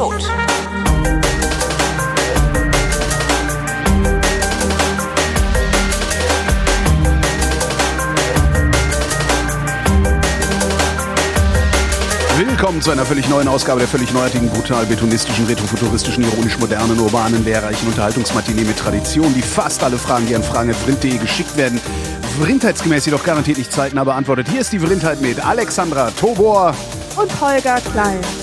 tot. Willkommen zu einer völlig neuen Ausgabe der völlig neuartigen, brutal betonistischen, retrofuturistischen, ironisch modernen, urbanen, lehrreichen Unterhaltungsmatinee mit Tradition, die fast alle Fragen, die an fragen.vrind.de geschickt werden, vrindheitsgemäß jedoch garantiert nicht zeitnah beantwortet. Hier ist die Vrindheit mit Alexandra Tobor und Holger Klein.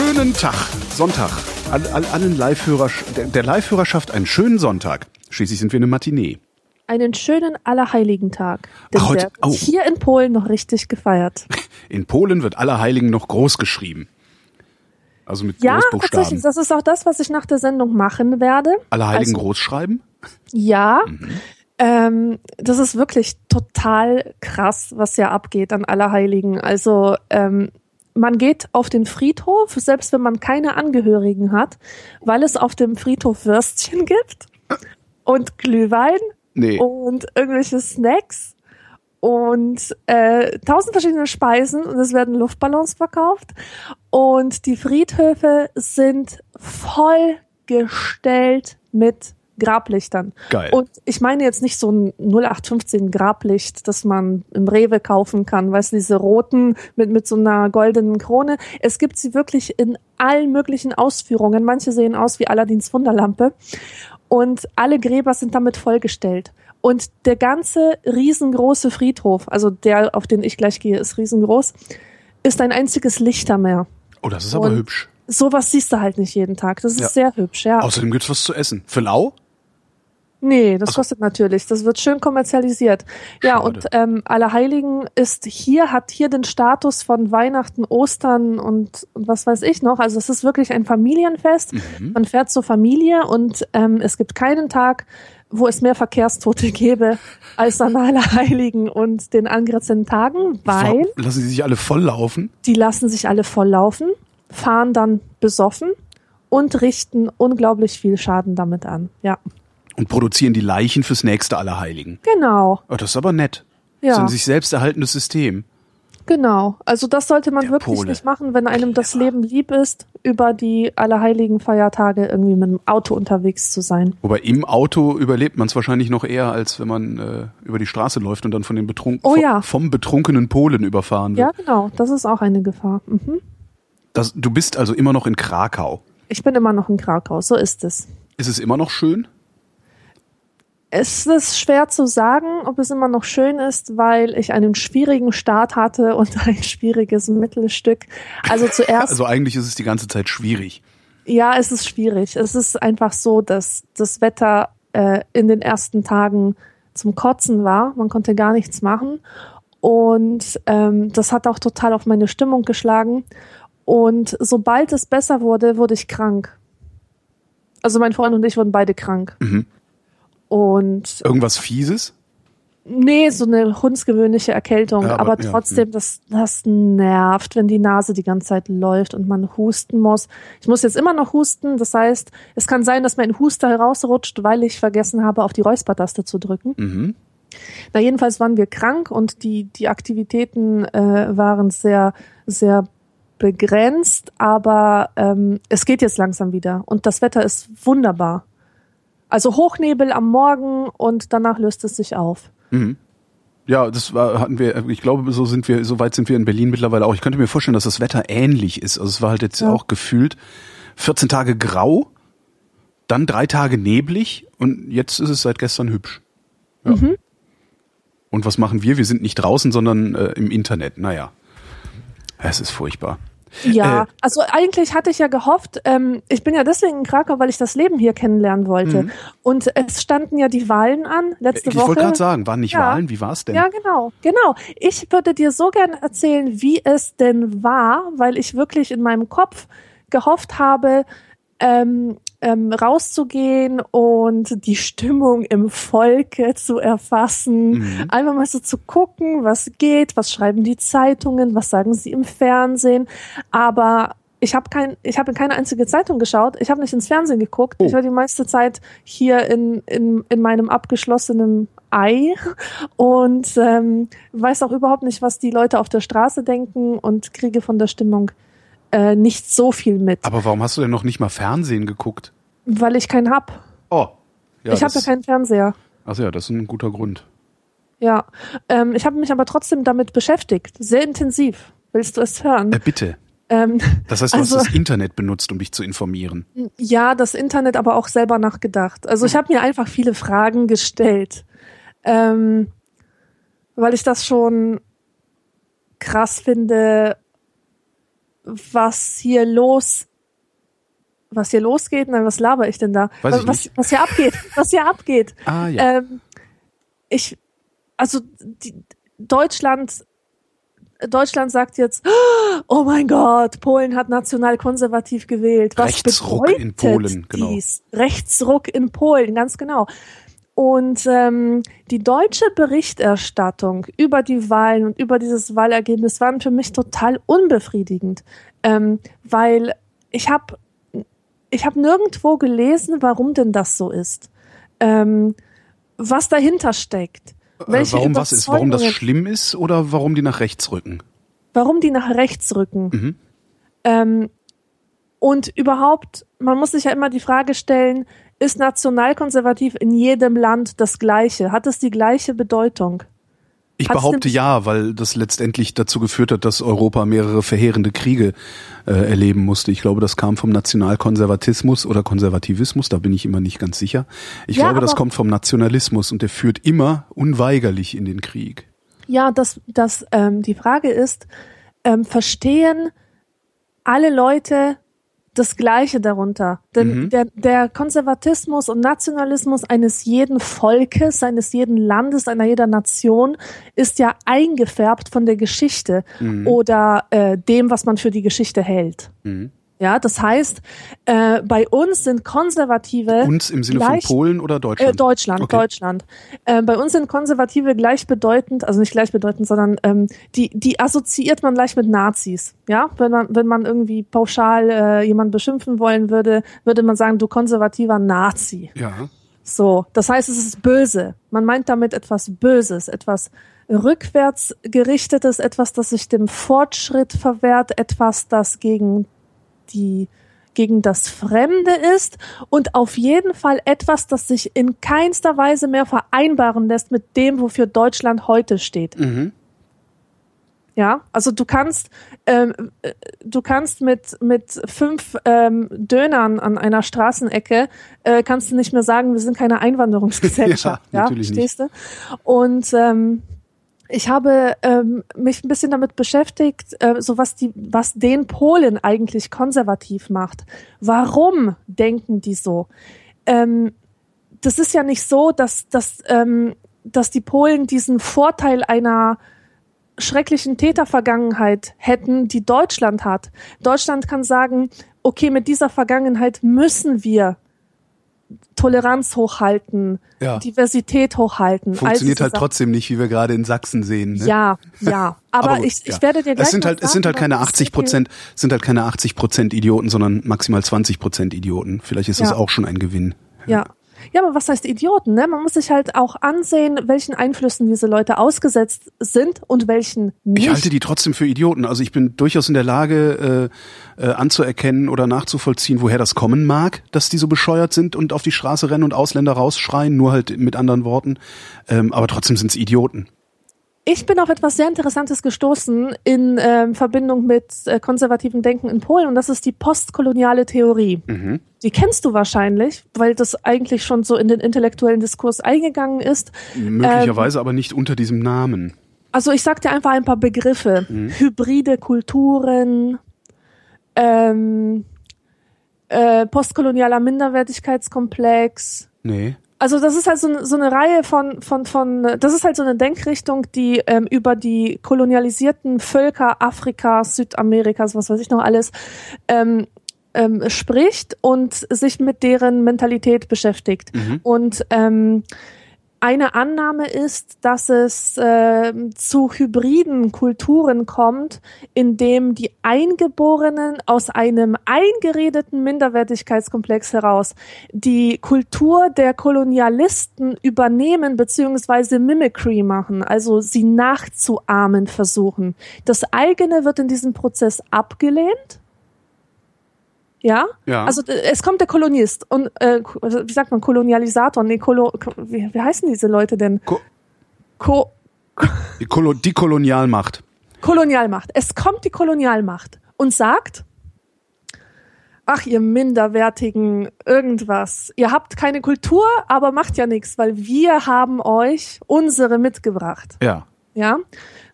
Schönen Tag, Sonntag. All, all, allen Live-Hörer, der, der Live-Hörerschaft einen schönen Sonntag. Schließlich sind wir eine Matinee. Einen schönen Allerheiligen-Tag. Ach, heute- wird oh. hier in Polen noch richtig gefeiert. In Polen wird Allerheiligen noch groß Also mit Ja, Großbuchstaben. tatsächlich. Das ist auch das, was ich nach der Sendung machen werde. Allerheiligen Also- groß schreiben? Ja. Mhm. Ähm, das ist wirklich total krass, was ja abgeht an Allerheiligen. Also ähm, man geht auf den Friedhof, selbst wenn man keine Angehörigen hat, weil es auf dem Friedhof Würstchen gibt und Glühwein Nee. und irgendwelche Snacks und äh, tausend verschiedene Speisen und es werden Luftballons verkauft und die Friedhöfe sind vollgestellt mit Grablichtern. Geil. Und ich meine jetzt nicht so ein 0815 Grablicht, das man im Rewe kaufen kann, weißt du, diese roten mit, mit so einer goldenen Krone. Es gibt sie wirklich in allen möglichen Ausführungen. Manche sehen aus wie Aladins Wunderlampe. Und alle Gräber sind damit vollgestellt. Und der ganze riesengroße Friedhof, also der, auf den ich gleich gehe, ist riesengroß, ist ein einziges Lichtermeer. Oh, das ist aber Und- hübsch. Sowas siehst du halt nicht jeden Tag. Das ist Ja. sehr hübsch, ja. Außerdem gibt's was zu essen. Für lau? Nee, das Ach kostet natürlich. Das wird schön kommerzialisiert. Ja, Schade. und ähm, Allerheiligen ist hier, hat hier den Status von Weihnachten, Ostern und, und was weiß ich noch. Also es ist wirklich ein Familienfest. Mhm. Man fährt zur Familie und ähm, es gibt keinen Tag, wo es mehr Verkehrstote gäbe als an Allerheiligen und den angrenzenden Tagen, weil Lassen sie sich alle volllaufen? die lassen sich alle volllaufen, fahren dann besoffen und richten unglaublich viel Schaden damit an. Ja, Und produzieren die Leichen fürs nächste Allerheiligen. genau. Oh, das ist aber nett. Ja. Das ist ein sich selbst erhaltendes System. Genau. Also das sollte man Der wirklich Pole. nicht machen, wenn einem das. Leben lieb ist, über die allerheiligen Feiertage irgendwie mit dem Auto unterwegs zu sein. Wobei im Auto überlebt man es wahrscheinlich noch eher, als wenn man äh, über die Straße läuft und dann von den Betrunken, Oh vom, ja. vom betrunkenen Polen überfahren wird. Ja, genau. Das ist auch eine Gefahr. Mhm. Das, du bist also immer noch in Krakau. Ich bin immer noch in Krakau. So ist es. Ist es immer noch schön? Es ist schwer zu sagen, ob es immer noch schön ist, weil ich einen schwierigen Start hatte und ein schwieriges Mittelstück. Also zuerst Also eigentlich ist es die ganze Zeit schwierig. Ja, es ist schwierig. Es ist einfach so, dass das Wetter äh, in den ersten Tagen zum Kotzen war. Man konnte gar nichts machen. Und ähm, das hat auch total auf meine Stimmung geschlagen. Und sobald es besser wurde, wurde ich krank. Also mein Freund und ich wurden beide krank. Mhm. Und Irgendwas Fieses? nee, so eine hundsgewöhnliche Erkältung. Ja, aber- aber, ja, trotzdem, das, das nervt, wenn die Nase die ganze Zeit läuft und man husten muss. Ich muss jetzt immer noch husten. Das heißt, es kann sein, dass mein Huster herausrutscht, weil ich vergessen habe, auf die Räuspertaste zu drücken. Mhm. Na, jedenfalls waren wir krank und die, die Aktivitäten äh, waren sehr, sehr begrenzt, aber ähm, es geht jetzt langsam wieder und das Wetter ist wunderbar. Also Hochnebel am Morgen und danach löst es sich auf. Mhm. Ja, das war, hatten wir, ich glaube, so sind wir, so weit sind wir in Berlin mittlerweile auch. Ich könnte mir vorstellen, dass das Wetter ähnlich ist. Also es war halt jetzt Ja. auch gefühlt 14 Tage grau, dann drei Tage neblig und jetzt ist es seit gestern hübsch. Ja. Mhm. Und was machen wir? Wir sind nicht draußen, sondern äh, im Internet. Naja. Es ist furchtbar. Ja, Äh, also eigentlich hatte ich ja gehofft, ähm, ich bin ja deswegen in Krakau, weil ich das Leben hier kennenlernen wollte. Mhm. Und es standen ja die Wahlen an letzte Ich Woche. wollte gerade sagen, waren nicht Ja. Wahlen? Wie war's denn? Ja, genau, genau. Ich würde dir so gerne erzählen, wie es denn war, weil ich wirklich in meinem Kopf gehofft habe, ähm, ähm, rauszugehen und die Stimmung im Volke zu erfassen. Mhm. Einfach mal so zu gucken, was geht, was schreiben die Zeitungen, was sagen sie im Fernsehen. Aber ich habe kein, ich habe in keine einzige Zeitung geschaut. Ich habe nicht ins Fernsehen geguckt. Oh. Ich war die meiste Zeit hier in, in, in meinem abgeschlossenen Ei und ähm, weiß auch überhaupt nicht, was die Leute auf der Straße denken und kriege von der Stimmung äh, nicht so viel mit. Aber warum hast du denn noch nicht mal Fernsehen geguckt? Weil ich keinen hab. Oh. Ja, ich habe ja keinen Fernseher. Achso, ja, das ist ein guter Grund. Ja, ähm, ich habe mich aber trotzdem damit beschäftigt, sehr intensiv. Willst du es hören? Äh, bitte. Ähm, das heißt, du also, hast das Internet benutzt, um dich zu informieren. Ja, das Internet aber auch selber nachgedacht. Also ich habe mir einfach viele Fragen gestellt, ähm, weil ich das schon krass finde, was hier los was hier losgeht, nein, was laber ich denn da? Weiß was, was hier abgeht, was hier abgeht. Ah, ja. Ähm, ich, also die, Deutschland, Deutschland sagt jetzt, oh mein Gott, Polen hat nationalkonservativ gewählt. Was Rechtsruck bedeutet in Polen, genau. dies? Rechtsruck in Polen, ganz genau. Und ähm, die deutsche Berichterstattung über die Wahlen und über dieses Wahlergebnis waren für mich total unbefriedigend, ähm, weil ich habe ich habe nirgendwo gelesen, warum denn das so ist, ähm, was dahinter steckt. Äh, Welche warum was ist? Warum das schlimm ist oder warum die nach rechts rücken? Warum die nach rechts rücken? Mhm. Ähm, und überhaupt, man muss sich ja immer die Frage stellen, ist nationalkonservativ in jedem Land das Gleiche? Hat es die gleiche Bedeutung? Ich Hat's behaupte ja, weil das letztendlich dazu geführt hat, dass Europa mehrere verheerende Kriege äh, erleben musste. Ich glaube, das kam vom Nationalkonservatismus oder Konservativismus, da bin ich immer nicht ganz sicher. Ich ja, glaube, das kommt vom Nationalismus und der führt immer unweigerlich in den Krieg. Ja, das, das, ähm, die Frage ist, ähm, verstehen alle Leute das Gleiche darunter. Denn mhm. der, der Konservatismus und Nationalismus eines jeden Volkes, eines jeden Landes, einer jeder Nation ist ja eingefärbt von der Geschichte mhm. oder äh, dem, was man für die Geschichte hält. Mhm. Ja, das heißt, äh, bei uns sind Konservative. Uns im Sinne gleich, von Polen oder Deutschland? Äh, Deutschland, okay. Deutschland. Äh, bei uns sind Konservative gleichbedeutend, also nicht gleichbedeutend, sondern ähm, die, die assoziiert man gleich mit Nazis. Ja, wenn man, wenn man irgendwie pauschal äh, jemanden beschimpfen wollen würde, würde man sagen, du konservativer Nazi. Ja. So, das heißt, es ist böse. Man meint damit etwas Böses, etwas rückwärts gerichtetes, etwas, das sich dem Fortschritt verwehrt, etwas, das gegen die gegen das Fremde ist und auf jeden Fall etwas, das sich in keinster Weise mehr vereinbaren lässt mit dem, wofür Deutschland heute steht. Mhm. Ja, also du kannst, ähm, äh, du kannst mit mit fünf ähm, Dönern an einer Straßenecke äh, kannst du nicht mehr sagen, wir sind keine Einwanderungsgesellschaft. ja, natürlich ja, verstehst nicht. du? Und ähm, ich habe ähm, mich ein bisschen damit beschäftigt, äh, so was die, was den Polen eigentlich konservativ macht. Warum denken die so? Ähm, das ist ja nicht so, dass, dass, ähm, dass die Polen diesen Vorteil einer schrecklichen Tätervergangenheit hätten, die Deutschland hat. Deutschland kann sagen, okay, mit dieser Vergangenheit müssen wir Toleranz hochhalten, ja. Diversität hochhalten. Funktioniert halt trotzdem nicht, wie wir gerade in Sachsen sehen. Ne? Ja, ja. Aber, Aber ich, ja. ich werde dir gleich es sind halt, sagen, es sind halt keine 80 Prozent, sind halt keine 80 Prozent Idioten, sondern maximal 20 Prozent Idioten. Vielleicht ist ja. das auch schon ein Gewinn. Ja. Ja, aber was heißt Idioten? Ne? Man muss sich halt auch ansehen, welchen Einflüssen diese Leute ausgesetzt sind und welchen nicht. Ich halte die trotzdem für Idioten. Also ich bin durchaus in der Lage äh, äh, anzuerkennen oder nachzuvollziehen, woher das kommen mag, dass die so bescheuert sind und auf die Straße rennen und Ausländer rausschreien, nur halt mit anderen Worten. Ähm, aber trotzdem sind es Idioten. Ich bin auf etwas sehr Interessantes gestoßen in ähm, Verbindung mit äh, konservativem Denken in Polen und das ist die postkoloniale Theorie. Mhm. Die kennst du wahrscheinlich, weil das eigentlich schon so in den intellektuellen Diskurs eingegangen ist. Möglicherweise ähm, aber nicht unter diesem Namen. Also ich sag dir einfach ein paar Begriffe. Mhm. Hybride Kulturen, ähm, äh, postkolonialer Minderwertigkeitskomplex. Nee also das ist halt so, so eine Reihe von, von, von, das ist halt so eine Denkrichtung, die ähm, über die kolonialisierten Völker Afrikas, Südamerikas, was weiß ich noch alles, ähm, ähm, spricht und sich mit deren Mentalität beschäftigt. Mhm. Und ähm, eine Annahme ist, dass es äh, zu hybriden Kulturen kommt, in dem die Eingeborenen aus einem eingeredeten Minderwertigkeitskomplex heraus die Kultur der Kolonialisten übernehmen beziehungsweise Mimicry machen, also sie nachzuahmen versuchen. Das eigene wird in diesem Prozess abgelehnt Ja? Ja. Also es kommt der Kolonist und äh, also, wie sagt man Kolonialisator? Nee, Kolo, Ko- wie, wie heißen diese Leute denn? Ko Ko die, Kolo die Kolonialmacht. Kolonialmacht. Es kommt die Kolonialmacht und sagt, ach ihr minderwertigen irgendwas, ihr habt keine Kultur, aber macht ja nichts, weil wir haben euch unsere mitgebracht. Ja. Ja,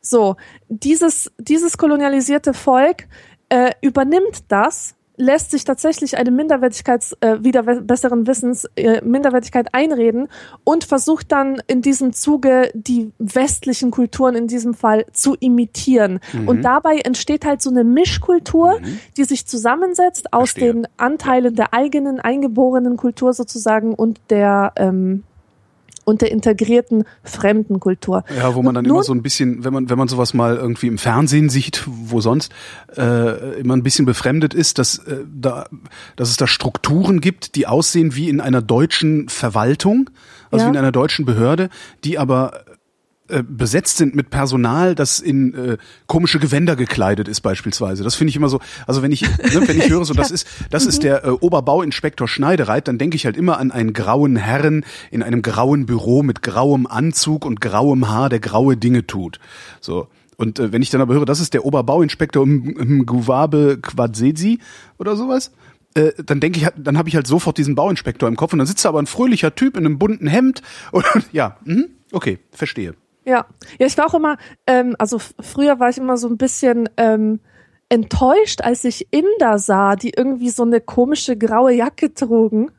so dieses dieses kolonialisierte Volk äh, übernimmt das, lässt sich tatsächlich eine Minderwertigkeits äh, wieder besseren Wissens äh, Minderwertigkeit einreden und versucht dann in diesem Zuge die westlichen Kulturen in diesem Fall zu imitieren. Mhm. Und dabei entsteht halt so eine Mischkultur, die sich zusammensetzt aus Verstehe. den Anteilen der eigenen eingeborenen Kultur sozusagen und der ähm, und der integrierten fremden Kultur. Ja, wo man dann Und immer nun- so ein bisschen, wenn man, wenn man sowas mal irgendwie im Fernsehen sieht, wo sonst, äh, immer ein bisschen befremdet ist, dass, äh, da, dass es da Strukturen gibt, die aussehen wie in einer deutschen Verwaltung, also Ja. wie in einer deutschen Behörde, die aber äh, besetzt sind mit Personal, das in äh, komische Gewänder gekleidet ist beispielsweise. Das finde ich immer so, also wenn ich, ne, wenn ich höre, so das ist, das ist der äh, Oberbauinspektor Schneidereit, dann denke ich halt immer an einen grauen Herren in einem grauen Büro mit grauem Anzug und grauem Haar, der graue Dinge tut. So. Und äh, wenn ich dann aber höre, das ist der Oberbauinspektor im, im Guwabe Quadsesi oder sowas, äh, dann denke ich, halt- dann habe ich halt sofort diesen Bauinspektor im Kopf und dann sitzt da aber ein fröhlicher Typ in einem bunten Hemd und ja, mhm, okay, verstehe. Ja, ja, ich war auch immer, ähm, also früher war ich immer so ein bisschen ähm, enttäuscht, als ich Inder sah, die irgendwie so eine komische graue Jacke trugen.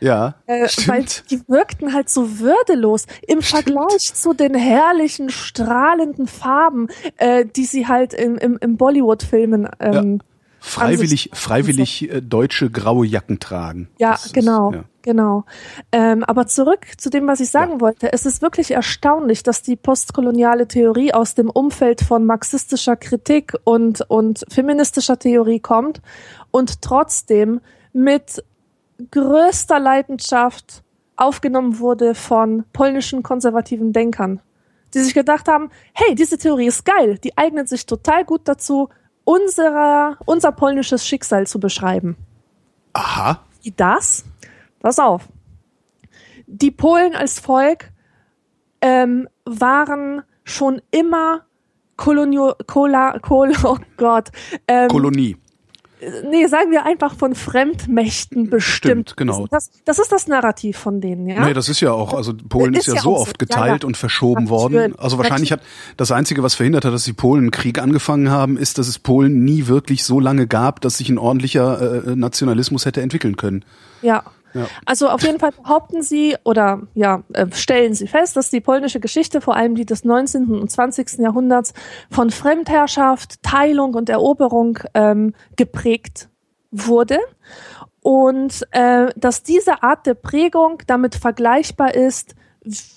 Ja, Äh, weil stimmt. die wirkten halt so würdelos im Vergleich zu den herrlichen, strahlenden Farben, äh, die sie halt im, im, im Bollywood-Filmen ähm, Freiwillig, an sich- freiwillig äh, deutsche graue Jacken tragen. Ja, Das ist- genau, ja. Genau. Ähm, aber zurück zu dem, was ich sagen Ja. wollte. Es ist wirklich erstaunlich, dass die postkoloniale Theorie aus dem Umfeld von marxistischer Kritik und, und feministischer Theorie kommt und trotzdem mit größter Leidenschaft aufgenommen wurde von polnischen konservativen Denkern, die sich gedacht haben, hey, diese Theorie ist geil, die eignet sich total gut dazu, unserer, unser polnisches Schicksal zu beschreiben Aha. wie das? Pass auf. Die Polen als Volk ähm, waren schon immer Kolonio, Kola, Kol, oh Gott, ähm, Kolonie. nee, sagen wir einfach von Fremdmächten bestimmt. Stimmt, genau. Das, das ist das Narrativ von denen, ja. Nee, das ist ja auch, also Polen ist, Ist ja, so oft geteilt Ja, ja. und verschoben Natürlich. worden. Also wahrscheinlich hat das Einzige, was verhindert hat, dass die Polen einen Krieg angefangen haben, ist, dass es Polen nie wirklich so lange gab, dass sich ein ordentlicher äh, Nationalismus hätte entwickeln können. Ja. Also auf jeden Fall behaupten sie oder ja, äh, stellen sie fest, dass die polnische Geschichte, vor allem die des 19. und 20. Jahrhunderts, von Fremdherrschaft, Teilung und Eroberung ähm, geprägt wurde. Und äh, dass diese Art der Prägung damit vergleichbar ist,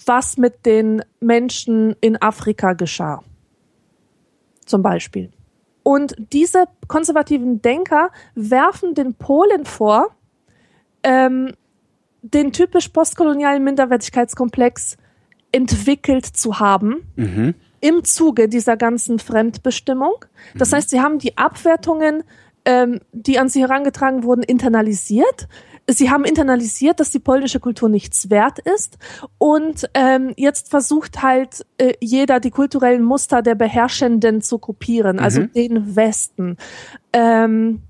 was mit den Menschen in Afrika geschah. Zum Beispiel. Und diese konservativen Denker werfen den Polen vor, ähm, den typisch postkolonialen Minderwertigkeitskomplex entwickelt zu haben Mhm. im Zuge dieser ganzen Fremdbestimmung. Das heißt, sie haben die Abwertungen, ähm, die an sie herangetragen wurden, internalisiert. Sie haben internalisiert, dass die polnische Kultur nichts wert ist. Und ähm, jetzt versucht halt äh, jeder die kulturellen Muster der Beherrschenden zu kopieren, also Mhm. den Westen. Ähm,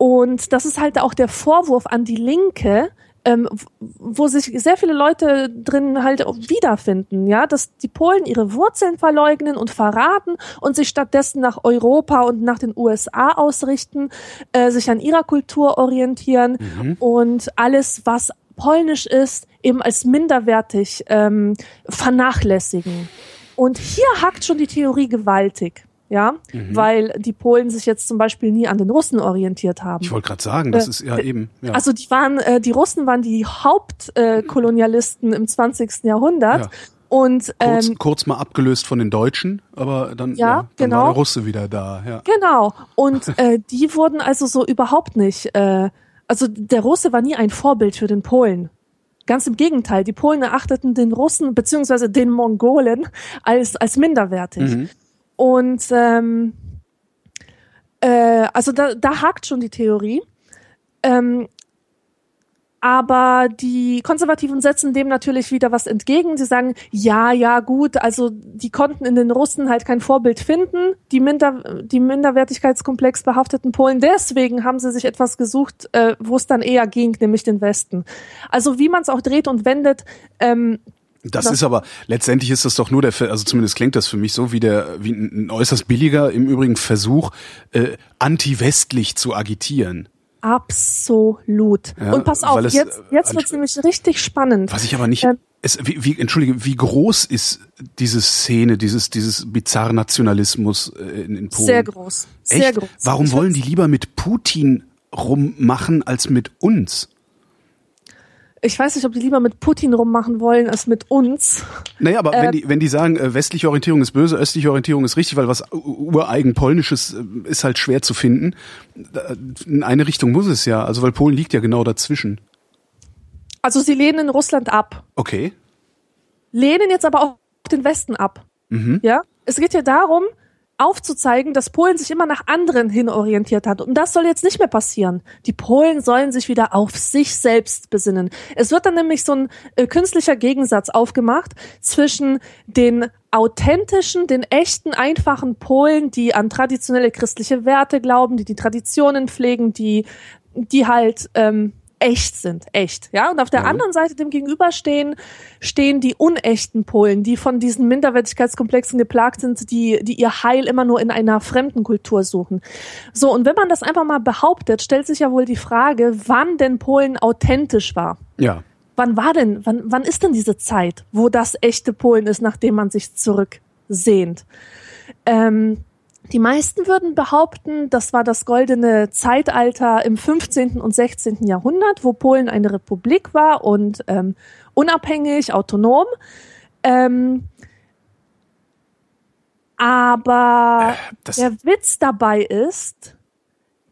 und das ist halt auch der Vorwurf an die Linke, ähm, wo sich sehr viele Leute drin halt wiederfinden, ja, dass die Polen ihre Wurzeln verleugnen und verraten und sich stattdessen nach Europa und nach den USA ausrichten, äh, sich an ihrer Kultur orientieren und alles, was polnisch ist, eben als minderwertig ähm, vernachlässigen. Und hier hackt schon die Theorie gewaltig. Ja, weil die Polen sich jetzt zum Beispiel nie an den Russen orientiert haben. Ich wollte gerade sagen, das Äh, ist ja eben. Ja. Also die waren, äh, die Russen waren die Hauptkolonialisten äh, im 20. Jahrhundert. Ja. Und kurz, ähm, kurz mal abgelöst von den Deutschen, aber dann, Ja, ja, dann genau. war der Russe wieder da. Ja. genau. Und äh, die wurden also so überhaupt nicht. Äh, also der Russe war nie ein Vorbild für den Polen. Ganz im Gegenteil, die Polen erachteten den Russen beziehungsweise den Mongolen als als minderwertig. Mhm. Und ähm, äh, also da, da hakt schon die Theorie. Ähm, aber die Konservativen setzen dem natürlich wieder was entgegen. Sie sagen, ja, ja, gut, also die konnten in den Russen halt kein Vorbild finden, die, Minder, die minderwertigkeitskomplex behafteten Polen. Deswegen haben sie sich etwas gesucht, äh, wo es dann eher ging, nämlich den Westen. Also wie man es auch dreht und wendet, ähm, das, ist aber letztendlich ist das doch nur der, also zumindest klingt das für mich so wie der wie ein äußerst billiger im Übrigen Versuch, äh, anti-westlich zu agitieren. Absolut. Ja, und pass auf, es, jetzt, jetzt wird es nämlich richtig spannend. Was ich aber nicht. Ähm, es, wie, wie, entschuldige, wie groß ist diese Szene, dieses, dieses bizarre Nationalismus äh, in, in Polen? Sehr groß. Sehr Echt? groß. Warum wollen die lieber mit Putin rummachen als mit uns? Ich weiß nicht, ob die lieber mit Putin rummachen wollen als mit uns. Naja, aber äh, wenn, die, wenn die sagen, äh, westliche Orientierung ist böse, östliche Orientierung ist richtig, weil was ureigen polnisches äh, ist halt schwer zu finden. In eine Richtung muss es ja, also weil Polen liegt ja genau dazwischen. Also sie lehnen Russland ab. Okay. Lehnen jetzt aber auch den Westen ab. Mhm. Ja? Es geht ja darum, aufzuzeigen, dass Polen sich immer nach anderen hin orientiert hat. Und das soll jetzt nicht mehr passieren. Die Polen sollen sich wieder auf sich selbst besinnen. Es wird dann nämlich so ein äh, künstlicher Gegensatz aufgemacht zwischen den authentischen, den echten, einfachen Polen, die an traditionelle christliche Werte glauben, die die Traditionen pflegen, die die halt ähm, echt sind, echt, ja. Und auf der ja. anderen Seite dem gegenüber stehen, stehen die unechten Polen, die von diesen Minderwertigkeitskomplexen geplagt sind, die, die ihr Heil immer nur in einer fremden Kultur suchen. So, und wenn man das einfach mal behauptet, stellt sich ja wohl die Frage, wann denn Polen authentisch war. Ja. Wann war denn, wann, wann ist denn diese Zeit, wo das echte Polen ist, nachdem man sich zurücksehnt? Ähm, die meisten würden behaupten, das war das goldene Zeitalter im 15. und 16. Jahrhundert, wo Polen eine Republik war und ähm, unabhängig, autonom. Ähm, aber äh, der Witz dabei ist,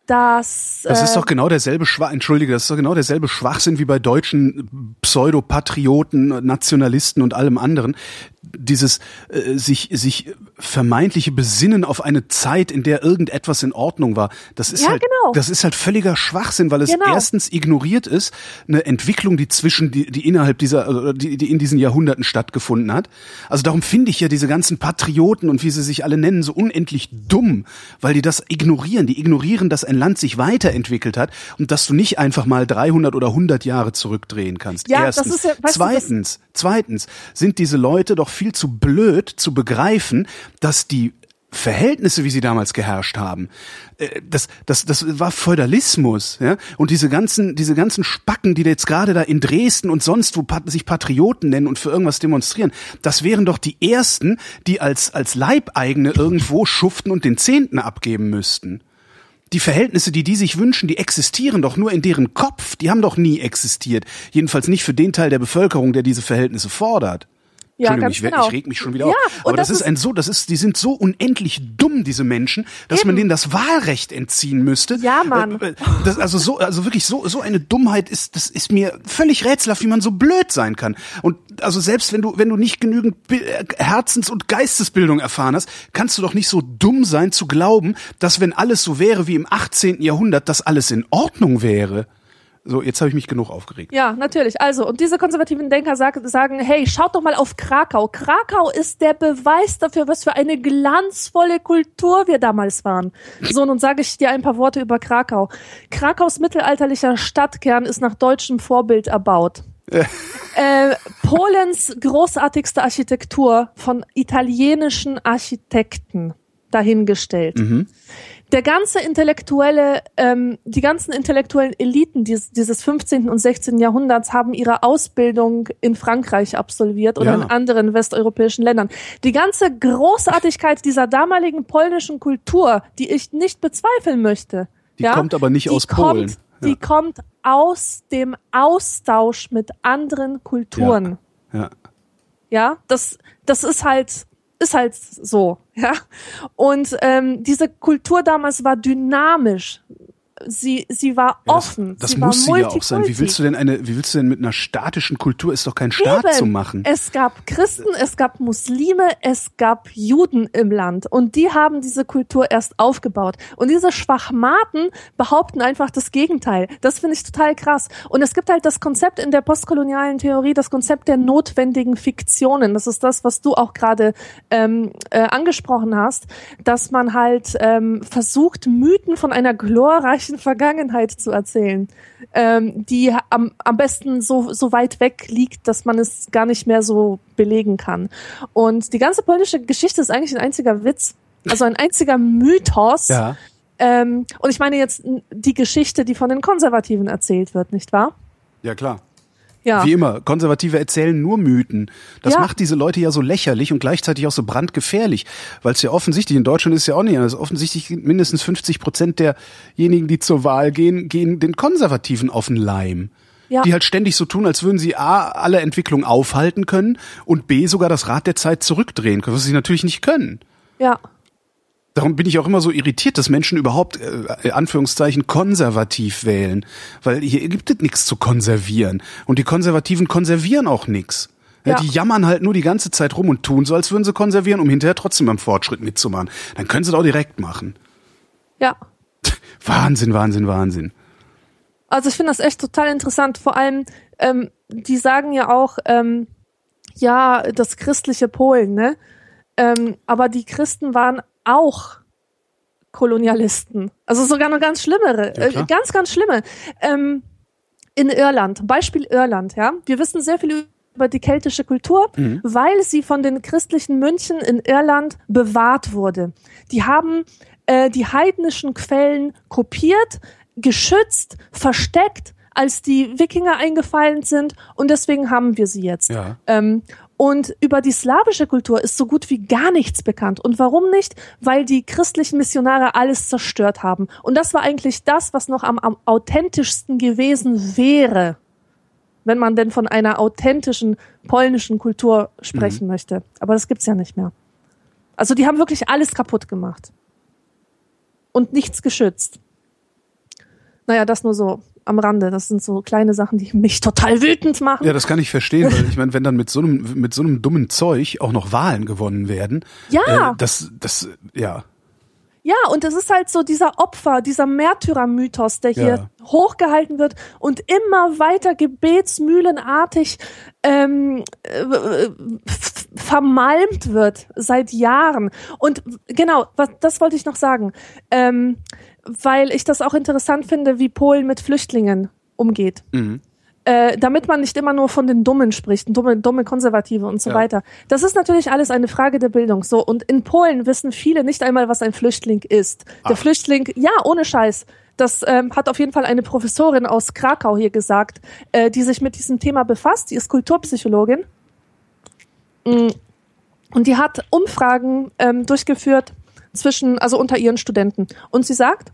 dass. Das ist doch äh, genau derselbe Schwach, entschuldige, das ist doch genau derselbe Schwachsinn wie bei deutschen Pseudopatrioten, Nationalisten und allem anderen. Dieses äh, sich sich vermeintliche Besinnen auf eine Zeit, in der irgendetwas in Ordnung war, das ist ja, halt genau. das ist halt völliger Schwachsinn, weil es genau. erstens ignoriert ist, eine Entwicklung, die zwischen die, die innerhalb dieser also die, die in diesen Jahrhunderten stattgefunden hat. Also darum finde ich ja diese ganzen Patrioten und wie sie sich alle nennen so unendlich dumm, weil die das ignorieren, die ignorieren, dass ein Land sich weiterentwickelt hat und dass du nicht einfach mal 300 oder 100 Jahre zurückdrehen kannst. Ja, Erstens. das ist ja, zweitens, du, zweitens sind diese Leute doch viel zu blöd zu begreifen, dass die Verhältnisse, wie sie damals geherrscht haben, äh, das, das, das war Feudalismus, ja. Und diese ganzen, diese ganzen Spacken, die jetzt gerade da in Dresden und sonst wo sich Patrioten nennen und für irgendwas demonstrieren, das wären doch die ersten, die als als Leibeigene irgendwo schuften und den Zehnten abgeben müssten. Die Verhältnisse, die die sich wünschen, die existieren doch nur in deren Kopf. Die haben doch nie existiert. Jedenfalls nicht für den Teil der Bevölkerung, der diese Verhältnisse fordert. Ja, Entschuldigung, ich, genau. ich reg mich schon wieder ja, auf. Aber das, das, ist ein so, das ist, die sind so unendlich dumm, diese Menschen, dass eben. man denen das Wahlrecht entziehen müsste. Ja, Mann. Äh, äh, das, also so, also wirklich so, so eine Dummheit ist, das ist mir völlig rätselhaft, wie man so blöd sein kann. Und also selbst wenn du, wenn du nicht genügend äh, Herzens- und Geistesbildung erfahren hast, kannst du doch nicht so dumm sein zu glauben, dass wenn alles so wäre wie im 18. Jahrhundert, dass alles in Ordnung wäre. So, jetzt habe ich mich genug aufgeregt. Ja, natürlich. Also, und diese konservativen Denker sagen, sagen, hey, schaut doch mal auf Krakau. Krakau ist der Beweis dafür, was für eine glanzvolle Kultur wir damals waren. So, nun sage ich dir ein paar Worte über Krakau. Krakaus mittelalterlicher Stadtkern ist nach deutschem Vorbild erbaut. äh, Polens großartigste Architektur von italienischen Architekten dahingestellt. Mhm der ganze intellektuelle, ähm, die ganzen intellektuellen Eliten dieses, dieses 15. und 16. Jahrhunderts haben ihre Ausbildung in Frankreich absolviert oder ja. in anderen westeuropäischen Ländern. Die ganze Großartigkeit dieser damaligen polnischen Kultur, die ich nicht bezweifeln möchte, die ja, kommt aber nicht aus kommt, Polen. Ja. Die kommt aus dem Austausch mit anderen Kulturen. Ja. ja. Ja, das, das ist halt, ist halt so, ja. Und ähm, diese Kultur damals war dynamisch. Sie, sie war Ja, offen. Das, das muss sie ja auch sein. Wie willst du denn eine, wie willst du denn mit einer statischen Kultur ist doch kein Staat Eben. zu machen? Es gab Christen, es gab Muslime, es gab Juden im Land und die haben diese Kultur erst aufgebaut. Und diese Schwachmaten behaupten einfach das Gegenteil. Das finde ich total krass. Und es gibt halt das Konzept in der postkolonialen Theorie, das Konzept der notwendigen Fiktionen. Das ist das, was du auch gerade ähm, äh, angesprochen hast, dass man halt ähm, versucht, Mythen von einer glorreichen Vergangenheit zu erzählen, ähm, die am, am besten so, so weit weg liegt, dass man es gar nicht mehr so belegen kann. Und die ganze polnische Geschichte ist eigentlich ein einziger Witz, also ein einziger Mythos. Ja. Ähm, und ich meine jetzt die Geschichte, die von den Konservativen erzählt wird, nicht wahr? Ja, klar. Ja. Wie immer, Konservative erzählen nur Mythen. Das Ja. macht diese Leute ja so lächerlich und gleichzeitig auch so brandgefährlich. Weil es ja offensichtlich, in Deutschland ist ja auch nicht anders, offensichtlich mindestens 50 Prozent derjenigen, die zur Wahl gehen, gehen den Konservativen auf den Leim. Ja. Die halt ständig so tun, als würden sie A, alle Entwicklungen aufhalten können und B, sogar das Rad der Zeit zurückdrehen können, was sie natürlich nicht können. ja. Darum bin ich auch immer so irritiert, dass Menschen überhaupt, äh, Anführungszeichen, konservativ wählen. Weil hier gibt es nichts zu konservieren. Und die Konservativen konservieren auch nichts. Ja. Die jammern halt nur die ganze Zeit rum und tun so, als würden sie konservieren, um hinterher trotzdem beim Fortschritt mitzumachen. Dann können sie doch direkt machen. Ja. Wahnsinn, Wahnsinn, Wahnsinn. Also ich finde das echt total interessant. Vor allem, ähm, die sagen ja auch, ähm, ja, das christliche Polen, ne? Ähm, aber die Christen waren auch Kolonialisten. Also sogar noch ganz schlimmere, Ja, äh, ganz, ganz schlimme. Ähm, in Irland, Beispiel Irland, ja. Wir wissen sehr viel über die keltische Kultur, Mhm. weil sie von den christlichen Mönchen in Irland bewahrt wurde. Die haben äh, die heidnischen Quellen kopiert, geschützt, versteckt, als die Wikinger eingefallen sind und deswegen haben wir sie jetzt. Ja. Ähm, und über die slawische Kultur ist so gut wie gar nichts bekannt. Und warum nicht? Weil die christlichen Missionare alles zerstört haben. Und das war eigentlich das, was noch am, am authentischsten gewesen wäre, wenn man denn von einer authentischen polnischen Kultur sprechen möchte. Aber das gibt's ja nicht mehr. Also die haben wirklich alles kaputt gemacht. Und nichts geschützt. Naja, das nur so am Rande. Das sind so kleine Sachen, die mich total wütend machen. Ja, das kann ich verstehen, weil ich meine, wenn dann mit so einem, mit so einem dummen Zeug auch noch Wahlen gewonnen werden, Ja. äh, das, das, ja. Ja, und es ist halt so dieser Opfer, dieser Märtyrermythos, der hier Ja. hochgehalten wird und immer weiter gebetsmühlenartig ähm, äh, vermalmt wird seit Jahren. Und genau, was, das wollte ich noch sagen, ähm, weil ich das auch interessant finde, wie Polen mit Flüchtlingen umgeht. Äh, damit man nicht immer nur von den Dummen spricht, dumme, dumme Konservative und so Ja. weiter. Das ist natürlich alles eine Frage der Bildung. So und in Polen wissen viele nicht einmal, was ein Flüchtling ist. Der Ach. Flüchtling, ja, ohne Scheiß. Das ähm, hat auf jeden Fall eine Professorin aus Krakau hier gesagt, äh, die sich mit diesem Thema befasst. Die ist Kulturpsychologin. Mm. Und die hat Umfragen ähm, durchgeführt zwischen, also unter ihren Studenten. Und sie sagt,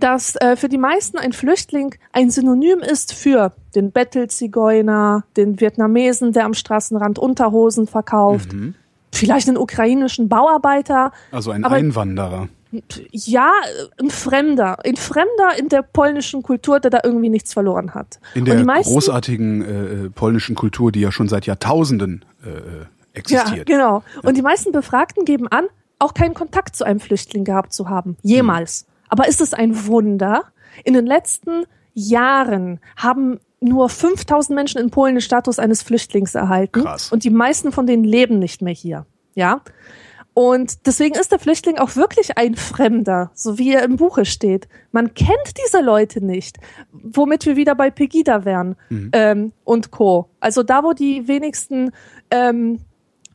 dass äh, für die meisten ein Flüchtling ein Synonym ist für den Bettelzigeuner, den Vietnamesen, der am Straßenrand Unterhosen verkauft, vielleicht einen ukrainischen Bauarbeiter, Also ein Einwanderer. ja, ein Fremder, ein Fremder in der polnischen Kultur, der da irgendwie nichts verloren hat. In der meisten, großartigen äh, polnischen Kultur, die ja schon seit Jahrtausenden äh, ja, existiert. genau. Und die meisten Befragten geben an, auch keinen Kontakt zu einem Flüchtling gehabt zu haben. Jemals. Aber ist es ein Wunder? In den letzten Jahren haben nur 5000 Menschen in Polen den Status eines Flüchtlings erhalten. Krass. Und die meisten von denen leben nicht mehr hier. Ja. Und deswegen ist der Flüchtling auch wirklich ein Fremder, so wie er im Buche steht. Man kennt diese Leute nicht, womit wir wieder bei Pegida wären ähm, und Co. Also da, wo die wenigsten ähm,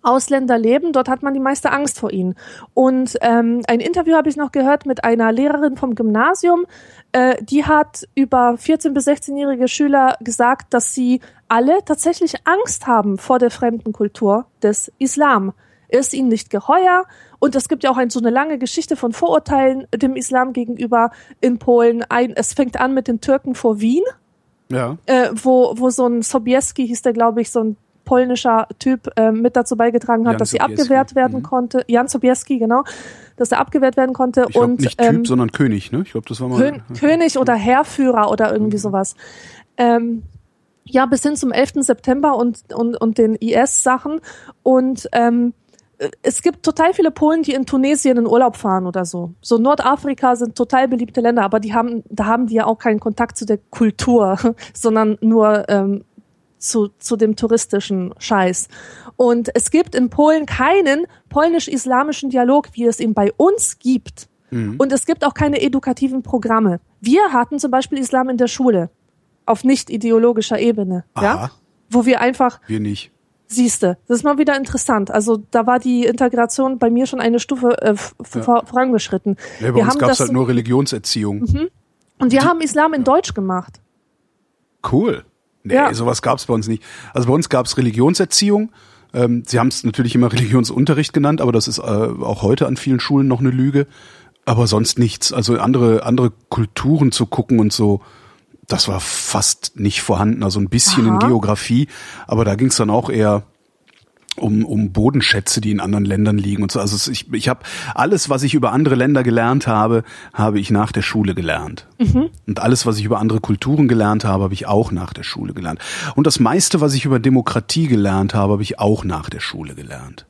Ausländer leben, dort hat man die meiste Angst vor ihnen. Und ähm, ein Interview habe ich noch gehört mit einer Lehrerin vom Gymnasium, äh, die hat über 14- bis 16-jährige Schüler gesagt, dass sie alle tatsächlich Angst haben vor der fremden Kultur des Islam. Ist ihnen nicht geheuer und es gibt ja auch ein, so eine lange Geschichte von Vorurteilen dem Islam gegenüber in Polen. Ein, es fängt an mit den Türken vor Wien, Ja. äh, wo, wo so ein Sobieski hieß der, glaube ich, so ein polnischer Typ äh, mit dazu beigetragen hat, Jan dass sie Sobieski. abgewehrt werden Mhm. konnte. Jan Sobieski, genau, dass er abgewehrt werden konnte Ich und nicht Typ, ähm, sondern König, ne? Ich glaube, das war mal. Kön König oder Heerführer oder Mhm. irgendwie sowas. Ähm, ja, bis hin zum 11. September und, und, und den IS-Sachen. Und ähm, es gibt total viele Polen, die in Tunesien in Urlaub fahren oder so. So Nordafrika sind total beliebte Länder, aber die haben, da haben die ja auch keinen Kontakt zu der Kultur, sondern nur ähm, zu, zu dem touristischen Scheiß. Und es gibt in Polen keinen polnisch-islamischen Dialog, wie es ihn bei uns gibt. Und es gibt auch keine edukativen Programme. Wir hatten zum Beispiel Islam in der Schule. Auf nicht ideologischer Ebene. Aha. Ja? Wo wir einfach, Wir nicht. siehste, das ist mal wieder interessant. Also da war die Integration bei mir schon eine Stufe äh, vor- vorangeschritten. Ja, bei wir uns gab es halt nur Religionserziehung. und wir haben Islam in Deutsch gemacht. Cool. Nee, Ja. sowas gab es bei uns nicht. Also bei uns gab es Religionserziehung. Ähm, sie haben es natürlich immer Religionsunterricht genannt, aber das ist äh, auch heute an vielen Schulen noch eine Lüge. Aber sonst nichts. Also andere, andere Kulturen zu gucken und so, das war fast nicht vorhanden. Also ein bisschen in Aha. Geografie, aber da ging es dann auch eher um, um Bodenschätze, die in anderen Ländern liegen und so. Also ich, ich habe alles, was ich über andere Länder gelernt habe, habe ich nach der Schule gelernt. Und alles, was ich über andere Kulturen gelernt habe, habe ich auch nach der Schule gelernt. Und das meiste, was ich über Demokratie gelernt habe, habe ich auch nach der Schule gelernt.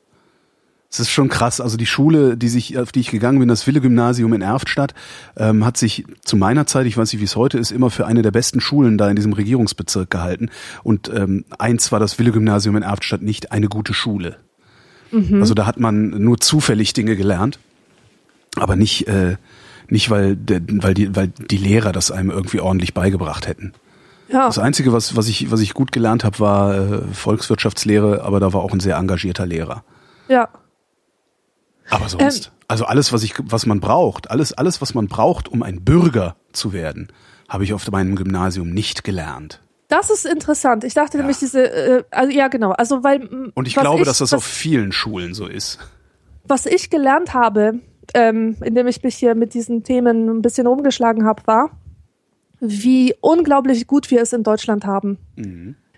Es ist schon krass. Also die Schule, die sich, auf die ich gegangen bin, das Wille-Gymnasium in Erftstadt, ähm, hat sich zu meiner Zeit, ich weiß nicht, wie es heute ist, immer für eine der besten Schulen da in diesem Regierungsbezirk gehalten. Und ähm, eins war das Wille-Gymnasium in Erftstadt nicht eine gute Schule. Also da hat man nur zufällig Dinge gelernt, aber nicht, äh, nicht weil, der, weil, die, weil die Lehrer das einem irgendwie ordentlich beigebracht hätten. Ja. Das Einzige, was, was, ich, was ich gut gelernt habe, war äh, Volkswirtschaftslehre, aber da war auch ein sehr engagierter Lehrer. Ja. Aber sonst, also alles, was ich, was man braucht, alles, alles, was man braucht, um ein Bürger zu werden, habe ich auf meinem Gymnasium nicht gelernt. Das ist interessant. Ich dachte Ja. nämlich diese, äh, also, ja genau, also weil Und ich glaube, ich, dass das was, auf vielen Schulen so ist. was ich gelernt habe, ähm, indem ich mich hier mit diesen Themen ein bisschen rumgeschlagen habe, war, wie unglaublich gut wir es in Deutschland haben.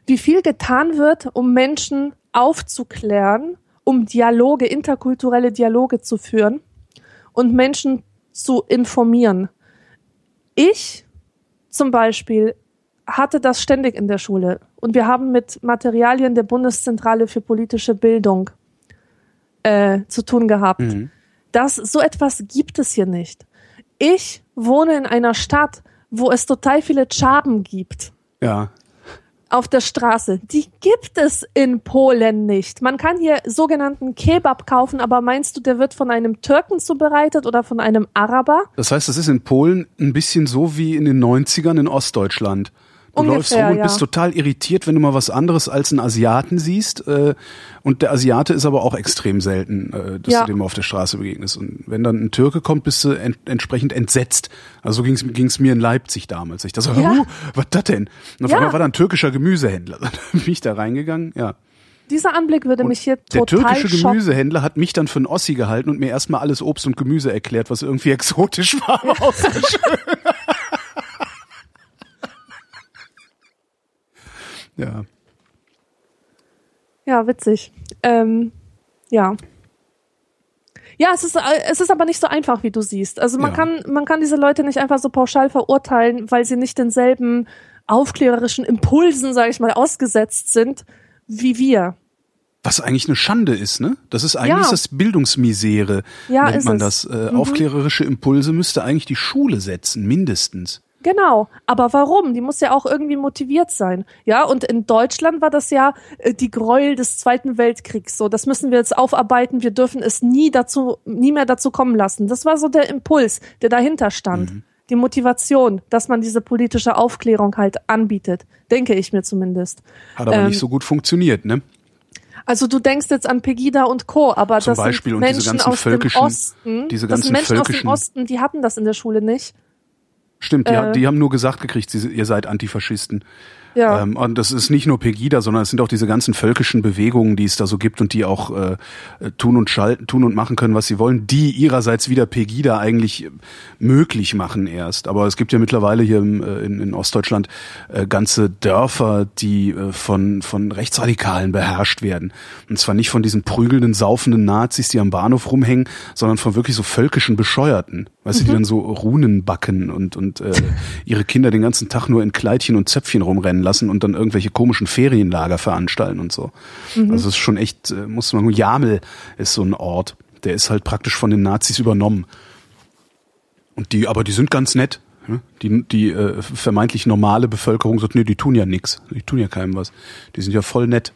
Wie viel getan wird, um Menschen aufzuklären, um Dialoge, interkulturelle Dialoge zu führen und Menschen zu informieren. Ich zum Beispiel hatte das ständig in der Schule und wir haben mit Materialien der Bundeszentrale für politische Bildung äh, zu tun gehabt. Das so etwas gibt es hier nicht. Ich wohne in einer Stadt, wo es total viele Tschaben gibt Ja. Auf der Straße. Die gibt es in Polen nicht. Man kann hier sogenannten Kebab kaufen, aber meinst du, der wird von einem Türken zubereitet oder von einem Araber? Das heißt, das ist in Polen ein bisschen so wie in den 90ern in Ostdeutschland. Du Ungefähr, läufst rum und ja. bist total irritiert, wenn du mal was anderes als einen Asiaten siehst. Äh, und der Asiate ist aber auch extrem selten, äh, dass Ja. du dem auf der Straße begegnest. Und wenn dann ein Türke kommt, bist du ent entsprechend entsetzt. Also so ging's ging's mir in Leipzig damals. Ich dachte Ja. huh, was das denn? Und auf einmal war da ein türkischer Gemüsehändler. Dann bin ich da reingegangen, ja. Dieser Anblick würde Und mich hier der total türkische schocken. Gemüsehändler hat mich dann für einen Ossi gehalten und mir erstmal alles Obst und Gemüse erklärt, was irgendwie exotisch war. Ja. Ja, witzig. Ähm, ja. Ja, es ist, äh, es ist aber nicht so einfach, wie du siehst. Also man Ja. kann, man kann diese Leute nicht einfach so pauschal verurteilen, weil sie nicht denselben aufklärerischen Impulsen, sage ich mal, ausgesetzt sind wie wir. Was eigentlich eine Schande ist, ne? Das ist eigentlich Ja. das Bildungsmisere, Ja, nennt ist man das. Äh, Aufklärerische Impulse müsste eigentlich die Schule setzen, mindestens. Genau, aber warum? Die muss ja auch irgendwie motiviert sein. Ja, und in Deutschland war das ja äh, die Gräuel des Zweiten Weltkriegs. So, das müssen wir jetzt aufarbeiten. Wir dürfen es nie dazu, nie mehr dazu kommen lassen. Das war so der Impuls, der dahinter stand. Mhm. Die Motivation, dass man diese politische Aufklärung halt anbietet. Denke ich mir zumindest. Hat aber Ähm, nicht so gut funktioniert, ne? Also du denkst jetzt an Pegida und Co., aber Zum das Beispiel sind und diese Menschen ganzen aus völkischen- dem Osten. diese das ganzen sind Menschen aus dem Osten, die hatten das in der Schule nicht. Stimmt, die, äh, die haben nur gesagt gekriegt, sie, ihr seid Antifaschisten. Ja. Ähm, und das ist nicht nur Pegida, sondern es sind auch diese ganzen völkischen Bewegungen, die es da so gibt und die auch äh, tun und schalten, tun und machen können, was sie wollen, die ihrerseits wieder Pegida eigentlich möglich machen erst. Aber es gibt ja mittlerweile hier im, äh, in, in Ostdeutschland äh, ganze Dörfer, die äh, von, von Rechtsradikalen beherrscht werden. Und zwar nicht von diesen prügelnden, saufenden Nazis, die am Bahnhof rumhängen, sondern von wirklich so völkischen Bescheuerten. Weißt mhm. du, die mhm. dann so Runen backen und, und äh, ihre Kinder den ganzen Tag nur in Kleidchen und Zöpfchen rumrennen lassen und dann irgendwelche komischen Ferienlager veranstalten und so. Mhm. Also es ist schon echt, äh, muss man, Jamel ist so ein Ort, der ist halt praktisch von den Nazis übernommen. Und die, aber die sind ganz nett. Die, die äh, vermeintlich normale Bevölkerung sagt, nee, die tun ja nix, die tun ja keinem was. Die sind ja voll nett.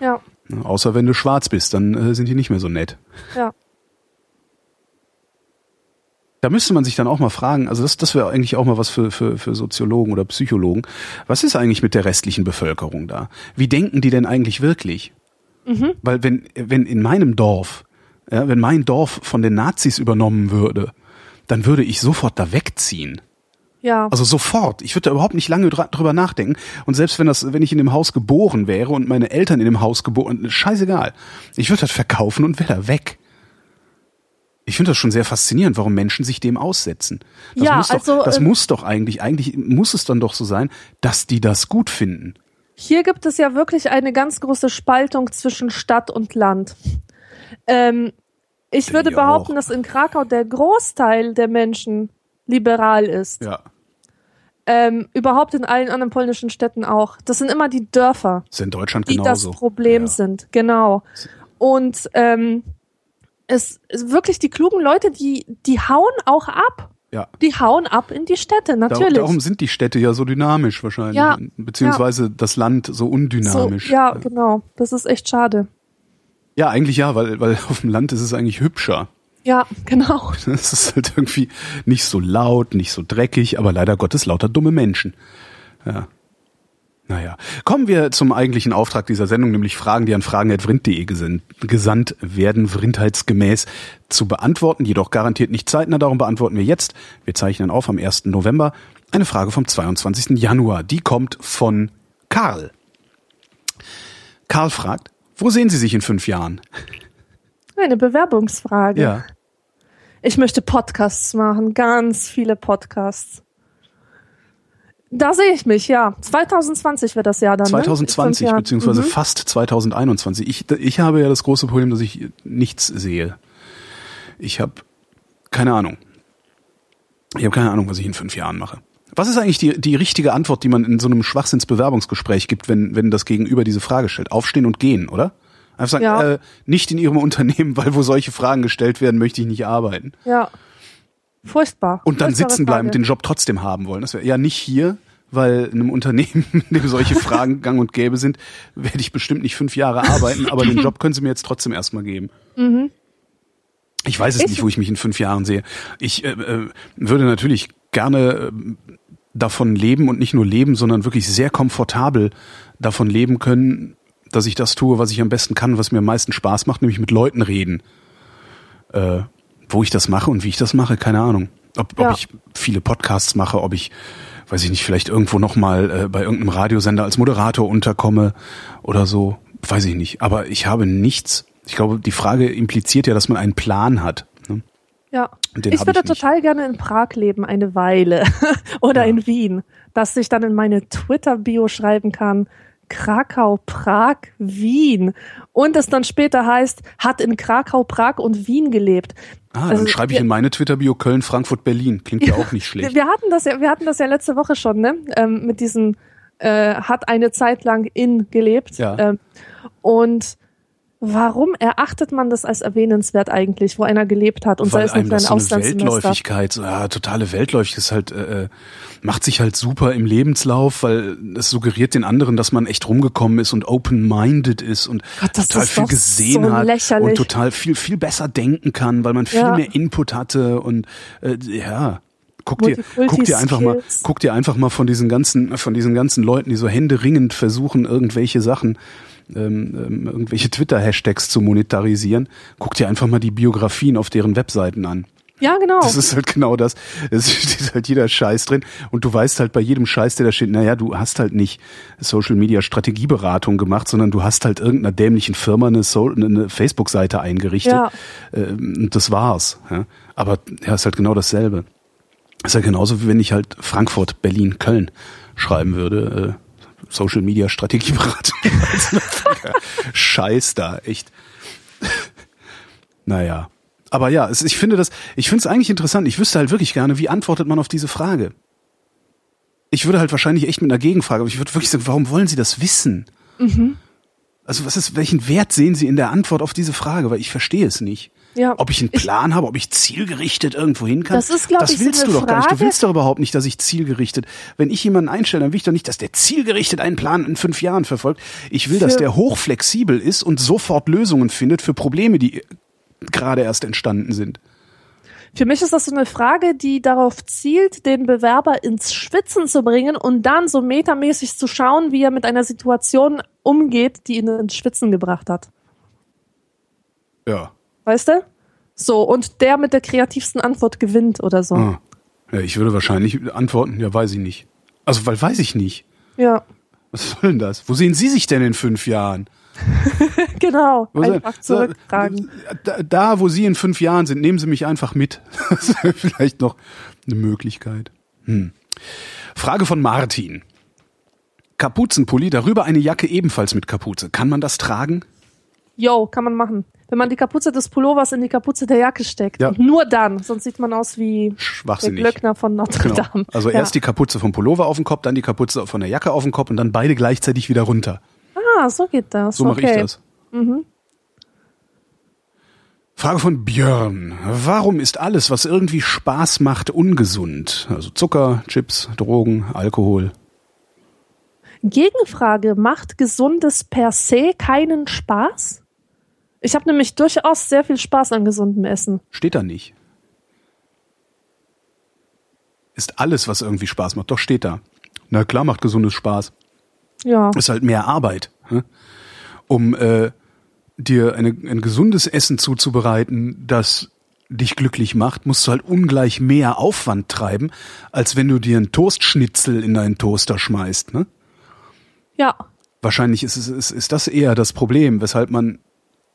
Ja. Außer wenn du schwarz bist, dann äh, sind die nicht mehr so nett. Ja. Da müsste man sich dann auch mal fragen, also das, das wäre eigentlich auch mal was für, für, für Soziologen oder Psychologen. Was ist eigentlich mit der restlichen Bevölkerung da? Wie denken die denn eigentlich wirklich? Mhm. Weil wenn, wenn in meinem Dorf, ja, wenn mein Dorf von den Nazis übernommen würde, dann würde ich sofort da wegziehen. Ja. Also sofort. Ich würde da überhaupt nicht lange drüber nachdenken. Und selbst wenn das, wenn ich in dem Haus geboren wäre und meine Eltern in dem Haus geboren, scheißegal. Ich würde das verkaufen und wäre da weg. Ich finde das schon sehr faszinierend, warum Menschen sich dem aussetzen. Das ja, muss doch, also, das äh, muss doch eigentlich, eigentlich muss es dann doch so sein, dass die das gut finden. Hier gibt es ja wirklich eine ganz große Spaltung zwischen Stadt und Land. Ähm, ich würde behaupten, auch. dass in Krakau der Großteil der Menschen liberal ist. Ja. Ähm, überhaupt in allen anderen polnischen Städten auch. Das sind immer die Dörfer, das ist in Deutschland die genauso. das Problem ja. sind. Genau. Und ähm, es ist wirklich die klugen Leute, die, die hauen auch ab. Ja. Die hauen ab in die Städte, natürlich. Darum sind die Städte ja so dynamisch wahrscheinlich. Ja, Beziehungsweise ja. das Land so undynamisch. So, ja, genau. Das ist echt schade. Ja, eigentlich ja, weil, weil auf dem Land ist es eigentlich hübscher. Ja, genau. Es ist halt irgendwie nicht so laut, nicht so dreckig, aber leider Gottes lauter dumme Menschen. Ja. Naja, kommen wir zum eigentlichen Auftrag dieser Sendung, nämlich Fragen, die an fragen.vrind.de gesandt werden, vrindheitsgemäß zu beantworten, jedoch garantiert nicht zeitnah. Darum beantworten wir jetzt. Wir zeichnen auf am 1. November eine Frage vom 22. Januar. Die kommt von Karl. Karl fragt, wo sehen Sie sich in fünf Jahren? Eine Bewerbungsfrage. Ja. Ich möchte Podcasts machen, ganz viele Podcasts. Da sehe ich mich, ja. 2020 wird das Jahr dann. 2020 ne? beziehungsweise mhm. fast 2021. Ich, ich habe ja das große Problem, dass ich nichts sehe. Ich habe keine Ahnung. Ich habe keine Ahnung, was ich in fünf Jahren mache. Was ist eigentlich die, die richtige Antwort, die man in so einem Schwachsinnsbewerbungsgespräch gibt, wenn, wenn das Gegenüber diese Frage stellt? Aufstehen und gehen, oder? Einfach sagen, ja. äh, nicht in Ihrem Unternehmen, weil wo solche Fragen gestellt werden, möchte ich nicht arbeiten. Ja. Furchtbar. Und dann sitzen bleiben und den Job trotzdem haben wollen. Das wäre ja nicht hier, weil in einem Unternehmen, in dem solche Fragen gang und gäbe sind, werde ich bestimmt nicht fünf Jahre arbeiten, aber den Job können sie mir jetzt trotzdem erstmal geben. Mhm. Ich weiß es ich nicht, wo ich mich in fünf Jahren sehe. Ich äh, äh, würde natürlich gerne äh, davon leben und nicht nur leben, sondern wirklich sehr komfortabel davon leben können, dass ich das tue, was ich am besten kann, was mir am meisten Spaß macht, nämlich mit Leuten reden. Äh, wo ich das mache und wie ich das mache, keine Ahnung. Ob, ja. ob ich viele Podcasts mache, ob ich, weiß ich nicht, vielleicht irgendwo nochmal äh, bei irgendeinem Radiosender als Moderator unterkomme oder so, weiß ich nicht. Aber ich habe nichts. Ich glaube, die Frage impliziert ja, dass man einen Plan hat. Ne? Ja, ich würde ich total gerne in Prag leben, eine Weile. oder ja. in Wien, dass ich dann in meine Twitter-Bio schreiben kann, Krakau, Prag, Wien. Und es dann später heißt, hat in Krakau, Prag und Wien gelebt. Ah, dann also, schreibe ich in meine Twitter-Bio Köln, Frankfurt, Berlin. Klingt ja, auch nicht schlecht. Wir hatten das ja, wir hatten das ja letzte Woche schon, ne? Ähm, mit diesem äh, hat eine Zeit lang in gelebt. Ja. Ähm, und Warum erachtet man das als erwähnenswert eigentlich, wo einer gelebt hat und Weil sei es nur für ein so Auslandssemester? Weltläufigkeit, ja, totale Weltläufigkeit ist halt äh, äh, macht sich halt super im Lebenslauf, weil es suggeriert den anderen, dass man echt rumgekommen ist und open-minded ist und Gott, total viel gesehen so hat lächerlich. und total viel viel besser denken kann, weil man viel ja. mehr Input hatte und äh, ja. Guck dir, guck dir einfach mal, guck dir einfach mal von diesen ganzen, von diesen ganzen Leuten, die so händeringend versuchen, irgendwelche Sachen ähm, ähm, irgendwelche Twitter-Hashtags zu monetarisieren, guck dir einfach mal die Biografien auf deren Webseiten an. Ja, genau. Das ist halt genau das. Es steht halt jeder Scheiß drin. Und du weißt halt bei jedem Scheiß, der da steht, naja, du hast halt nicht Social Media Strategieberatung gemacht, sondern du hast halt irgendeiner dämlichen Firma eine, so eine Facebook-Seite eingerichtet. Ja. Ähm, und das war's. Ja. Aber ja, ist halt genau dasselbe. Ist ja genauso wie wenn ich halt Frankfurt, Berlin, Köln schreiben würde. Social Media Strategieberatung. Scheiß da, echt. naja. Aber ja, es, ich finde das, ich finde es eigentlich interessant. Ich wüsste halt wirklich gerne, wie antwortet man auf diese Frage? Ich würde halt wahrscheinlich echt mit einer Gegenfrage, aber ich würde wirklich sagen, warum wollen Sie das wissen? Mhm. Also was ist, welchen Wert sehen Sie in der Antwort auf diese Frage? Weil ich verstehe es nicht. Ja. Ob ich einen Plan ich, habe, ob ich zielgerichtet irgendwo hin kann. Das ist, glaube ich, willst so du doch Frage. gar nicht. Du willst doch überhaupt nicht, dass ich zielgerichtet. Wenn ich jemanden einstelle, dann will ich doch nicht, dass der zielgerichtet einen Plan in fünf Jahren verfolgt. Ich will, dass der hochflexibel ist und sofort Lösungen findet für Probleme, die gerade erst entstanden sind. Für mich ist das so eine Frage, die darauf zielt, den Bewerber ins Schwitzen zu bringen und dann so metamäßig zu schauen, wie er mit einer Situation umgeht, die ihn ins Schwitzen gebracht hat. Ja. Weißt du? So, und der mit der kreativsten Antwort gewinnt oder so. Ah. Ja, ich würde wahrscheinlich antworten, ja, weiß ich nicht. Also, weil weiß ich nicht. Ja. Was soll denn das? Wo sehen Sie sich denn in fünf Jahren? genau, einfach zurücktragen. Da, da, wo Sie in fünf Jahren sind, nehmen Sie mich einfach mit. Das wäre vielleicht noch eine Möglichkeit. Hm. Frage von Martin. Kapuzenpulli, darüber eine Jacke ebenfalls mit Kapuze. Kann man das tragen? Jo, kann man machen. Wenn man die Kapuze des Pullovers in die Kapuze der Jacke steckt. Ja. nur dann, sonst sieht man aus wie der Glöckner von Notre genau. Dame. Also ja. erst die Kapuze vom Pullover auf den Kopf, dann die Kapuze von der Jacke auf den Kopf und dann beide gleichzeitig wieder runter. Ah, so geht das. So mache okay. ich das. Mhm. Frage von Björn. Warum ist alles, was irgendwie Spaß macht, ungesund? Also Zucker, Chips, Drogen, Alkohol. Gegenfrage, macht Gesundes per se keinen Spaß? Ich habe nämlich durchaus sehr viel Spaß an gesundem Essen. Steht da nicht. Ist alles, was irgendwie Spaß macht. Doch steht da. Na klar macht gesundes Spaß. Ja. Ist halt mehr Arbeit. Um äh, dir eine, ein gesundes Essen zuzubereiten, das dich glücklich macht, musst du halt ungleich mehr Aufwand treiben, als wenn du dir einen Toastschnitzel in deinen Toaster schmeißt, ne? Ja. Wahrscheinlich ist, es, ist, ist das eher das Problem, weshalb man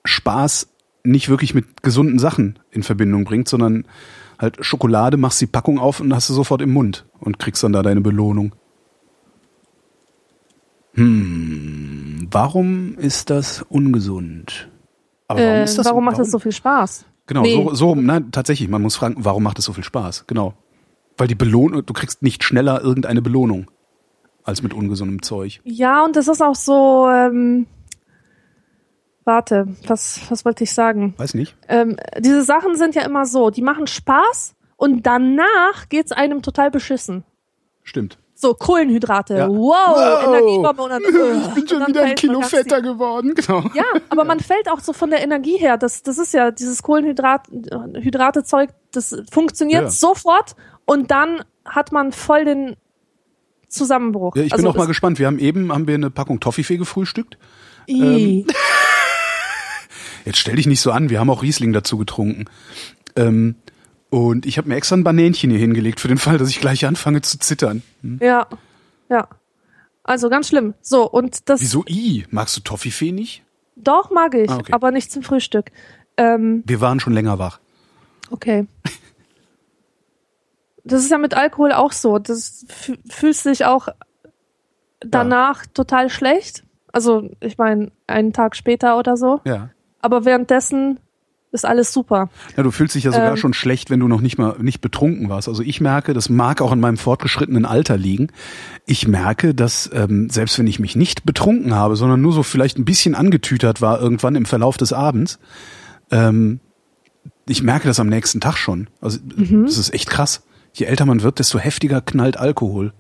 Spaß nicht wirklich mit gesunden Sachen in Verbindung bringt, sondern halt Schokolade, machst die Packung auf und hast du sofort im Mund und kriegst dann da deine Belohnung. Hm, warum ist das ungesund? Aber warum äh, ist das? Warum macht es so viel Spaß? Genau, nee. so, so, nein, tatsächlich, man muss fragen, warum macht es so viel Spaß? Genau. Weil die Belohnung, du kriegst nicht schneller irgendeine Belohnung als mit ungesundem Zeug. Ja, und das ist auch so, ähm, warte, was, was wollte ich sagen? Weiß nicht. Ähm, diese Sachen sind ja immer so, die machen Spaß und danach geht's einem total beschissen. Stimmt. So, Kohlenhydrate. Ja. Wow, wow, Energiebombe. Und dann, äh, ich bin schon wieder ein Kilo fetter geworden. Genau. Ja, aber man fällt auch so von der Energie her. Das, das ist ja dieses Kohlenhydrate-Zeug, das funktioniert ja. sofort und dann hat man voll den Zusammenbruch. Ja, ich bin also, auch mal gespannt. Wir haben eben haben wir eine Packung Toffifee gefrühstückt. Ähm, jetzt stell dich nicht so an. Wir haben auch Riesling dazu getrunken. Ähm, und ich habe mir extra ein Banänchen hier hingelegt für den Fall, dass ich gleich anfange zu zittern. Hm? Ja, ja. Also ganz schlimm. So, und das. Wieso I? Magst du Toffifee nicht? Doch, mag ich, ah, okay. aber nicht zum Frühstück. Ähm, Wir waren schon länger wach. Okay. Das ist ja mit Alkohol auch so. Das fühlst dich auch danach ja. total schlecht. Also, ich meine, einen Tag später oder so. Ja. Aber währenddessen ist alles super. Ja, du fühlst dich ja sogar ähm, schon schlecht, wenn du noch nicht mal nicht betrunken warst. Also ich merke, das mag auch in meinem fortgeschrittenen Alter liegen. Ich merke, dass ähm, selbst wenn ich mich nicht betrunken habe, sondern nur so vielleicht ein bisschen angetütert war irgendwann im Verlauf des Abends, ähm, ich merke das am nächsten Tag schon. Also mhm. das ist echt krass. Je älter man wird, desto heftiger knallt Alkohol.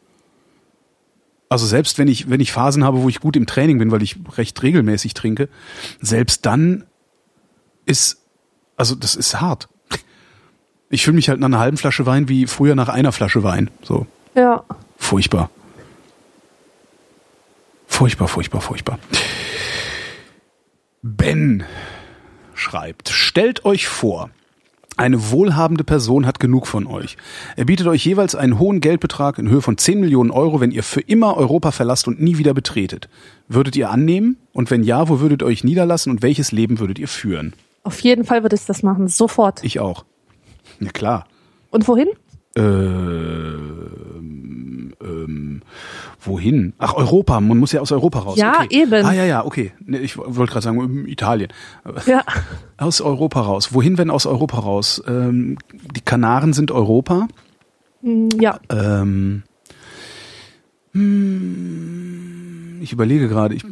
Also selbst wenn ich wenn ich Phasen habe, wo ich gut im Training bin, weil ich recht regelmäßig trinke, selbst dann ist also das ist hart. Ich fühle mich halt nach einer halben Flasche Wein wie früher nach einer Flasche Wein. So. Ja. Furchtbar. Furchtbar, furchtbar, furchtbar. Ben schreibt, stellt euch vor, Eine wohlhabende Person hat genug von euch. Er bietet euch jeweils einen hohen Geldbetrag in Höhe von 10 Millionen Euro, wenn ihr für immer Europa verlasst und nie wieder betretet. Würdet ihr annehmen? Und wenn ja, wo würdet ihr euch niederlassen und welches Leben würdet ihr führen? Auf jeden Fall würde ich das machen, sofort. Ich auch. Ja klar. Und wohin? Ähm, ähm, wohin? Ach, Europa. Man muss ja aus Europa raus. Ja, okay. eben. Ah, ja, ja, okay. Ich wollte gerade sagen, ähm, Italien. Ja. Aus Europa raus. Wohin, wenn aus Europa raus? Ähm, die Kanaren sind Europa. Hm, Ja. Ähm, hm, ich überlege gerade, ich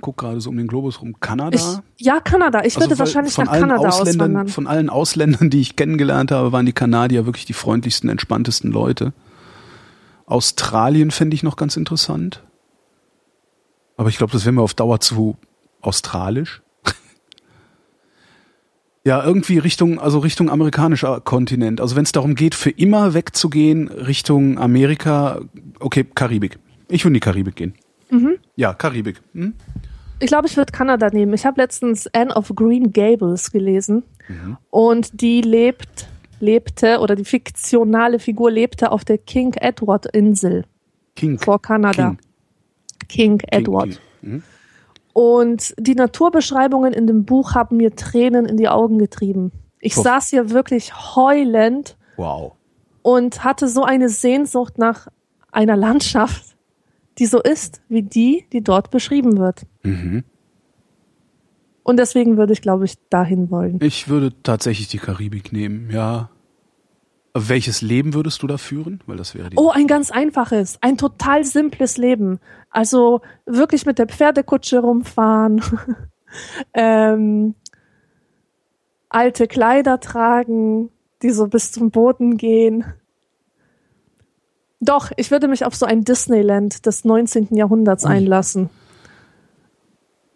gucke gerade so um den Globus rum. Kanada? Ich, ja, Kanada. Ich würde Also wahrscheinlich nach Kanada Ausländern, auswandern. Von allen Ausländern, die ich kennengelernt habe, waren die Kanadier wirklich die freundlichsten, entspanntesten Leute. Australien fände ich noch ganz interessant. Aber ich glaube, das wäre mir auf Dauer zu australisch. ja, irgendwie Richtung, also Richtung amerikanischer Kontinent. Also wenn es darum geht, für immer wegzugehen Richtung Amerika, okay, Karibik. Ich würde in die Karibik gehen. Mhm. Ja, Karibik. Hm? Ich glaube, ich würde Kanada nehmen. Ich habe letztens Anne of Green Gables gelesen Mhm. und die lebt, lebte oder die fiktionale Figur lebte auf der King Edward Insel King. vor Kanada. King. King, Edward. King. Mhm. Und die Naturbeschreibungen in dem Buch haben mir Tränen in die Augen getrieben. Ich Puh. saß hier wirklich heulend Wow. und hatte so eine Sehnsucht nach einer Landschaft, die so ist wie die, die dort beschrieben wird. Mhm. Und deswegen würde ich, glaube ich, dahin wollen. Ich würde tatsächlich die Karibik nehmen, ja. Welches Leben würdest du da führen? Weil das wäre die. Oh, ein ganz einfaches, ein total simples Leben. Also wirklich mit der Pferdekutsche rumfahren, ähm, alte Kleider tragen, die so bis zum Boden gehen. Doch, ich würde mich auf so ein Disneyland des 19. Jahrhunderts einlassen.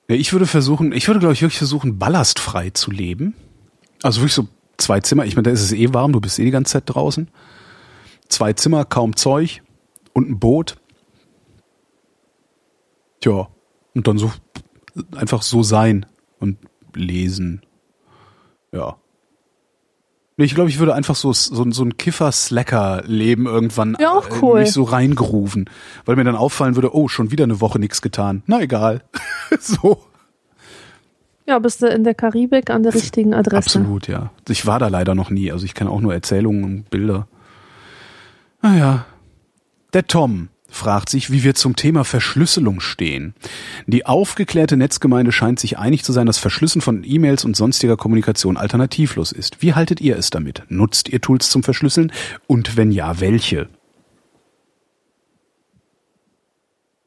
Ja, ich würde versuchen, ich würde, glaube ich, wirklich versuchen, ballastfrei zu leben. Also wirklich so zwei Zimmer. Ich meine, da ist es eh warm, du bist eh die ganze Zeit draußen. Zwei Zimmer, kaum Zeug und ein Boot. Tja, und dann so einfach so sein und lesen. Ja. Ich glaube, ich würde einfach so, so, so ein Kiffer-Slacker-Leben irgendwann Ja, auch äh, cool. mich so reingrooven. Weil mir dann auffallen würde, oh, schon wieder eine Woche nichts getan. Na egal. so. Ja, bist du in der Karibik an der richtigen Adresse. Absolut, ja. Ich war da leider noch nie. Also ich kenne auch nur Erzählungen und Bilder. Naja. Der Tom fragt sich, wie wir zum Thema Verschlüsselung stehen. Die aufgeklärte Netzgemeinde scheint sich einig zu sein, dass Verschlüsseln von E-Mails und sonstiger Kommunikation alternativlos ist. Wie haltet ihr es damit? Nutzt ihr Tools zum Verschlüsseln? Und wenn ja, welche?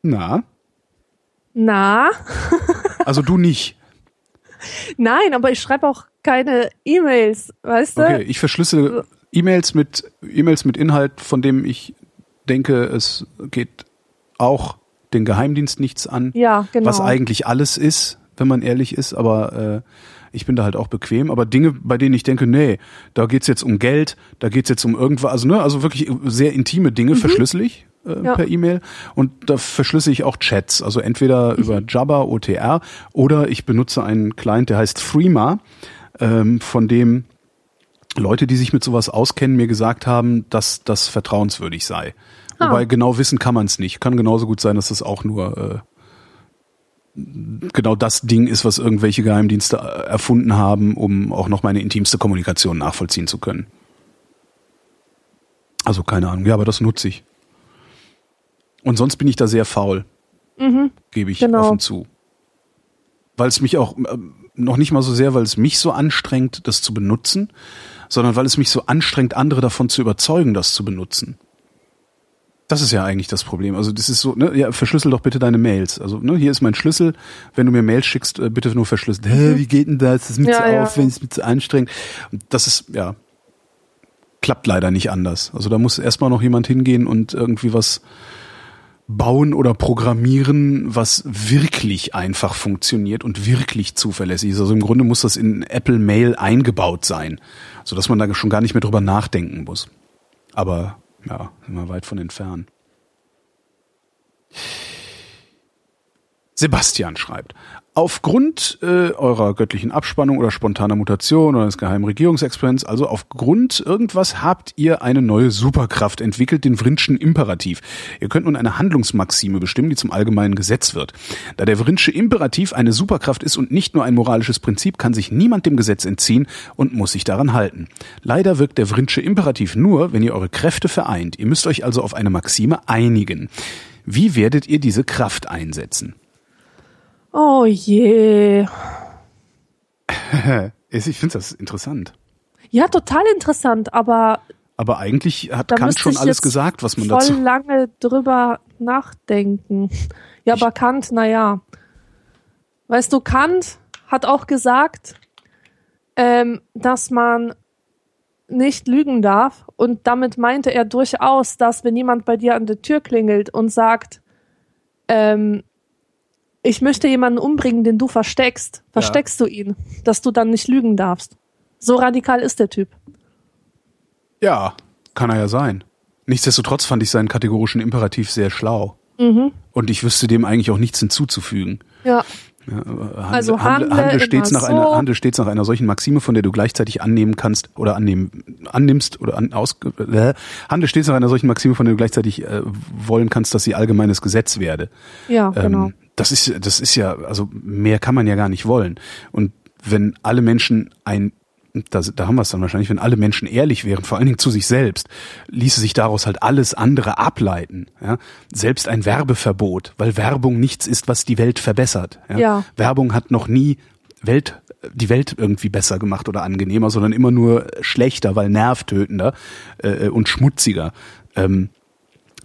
Na, Na, also du nicht. nein, aber ich schreibe auch keine E-Mails, weißt du? Okay, ich verschlüssele E-Mails mit E-Mails mit Inhalt, von dem ich denke, es geht auch den Geheimdienst nichts an, Ja, genau. was eigentlich alles ist, wenn man ehrlich ist, aber äh, ich bin da halt auch bequem. Aber Dinge, bei denen ich denke, nee, da geht's jetzt um Geld, da geht's jetzt um irgendwas, also ne, also wirklich sehr intime Dinge verschlüssel ich äh, Mhm. Ja. per E-Mail und da verschlüssel ich auch Chats, also entweder über Jabba, OTR oder ich benutze einen Client, der heißt Threema, ähm, von dem Leute, die sich mit sowas auskennen, mir gesagt haben, dass das vertrauenswürdig sei. Ah. Wobei genau wissen kann man es nicht. Kann genauso gut sein, dass das auch nur äh, genau das Ding ist, was irgendwelche Geheimdienste äh, erfunden haben, um auch noch meine intimste Kommunikation nachvollziehen zu können. Also keine Ahnung. Ja, aber das nutze ich. Und sonst bin ich da sehr faul, Mhm. gebe ich Genau. offen zu. Weil es mich auch äh, noch nicht mal so sehr, weil es mich so anstrengt, das zu benutzen, sondern weil es mich so anstrengt, andere davon zu überzeugen, das zu benutzen. Das ist ja eigentlich das Problem. Also das ist so, ne, ja, verschlüssel doch bitte deine Mails. Also, ne, hier ist mein Schlüssel. Wenn du mir Mails schickst, äh, bitte nur verschlüsselt. Hä, wie geht denn das? Das ist mir Ja, zu ja. aufwendig, das ist mir zu anstrengend. Und das ist, ja, klappt leider nicht anders. Also da muss erstmal noch jemand hingehen und irgendwie was bauen oder programmieren, was wirklich einfach funktioniert und wirklich zuverlässig ist. Also im Grunde muss das in Apple Mail eingebaut sein, so dass man da schon gar nicht mehr drüber nachdenken muss. Aber ja, sind wir weit von entfernt. Sebastian schreibt, aufgrund äh, eurer göttlichen Abspannung oder spontaner Mutation oder des geheimen Regierungsexperiments, also aufgrund irgendwas habt ihr eine neue Superkraft entwickelt, den Vrinschen Imperativ. Ihr könnt nun eine Handlungsmaxime bestimmen, die zum allgemeinen Gesetz wird. Da der Vrinsche Imperativ eine Superkraft ist und nicht nur ein moralisches Prinzip, kann sich niemand dem Gesetz entziehen und muss sich daran halten. Leider wirkt der Vrinsche Imperativ nur, wenn ihr eure Kräfte vereint. Ihr müsst euch also auf eine Maxime einigen. Wie werdet ihr diese Kraft einsetzen? Oh je. ich finde das interessant. Ja, total interessant, aber. Aber eigentlich hat Kant schon alles gesagt, was man voll dazu. voll lange drüber nachdenken. Ja, aber Kant, naja. Weißt du, Kant hat auch gesagt, ähm, dass man nicht lügen darf. Und damit meinte er durchaus, dass wenn jemand bei dir an der Tür klingelt und sagt, ähm, ich möchte jemanden umbringen, den du versteckst, versteckst ja. du ihn, dass du dann nicht lügen darfst. So radikal ist der Typ. Ja, kann er ja sein. Nichtsdestotrotz fand ich seinen kategorischen Imperativ sehr schlau. Mhm. Und ich wüsste dem eigentlich auch nichts hinzuzufügen. Ja. Ja, handle, also handle, handle, stets nach so. einer handle stets nach einer solchen Maxime, von der du gleichzeitig annehmen kannst oder annehmen annimmst oder an, aus äh, handle stets nach einer solchen Maxime, von der du gleichzeitig äh, wollen kannst, dass sie allgemeines Gesetz werde. Ja, ähm, genau das ist, das ist ja, also mehr kann man ja gar nicht wollen. Und wenn alle Menschen ein, da, da haben wir es dann wahrscheinlich, wenn alle Menschen ehrlich wären, vor allen Dingen zu sich selbst, ließe sich daraus halt alles andere ableiten. Ja? Selbst ein Werbeverbot, weil Werbung nichts ist, was die Welt verbessert. Ja? ja. Werbung hat noch nie Welt die Welt irgendwie besser gemacht oder angenehmer, sondern immer nur schlechter, weil nervtötender äh, und schmutziger. Ähm,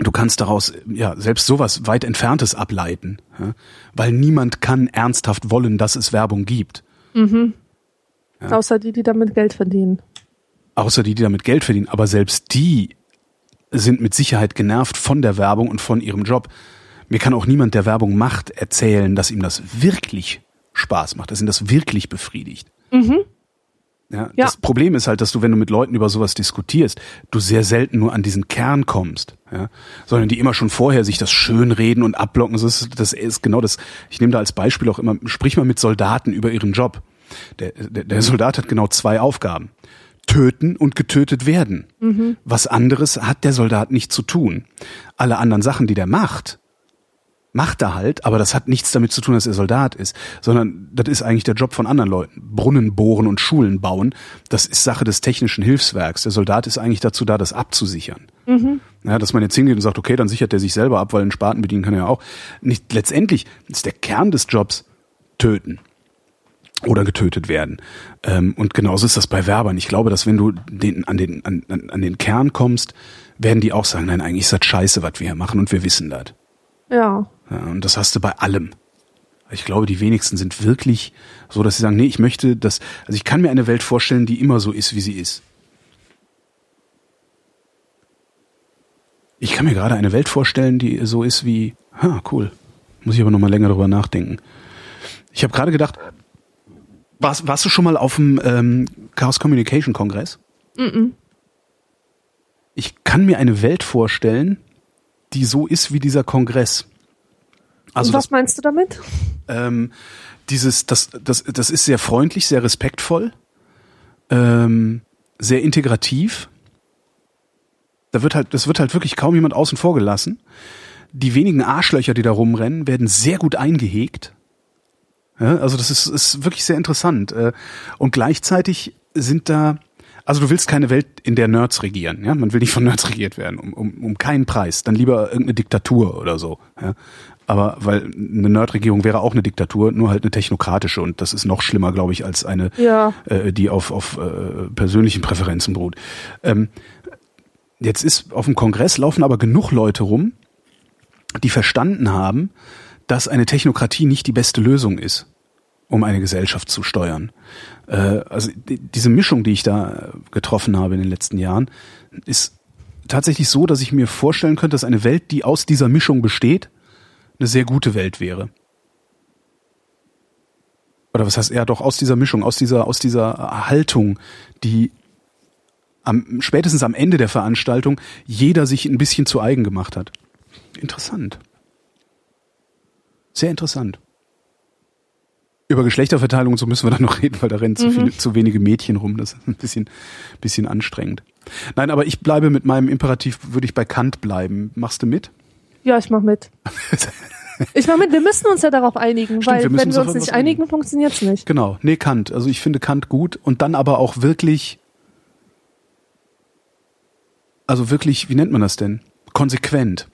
du kannst daraus ja selbst sowas weit entferntes ableiten, ja? weil niemand kann ernsthaft wollen, dass es Werbung gibt. Mhm. Ja? Außer die, die damit Geld verdienen. Außer die, die damit Geld verdienen, aber selbst die sind mit Sicherheit genervt von der Werbung und von ihrem Job. Mir kann auch niemand, der Werbung macht, erzählen, dass ihm das wirklich Spaß macht, dass ihn das wirklich befriedigt. Mhm. Ja, ja. Das Problem ist halt, dass du, wenn du mit Leuten über sowas diskutierst, du sehr selten nur an diesen Kern kommst, ja, sondern die immer schon vorher sich das schön reden und abblocken. Das ist, das ist genau das. Ich nehme da als Beispiel auch immer, sprich mal mit Soldaten über ihren Job. Der, der, der Soldat hat genau zwei Aufgaben. Töten und getötet werden. Mhm. Was anderes hat der Soldat nicht zu tun. Alle anderen Sachen, die der macht, macht er halt, aber das hat nichts damit zu tun, dass er Soldat ist, sondern das ist eigentlich der Job von anderen Leuten. Brunnen bohren und Schulen bauen, das ist Sache des technischen Hilfswerks. Der Soldat ist eigentlich dazu da, das abzusichern. Mhm. Ja, dass man jetzt hingeht und sagt, okay, dann sichert er sich selber ab, weil einen Spaten bedienen kann er ja auch. Nicht, letztendlich ist der Kern des Jobs töten oder getötet werden. Ähm, und genauso ist das bei Werbern. Ich glaube, dass wenn du den, an, den, an, an den Kern kommst, werden die auch sagen, nein, eigentlich ist das scheiße, was wir hier machen und wir wissen das. Ja. Und das hast du bei allem. Ich glaube, die wenigsten sind wirklich so, dass sie sagen, nee, ich möchte das, also ich kann mir eine Welt vorstellen, die immer so ist, wie sie ist. Ich kann mir gerade eine Welt vorstellen, die so ist wie, ha, cool. Muss ich aber noch mal länger darüber nachdenken. Ich habe gerade gedacht, warst, warst du schon mal auf dem ähm, Chaos Communication Kongress? Mm, -mm. Ich kann mir eine Welt vorstellen, die so ist wie dieser Kongress. Also was das, meinst du damit? Ähm, dieses, das, das, das ist sehr freundlich, sehr respektvoll, ähm, sehr integrativ. Da wird halt, das wird halt wirklich kaum jemand außen vor gelassen. Die wenigen Arschlöcher, die da rumrennen, werden sehr gut eingehegt. Ja, also das ist, ist wirklich sehr interessant. Äh, und gleichzeitig sind da also du willst keine Welt, in der Nerds regieren, ja? Man will nicht von Nerds regiert werden, um, um, um keinen Preis. Dann lieber irgendeine Diktatur oder so. Ja? Aber weil eine Nerdregierung wäre auch eine Diktatur, nur halt eine technokratische und das ist noch schlimmer, glaube ich, als eine, ja. äh, die auf, auf äh, persönlichen Präferenzen beruht. Ähm, jetzt ist auf dem Kongress laufen aber genug Leute rum, die verstanden haben, dass eine Technokratie nicht die beste Lösung ist, um eine Gesellschaft zu steuern. Äh, also die, diese Mischung, die ich da getroffen habe in den letzten Jahren, ist tatsächlich so, dass ich mir vorstellen könnte, dass eine Welt, die aus dieser Mischung besteht, eine sehr gute Welt wäre. Oder was heißt er doch aus dieser Mischung, aus dieser, aus dieser Haltung, die am, spätestens am Ende der Veranstaltung jeder sich ein bisschen zu eigen gemacht hat. Interessant. Sehr interessant. Über Geschlechterverteilung und so müssen wir dann noch reden, weil da rennen zu, viele, zu wenige Mädchen rum. Das ist ein bisschen, bisschen anstrengend. Nein, aber ich bleibe mit meinem Imperativ, würde ich bei Kant bleiben. Machst du mit? Ja, ich mach mit. Ich mach mit, wir müssen uns ja darauf einigen, Stimmt, weil wir wenn wir uns nicht einigen. einigen, funktioniert's nicht. Genau, nee, Kant. Also ich finde Kant gut und dann aber auch wirklich, also wirklich, wie nennt man das denn? Konsequent.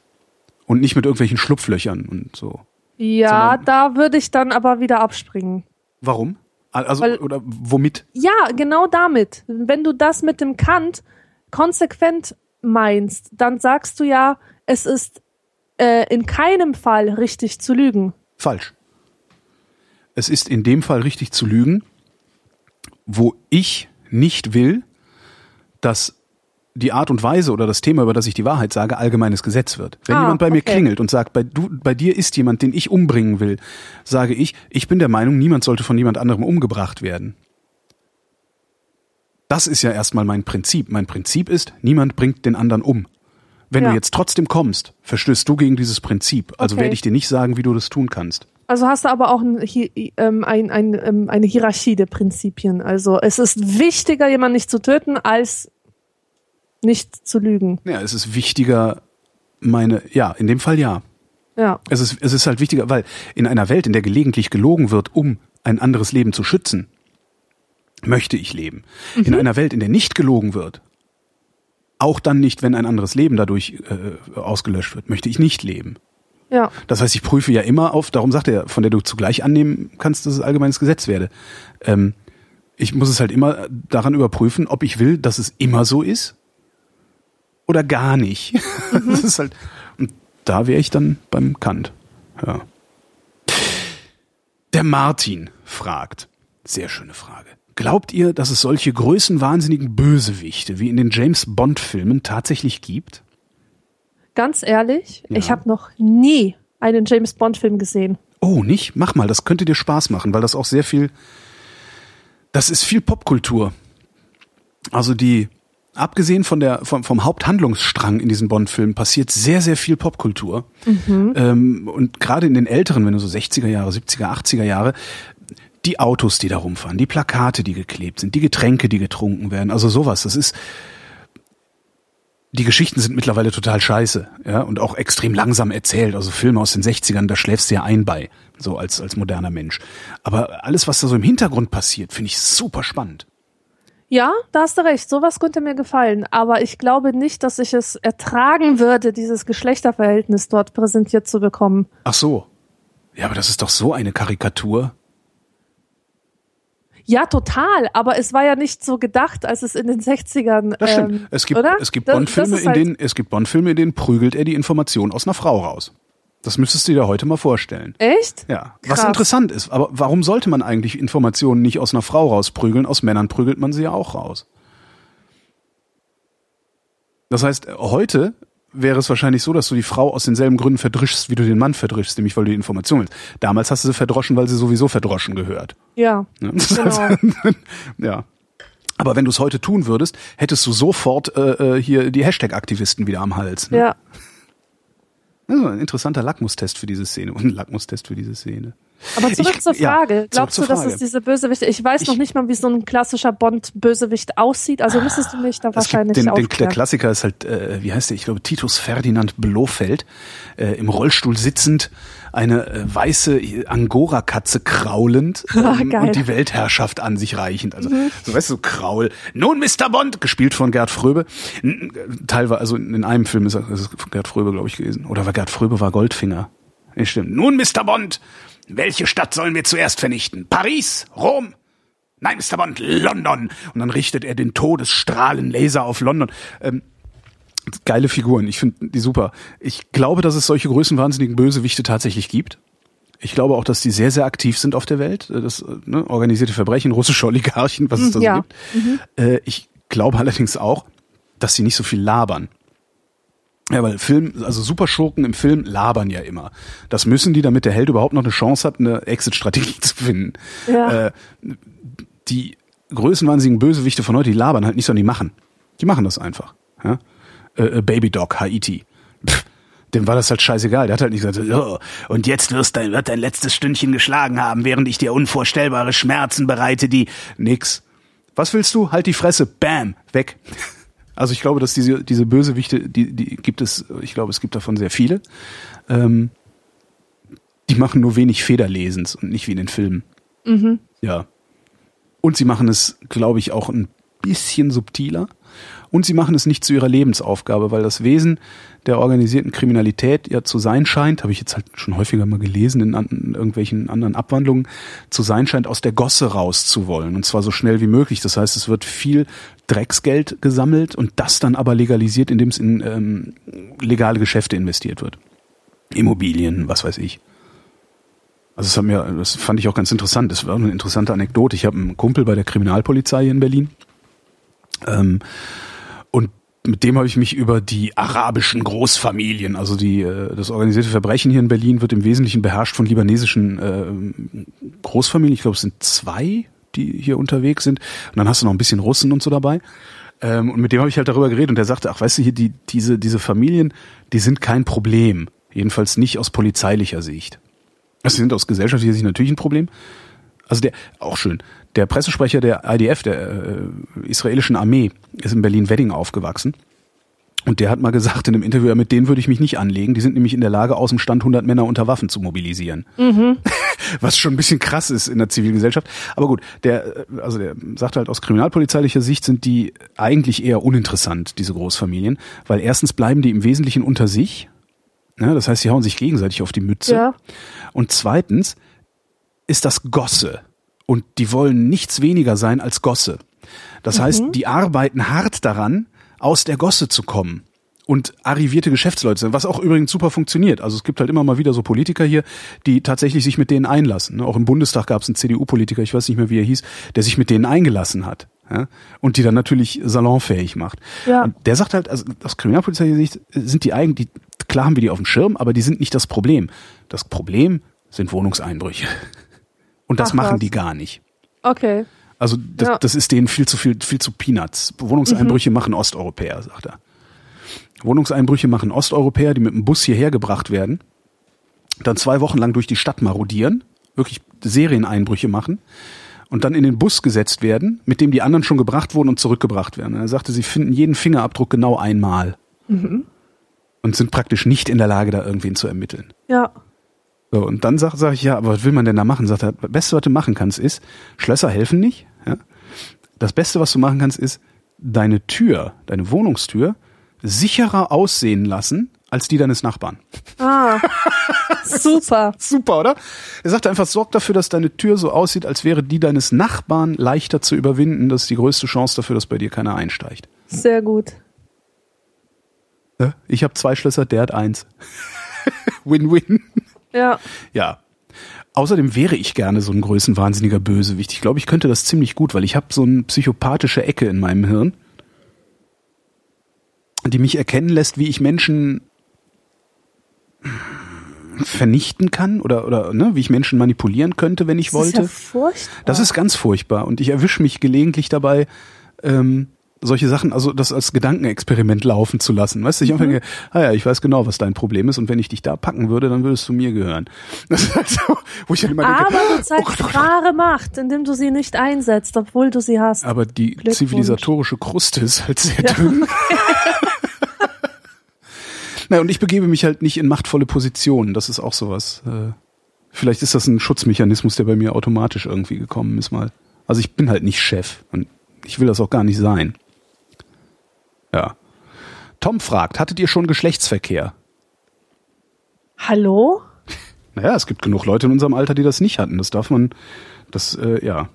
Und nicht mit irgendwelchen Schlupflöchern und so. Ja, Sondern- da würde ich dann aber wieder abspringen. Warum? Also, Weil- oder womit? Ja, genau damit. Wenn du das mit dem Kant konsequent meinst, dann sagst du ja, es ist äh, in keinem Fall richtig zu lügen. Falsch. Es ist in dem Fall richtig zu lügen, wo ich nicht will, dass die Art und Weise oder das Thema, über das ich die Wahrheit sage, allgemeines Gesetz wird. Wenn Ah, jemand bei mir okay. klingelt und sagt, bei, du, bei dir ist jemand, den ich umbringen will, sage ich, ich bin der Meinung, niemand sollte von jemand anderem umgebracht werden. Das ist ja erstmal mein Prinzip. Mein Prinzip ist, niemand bringt den anderen um. Wenn Ja. du jetzt trotzdem kommst, verstößt du gegen dieses Prinzip. Also Okay. werde ich dir nicht sagen, wie du das tun kannst. Also hast du aber auch ein, ähm, ein, ein, ähm, eine Hierarchie der Prinzipien. Also es ist wichtiger, jemanden nicht zu töten, als nicht zu lügen. Ja, es ist wichtiger, meine, ja, in dem Fall ja. Ja, Es ist, es ist halt wichtiger, weil in einer Welt, in der gelegentlich gelogen wird, um ein anderes Leben zu schützen, möchte ich leben. In einer Welt, in der nicht gelogen wird, auch dann nicht, wenn ein anderes Leben dadurch äh, ausgelöscht wird, möchte ich nicht leben. ja, Das heißt, ich prüfe ja immer auf, darum sagt er, von der du zugleich annehmen kannst, dass es allgemeines Gesetz werde. Ähm, ich muss es halt immer daran überprüfen, ob ich will, dass es immer so ist oder gar nicht. Das ist halt, und da wäre ich dann beim Kant. Ja. Der Martin fragt, sehr schöne Frage. Glaubt ihr, dass es solche größenwahnsinnigen Bösewichte wie in den James Bond Filmen tatsächlich gibt? ganz ehrlich, Ja. ich habe noch nie einen James Bond Film gesehen. Oh, nicht? Mach mal, das könnte dir Spaß machen, weil das auch sehr viel, das ist viel Popkultur. Also die, abgesehen von der, vom, vom Haupthandlungsstrang in diesen Bond-Filmen passiert sehr, sehr viel Popkultur. Ähm, und gerade in den älteren, wenn du so 60er Jahre, 70er, 80er Jahre, die Autos, die da rumfahren, die Plakate, die geklebt sind, die Getränke, die getrunken werden, also sowas, das ist, die Geschichten sind mittlerweile total scheiße, ja, und auch extrem langsam erzählt. Also Filme aus den 60ern, da schläfst du ja ein bei, so als, als moderner Mensch. Aber alles, was da so im Hintergrund passiert, finde ich super spannend. Ja, da hast du recht, sowas könnte mir gefallen, aber ich glaube nicht, dass ich es ertragen würde, dieses Geschlechterverhältnis dort präsentiert zu bekommen. Ach so. Ja, aber das ist doch so eine Karikatur. Ja, total, aber es war ja nicht so gedacht, als es in den 60ern. Das stimmt. ähm, es gibt, oder? es gibt Bond-Filme, ist in halt- denen, es gibt Bond-Filme, in denen prügelt er die Information aus einer Frau raus. Das müsstest du dir heute mal vorstellen. Echt? Ja. Was Krass. interessant ist, aber warum sollte man eigentlich Informationen nicht aus einer Frau rausprügeln? Aus Männern prügelt man sie ja auch raus. Das heißt, heute wäre es wahrscheinlich so, dass du die Frau aus denselben Gründen verdrischst, wie du den Mann verdrischst, nämlich weil du die Information willst. Damals hast du sie verdroschen, weil sie sowieso verdroschen gehört. Ja, Ne? genau. ja. Aber wenn du es heute tun würdest, hättest du sofort äh, äh, hier die Hashtag-Aktivisten wieder am Hals. Ne? ja. Also ein interessanter Lackmustest für diese Szene und ein Lackmustest für diese Szene. Aber zurück Ich- zur ja, Frage. zurück Glaubst zur du, dass es diese Bösewichte, ich weiß noch Ich- nicht mal, wie so ein klassischer Bond-Bösewicht aussieht, also müsstest du mich da wahrscheinlich den, den, der. Klassiker ist halt, äh, wie heißt der? Ich glaube, Titus Ferdinand Blofeld, äh, im Rollstuhl sitzend, eine äh, weiße Angora-Katze kraulend ähm. Mhm. und die Weltherrschaft an sich reichend. Also, so weißt du, Kraul. Nun, Mr. Bond, gespielt von Gerd Fröbe. Teilweise, also in einem Film ist ist es Gerd Fröbe, glaube ich, gewesen. Oder war Gerd Fröbe war Goldfinger. Ja, stimmt. Nun, Mr. Bond, welche Stadt sollen wir zuerst vernichten? Paris? Rom? Nein, Mr. Bond, London. Und dann richtet er den Todesstrahlenlaser auf London. Ähm, geile Figuren, ich finde die super. Ich glaube, dass es solche größenwahnsinnigen Bösewichte tatsächlich gibt. Ich glaube auch, dass die sehr, sehr aktiv sind auf der Welt. Das äh, ne, organisierte Verbrechen, russische Oligarchen, was es da so Ja. gibt. Äh, ich glaube allerdings auch, dass sie nicht so viel labern. Ja, weil Film, also Superschurken im Film labern ja immer. Das müssen die, damit der Held überhaupt noch eine Chance hat, eine Exit-Strategie zu finden. Ja. Äh, die größenwahnsinnigen Bösewichte von heute, die labern halt nicht, sondern die machen. Die machen das einfach. Ja? Äh, äh, Baby Dog, Haiti. Pff, Dem war das halt scheißegal. Der hat halt nicht gesagt, so, und jetzt wirst dein, wird dein letztes Stündchen geschlagen haben, während ich dir unvorstellbare Schmerzen bereite, die nix. Was willst du? Halt die Fresse. Bam. Weg. Also ich glaube, dass diese, diese Bösewichte, die, die gibt es, ich glaube, es gibt davon sehr viele. Ähm, die machen nur wenig Federlesens und nicht wie in den Filmen. Mhm. Ja. Und sie machen es, glaube ich, auch ein bisschen subtiler. Und sie machen es nicht zu ihrer Lebensaufgabe, weil das Wesen der organisierten Kriminalität ja zu sein scheint, habe ich jetzt halt schon häufiger mal gelesen in, an, in irgendwelchen anderen Abwandlungen, zu sein scheint, aus der Gosse rauszuwollen. Und zwar so schnell wie möglich. Das heißt, es wird viel Drecksgeld gesammelt und das dann aber legalisiert, indem es in ähm, legale Geschäfte investiert wird. Immobilien, was weiß ich. Also das, hat mir, das fand ich auch ganz interessant. Das war eine interessante Anekdote. Ich habe einen Kumpel bei der Kriminalpolizei hier in Berlin. Ähm, und mit dem habe ich mich über die arabischen Großfamilien, also die äh, das organisierte Verbrechen hier in Berlin wird im Wesentlichen beherrscht von libanesischen äh, Großfamilien. Ich glaube, es sind zwei, die hier unterwegs sind. Und dann hast du noch ein bisschen Russen und so dabei. Ähm, und mit dem habe ich halt darüber geredet und der sagte, ach weißt du hier, die, diese, diese Familien, die sind kein Problem. Jedenfalls nicht aus polizeilicher Sicht. Also sie sind aus gesellschaftlicher Sicht natürlich ein Problem. Also der, auch schön, der Pressesprecher der IDF, der äh, israelischen Armee, ist in Berlin-Wedding aufgewachsen. Und der hat mal gesagt in einem Interview, mit denen würde ich mich nicht anlegen. Die sind nämlich in der Lage, aus dem Stand 100 Männer unter Waffen zu mobilisieren. Mhm. Was schon ein bisschen krass ist in der Zivilgesellschaft. Aber gut, der, also der sagt halt aus kriminalpolizeilicher Sicht sind die eigentlich eher uninteressant, diese Großfamilien. Weil erstens bleiben die im Wesentlichen unter sich. Ja, das heißt, sie hauen sich gegenseitig auf die Mütze. Ja. Und zweitens ist das Gosse. Und die wollen nichts weniger sein als Gosse. Das heißt, die arbeiten hart daran, aus der Gosse zu kommen und arrivierte Geschäftsleute sind, was auch übrigens super funktioniert. Also es gibt halt immer mal wieder so Politiker hier, die tatsächlich sich mit denen einlassen. Auch im Bundestag gab es einen CDU-Politiker, ich weiß nicht mehr, wie er hieß, der sich mit denen eingelassen hat. Ja? Und die dann natürlich salonfähig macht. Ja. Und der sagt halt, also aus kriminalpolizeilicher Sicht sind die eigentlich, klar haben wir die auf dem Schirm, aber die sind nicht das Problem. Das Problem sind Wohnungseinbrüche. Und das Ach, machen die gar nicht. Okay. Also das, Ja. das ist denen viel zu viel, viel zu Peanuts. Wohnungseinbrüche machen Osteuropäer, sagt er. Wohnungseinbrüche machen Osteuropäer, die mit dem Bus hierher gebracht werden, dann zwei Wochen lang durch die Stadt marodieren, wirklich Serieneinbrüche machen und dann in den Bus gesetzt werden, mit dem die anderen schon gebracht wurden und zurückgebracht werden. Und er sagte, sie finden jeden Fingerabdruck genau einmal und sind praktisch nicht in der Lage, da irgendwen zu ermitteln. Ja. So, und dann sage sag ich, ja, aber was will man denn da machen? Sagt er, das Beste, was du machen kannst, ist, Schlösser helfen nicht. Ja? Das Beste, was du machen kannst, ist, deine Tür, deine Wohnungstür, sicherer aussehen lassen als die deines Nachbarn. Ah. Super. Super, oder? Er sagt einfach, sorg dafür, dass deine Tür so aussieht, als wäre die deines Nachbarn leichter zu überwinden. Das ist die größte Chance dafür, dass bei dir keiner einsteigt. Sehr gut. Ich habe zwei Schlösser, der hat eins. Win-win. Ja. Ja. Außerdem wäre ich gerne so ein größenwahnsinniger Bösewicht. Ich glaube, ich könnte das ziemlich gut, weil ich habe so eine psychopathische Ecke in meinem Hirn, die mich erkennen lässt, wie ich Menschen vernichten kann oder oder ne, wie ich Menschen manipulieren könnte, wenn ich Das wollte. ist ja furchtbar. Das ist ganz furchtbar und ich erwische mich gelegentlich dabei, ähm, solche Sachen, also das als Gedankenexperiment laufen zu lassen. Weißt du, ich einfach denke, ah ja, ich weiß genau, was dein Problem ist und wenn ich dich da packen würde, dann würdest du mir gehören. Das ist halt so, wo ich dann immer denke, Aber du oh zeigst Gott, oh Gott. wahre Macht, indem du sie nicht einsetzt, obwohl du sie hast. aber die zivilisatorische Kruste ist halt sehr Ja. dünn. Na, und ich begebe mich halt nicht in machtvolle Positionen. Das ist auch sowas. Äh, Vielleicht ist das ein Schutzmechanismus, der bei mir automatisch irgendwie gekommen ist mal. Also ich bin halt nicht Chef und ich will das auch gar nicht sein. Ja. Tom fragt, hattet ihr schon Geschlechtsverkehr? Hallo? Naja, es gibt genug Leute in unserem Alter, die das nicht hatten. Das darf man, das, äh, ja.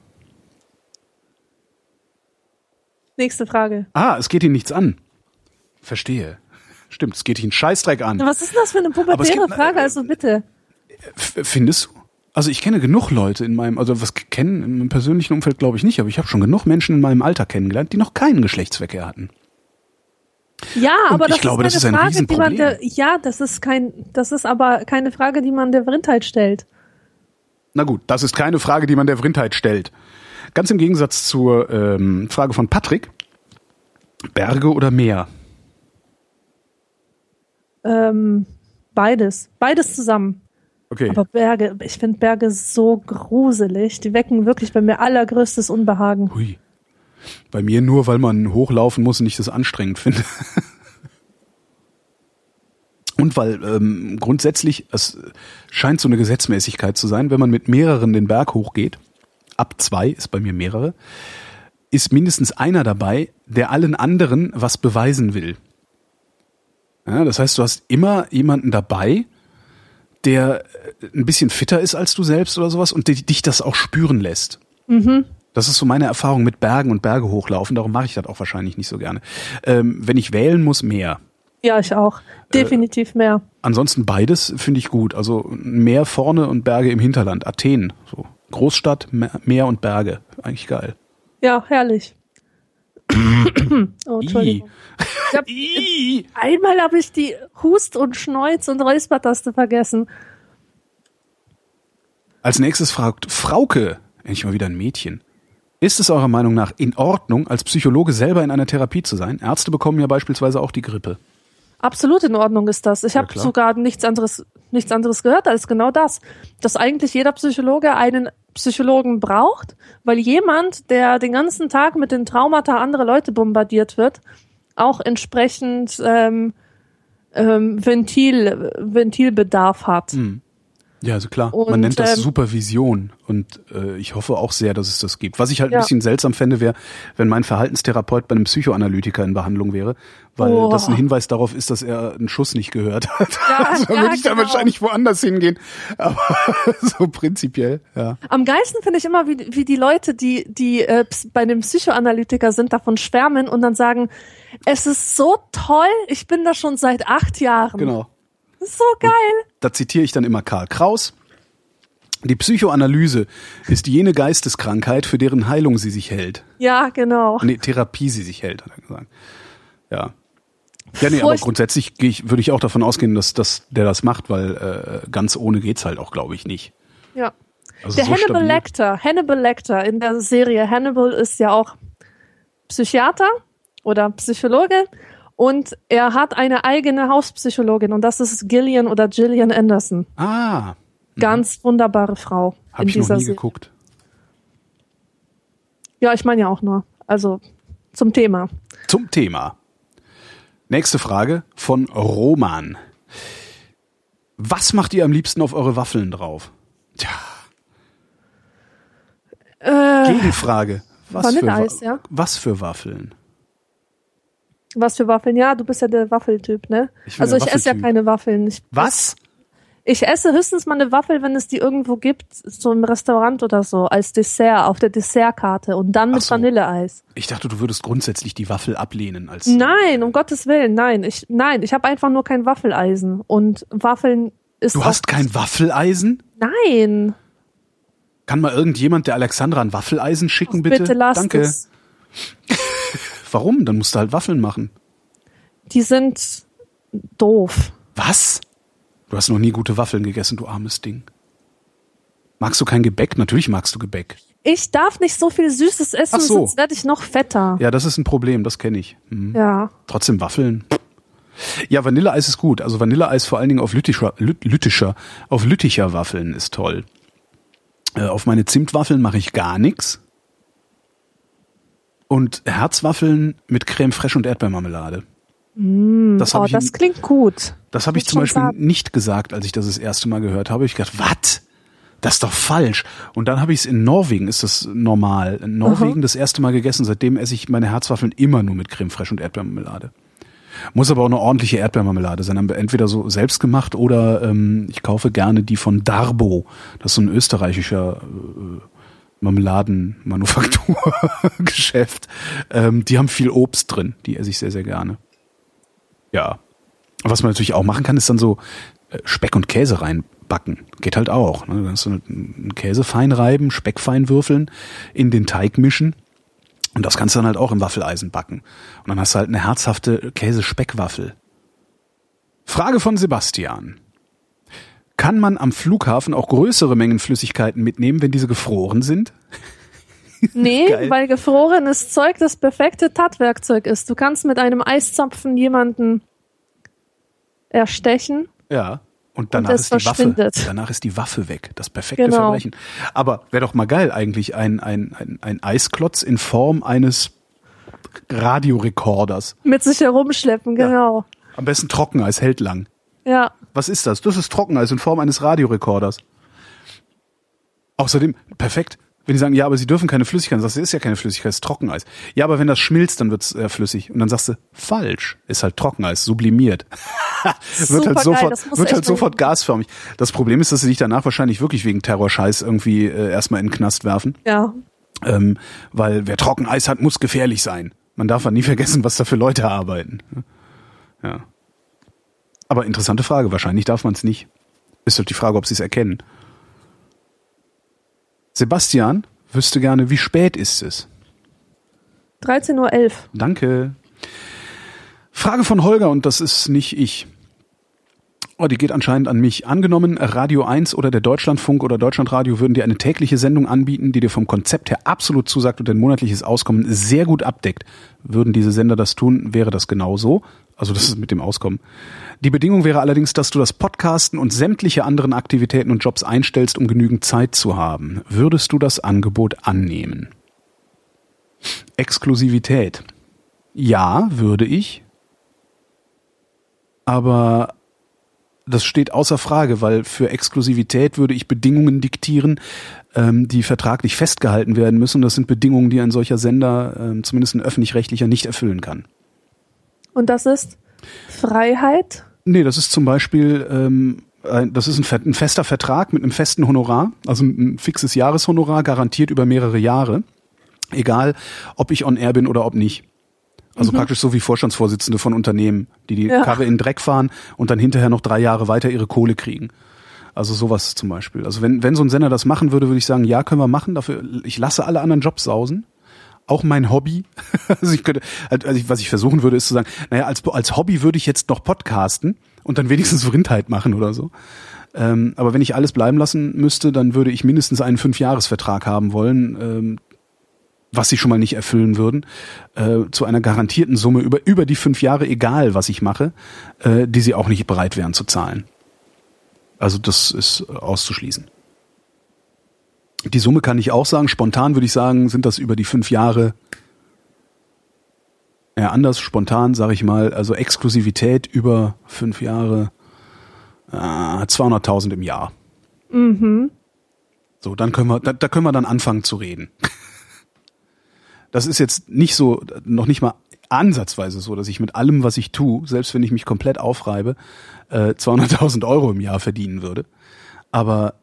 Nächste Frage. Ah, es geht ihn nichts an. Verstehe. Stimmt, es geht ihn Scheißdreck an. Was ist denn das für eine pubertäre gibt- Frage? Also bitte. Findest du? Also ich kenne genug Leute in meinem, also was kennen im persönlichen Umfeld glaube ich nicht, aber ich habe schon genug Menschen in meinem Alter kennengelernt, die noch keinen Geschlechtsverkehr hatten. Ja, Und aber das glaube, ist das keine ist Frage, die man der, ja, das ist kein, das ist aber keine Frage, die man der Vrindheit stellt. Na gut, das ist keine Frage, die man der Vrindheit stellt. Ganz im Gegensatz zur ähm, Frage von Patrick. Berge oder Meer? Ähm, Beides. Beides zusammen. Okay. Aber Berge, ich finde Berge so gruselig. Die wecken wirklich bei mir allergrößtes Unbehagen. Hui. Bei mir nur, weil man hochlaufen muss und ich das anstrengend finde. Und weil ähm, grundsätzlich, es scheint so eine Gesetzmäßigkeit zu sein, wenn man mit mehreren den Berg hochgeht, ab zwei ist bei mir mehrere, ist mindestens einer dabei, der allen anderen was beweisen will. Ja, das heißt, du hast immer jemanden dabei, der äh, ein bisschen fitter ist als du selbst oder sowas und dich das auch spüren lässt. Mhm. Das ist so meine Erfahrung mit Bergen und Berge hochlaufen. Darum mache ich das auch wahrscheinlich nicht so gerne. Ähm, wenn ich wählen muss, mehr. Ja, ich auch. Definitiv mehr. Ansonsten beides finde ich gut. Also Meer vorne und Berge im Hinterland. Athen, so Großstadt, Meer und Berge. Eigentlich geil. Ja, herrlich. oh, Entschuldigung. Ich hab, einmal habe ich die Hust- und Schneuz- und Räuspertaste vergessen. Als nächstes fragt Frauke, endlich mal wieder ein Mädchen. Ist es eurer Meinung nach in Ordnung, als Psychologe selber in einer Therapie zu sein? Ärzte bekommen ja beispielsweise auch die Grippe. Absolut in Ordnung ist das. Ich ja, habe sogar nichts anderes, nichts anderes gehört als genau das, dass eigentlich jeder Psychologe einen Psychologen braucht, weil jemand, der den ganzen Tag mit den Traumata anderer Leute bombardiert wird, auch entsprechend ähm, ähm, Ventil, Ventilbedarf hat. Hm. Ja, also klar. Und, Man nennt das ähm, Supervision und äh, ich hoffe auch sehr, dass es das gibt. Was ich halt ja. ein bisschen seltsam fände, wäre, wenn mein Verhaltenstherapeut bei einem Psychoanalytiker in Behandlung wäre, weil oh. das ein Hinweis darauf ist, dass er einen Schuss nicht gehört hat. Ja, also ja, würde ich genau. da wahrscheinlich woanders hingehen. Aber so prinzipiell, ja. Am geilsten finde ich immer, wie, wie die Leute, die, die äh, bei einem Psychoanalytiker sind, davon schwärmen und dann sagen, es ist so toll, ich bin da schon seit acht Jahren. Genau. So geil. Und da zitiere ich dann immer Karl Kraus. Die Psychoanalyse ist jene Geisteskrankheit, für deren Heilung sie sich hält. Ja, genau. Nee, Therapie sie sich hält, hat er gesagt. Ja. Ja, nee, aber grundsätzlich ich, würde ich auch davon ausgehen, dass, dass der das macht, weil äh, ganz ohne geht's halt auch, glaube ich, nicht. Ja. Also der so Hannibal stabil. Lecter, Hannibal Lecter in der Serie Hannibal ist ja auch Psychiater oder Psychologe und er hat eine eigene Hauspsychologin und das ist Gillian oder Gillian Anderson. Ah. Ganz wunderbare Frau. Hab ich noch nie Serie. geguckt. Ja, ich meine ja auch nur. Also zum Thema. Zum Thema. Nächste Frage von Roman. Was macht ihr am liebsten auf eure Waffeln drauf? Tja. Äh, Gegenfrage. Was für, ja? was für Waffeln? Was für Waffeln? Ja, du bist ja der Waffeltyp, ne? Ich also ich esse ja keine Waffeln. Ich, Was? Ich esse höchstens mal eine Waffel, wenn es die irgendwo gibt, so im Restaurant oder so, als Dessert, auf der Dessertkarte und dann mit so. Vanilleeis. Ich dachte, du würdest grundsätzlich die Waffel ablehnen als. Nein, um Gottes Willen, nein. Ich, nein, ich habe einfach nur kein Waffeleisen. Und Waffeln ist. Du hast kein Waffeleisen? Nein. Kann mal irgendjemand der Alexandra ein Waffeleisen schicken, bitte? Bitte lass Danke. Es. Warum? Dann musst du halt Waffeln machen. Die sind doof. Was? Du hast noch nie gute Waffeln gegessen, du armes Ding. Magst du kein Gebäck? Natürlich magst du Gebäck. Ich darf nicht so viel Süßes essen, so. sonst werde ich noch fetter. Ja, das ist ein Problem, das kenne ich. Mhm. Ja. Trotzdem Waffeln. Ja, Vanilleeis ist gut. Also Vanilleeis vor allen Dingen auf lüttischer, lüttischer, auf lütticher Waffeln ist toll. Äh, auf meine Zimtwaffeln mache ich gar nichts und Herzwaffeln mit Creme fraiche und Erdbeermarmelade. Mm, das oh, das in, klingt gut. Das habe ich zum Beispiel sagen. nicht gesagt, als ich das das erste Mal gehört habe. Ich gedacht, was? Das ist doch falsch. Und dann habe ich es in Norwegen, ist das normal. In Norwegen Aha. das erste Mal gegessen. Seitdem esse ich meine Herzwaffeln immer nur mit Creme fraiche und Erdbeermarmelade. Muss aber auch eine ordentliche Erdbeermarmelade sein. Entweder so selbst gemacht oder ähm, ich kaufe gerne die von Darbo. Das ist so ein österreichischer äh, Marmeladenmanufakturgeschäft. ähm, die haben viel Obst drin, die esse ich sehr, sehr gerne. Ja. Was man natürlich auch machen kann, ist dann so äh, Speck und Käse reinbacken. Geht halt auch. Ne? Dann hast du einen Käse fein reiben, Speck fein würfeln, in den Teig mischen. Und das kannst du dann halt auch im Waffeleisen backen. Und dann hast du halt eine herzhafte Käse-Speckwaffel. Frage von Sebastian. Kann man am Flughafen auch größere Mengen Flüssigkeiten mitnehmen, wenn diese gefroren sind? Nee, weil gefrorenes Zeug das perfekte Tatwerkzeug ist. Du kannst mit einem Eiszapfen jemanden erstechen. Ja. Und danach Und ist die Waffe. Danach ist die Waffe weg. Das perfekte Genau. Verbrechen. Aber wäre doch mal geil eigentlich ein, ein, ein, ein Eisklotz in Form eines Radiorekorders. Mit sich herumschleppen, genau. Am besten Trockeneis hält lang. Ja. Was ist das? Das ist Trockeneis in Form eines Radiorekorders. Außerdem, perfekt. Wenn die sagen, ja, aber sie dürfen keine Flüssigkeit, dann sagst du, ist ja keine Flüssigkeit, ist Trockeneis. Ja, aber wenn das schmilzt, dann wird's äh, flüssig. Und dann sagst du, falsch, ist halt Trockeneis, sublimiert. wird halt sofort, wird halt sofort gasförmig. Das Problem ist, dass sie dich danach wahrscheinlich wirklich wegen Terrorscheiß irgendwie äh, erstmal in den Knast werfen. Ja. Ähm, weil wer Trockeneis hat, muss gefährlich sein. Man darf halt nie vergessen, was da für Leute arbeiten. Ja. Aber interessante Frage. Wahrscheinlich darf man es nicht. Ist halt die Frage, ob sie es erkennen. Sebastian wüsste gerne, wie spät ist es? 13.11 Uhr. Danke. Frage von Holger und das ist nicht ich. Oh, die geht anscheinend an mich. Angenommen, Radio 1 oder der Deutschlandfunk oder Deutschlandradio würden dir eine tägliche Sendung anbieten, die dir vom Konzept her absolut zusagt und dein monatliches Auskommen sehr gut abdeckt. Würden diese Sender das tun, wäre das genau so. Also das ist mit dem Auskommen. Die Bedingung wäre allerdings, dass du das Podcasten und sämtliche anderen Aktivitäten und Jobs einstellst, um genügend Zeit zu haben. Würdest du das Angebot annehmen? Exklusivität. Ja, würde ich. Aber das steht außer Frage, weil für Exklusivität würde ich Bedingungen diktieren, ähm, die vertraglich festgehalten werden müssen. Das sind Bedingungen, die ein solcher Sender, ähm, zumindest ein öffentlich-rechtlicher, nicht erfüllen kann. Und das ist Freiheit. Nee, das ist zum Beispiel, ähm, ein, das ist ein, ein fester Vertrag mit einem festen Honorar, also ein fixes Jahreshonorar, garantiert über mehrere Jahre. Egal, ob ich on air bin oder ob nicht. Also praktisch so wie Vorstandsvorsitzende von Unternehmen, die die Ja. Karre in den Dreck fahren und dann hinterher noch drei Jahre weiter ihre Kohle kriegen. Also sowas zum Beispiel. Also wenn, wenn so ein Sender das machen würde, würde ich sagen, ja, können wir machen. Dafür, ich lasse alle anderen Jobs sausen. Auch mein Hobby. Also ich könnte, also ich, was ich versuchen würde, ist zu sagen, naja, als, als Hobby würde ich jetzt noch podcasten und dann wenigstens Vrindheit machen oder so. Ähm, aber wenn ich alles bleiben lassen müsste, dann würde ich mindestens einen Fünfjahresvertrag haben wollen, ähm, was sie schon mal nicht erfüllen würden, äh, zu einer garantierten Summe über, über die fünf Jahre, egal was ich mache, äh, die sie auch nicht bereit wären zu zahlen. Also das ist auszuschließen. Die Summe kann ich auch sagen. Spontan würde ich sagen, sind das über die fünf Jahre. Ja, anders, spontan sage ich mal, also Exklusivität über fünf Jahre, äh, 200.000 im Jahr. Mhm. So, dann können wir, da, da können wir dann anfangen zu reden. Das ist jetzt nicht so, noch nicht mal ansatzweise so, dass ich mit allem, was ich tue, selbst wenn ich mich komplett aufreibe, äh, 200.000 Euro im Jahr verdienen würde. Aber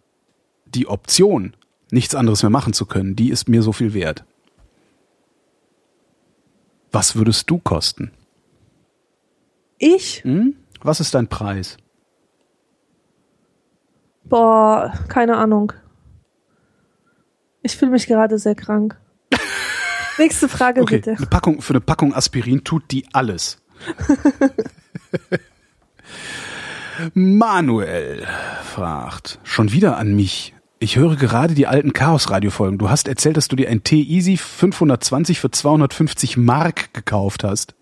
die Option, nichts anderes mehr machen zu können, die ist mir so viel wert. Was würdest du kosten? Ich? Hm? Was ist dein Preis? Boah, keine Ahnung. Ich fühle mich gerade sehr krank. Nächste Frage Okay, bitte. eine Packung, für eine Packung Aspirin tut die alles. Manuel fragt, schon wieder an mich. Ich höre gerade die alten Chaos-Radio-Folgen. Du hast erzählt, dass du dir ein T-Easy 520 für 250 Mark gekauft hast.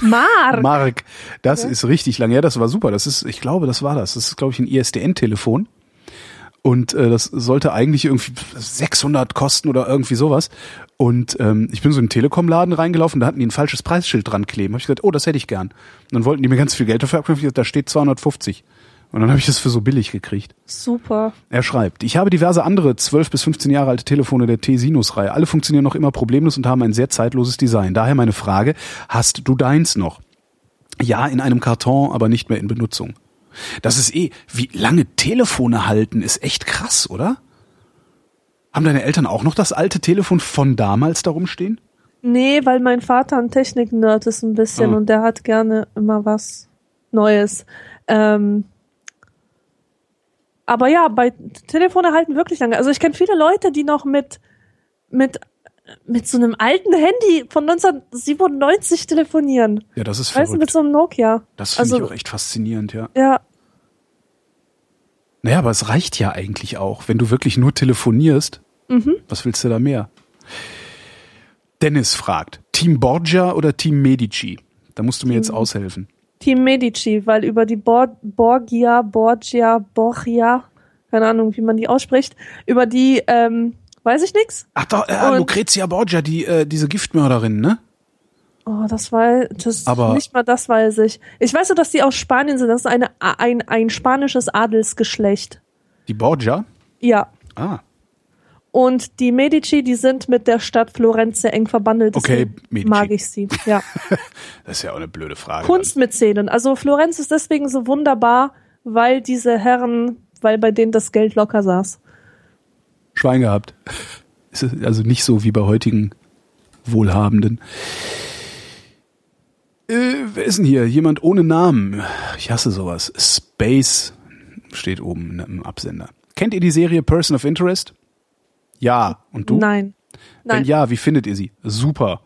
Mark. Mark, das Ja. ist richtig lang. Ja, das war super. Das ist, ich glaube, das war das. Das ist, glaube ich, ein ISDN-Telefon. Und äh, das sollte eigentlich irgendwie 600 kosten oder irgendwie sowas. Und ähm, ich bin so in den Telekom-Laden reingelaufen, da hatten die ein falsches Preisschild dran kleben. Hab ich gesagt, oh, das hätte ich gern. Und dann wollten die mir ganz viel Geld dafür abknüpfen. Da steht 250. Und dann habe ich das für so billig gekriegt. Super. Er schreibt, ich habe diverse andere 12 bis 15 Jahre alte Telefone der T-Sinus-Reihe. Alle funktionieren noch immer problemlos und haben ein sehr zeitloses Design. Daher meine Frage, hast du deins noch? Ja, in einem Karton, aber nicht mehr in Benutzung. Das ist eh, wie lange Telefone halten, ist echt krass, oder? Haben deine Eltern auch noch das alte Telefon von damals darum stehen? Nee, weil mein Vater ein Technik-Nerd ist ein bisschen Ah. und der hat gerne immer was Neues. Ähm, aber ja, bei Telefone halten wirklich lange. Also ich kenne viele Leute, die noch mit, mit, mit so einem alten Handy von 1997 telefonieren. Ja, das ist Weißt du, mit verrückt. so einem Nokia. Das finde also- ich auch echt faszinierend, ja. Ja, Naja, aber es reicht ja eigentlich auch, wenn du wirklich nur telefonierst. mhm. Was willst du da mehr? Dennis fragt, Team Borgia oder Team Medici? Da musst du mir jetzt aushelfen. Team Medici, weil über die Bor Borgia, Borgia, Borgia, keine Ahnung, wie man die ausspricht, über die ähm, weiß ich nix. Ach doch, äh, Und- Lucrezia Borgia, die, äh, diese Giftmörderin, ne? Oh, das war das Aber- nicht mal das weiß ich. Ich weiß nur, dass die aus Spanien sind. Das ist eine, ein, ein spanisches Adelsgeschlecht. Die Borgia? Ja. Ah, Und die Medici, die sind mit der Stadt Florenz sehr eng verbandelt. Okay, Medici. mag ich sie. Ja. das ist ja auch eine blöde Frage. Kunstmäzenen. Also Florenz ist deswegen so wunderbar, weil diese Herren, weil bei denen das Geld locker saß. Schwein gehabt. Also nicht so wie bei heutigen Wohlhabenden. Äh, wer ist denn hier? Jemand ohne Namen. Ich hasse sowas. Space steht oben im Absender. Kennt ihr die Serie Person of Interest? Ja. Und du? Nein. Wenn Nein. ja, wie findet ihr sie? Super.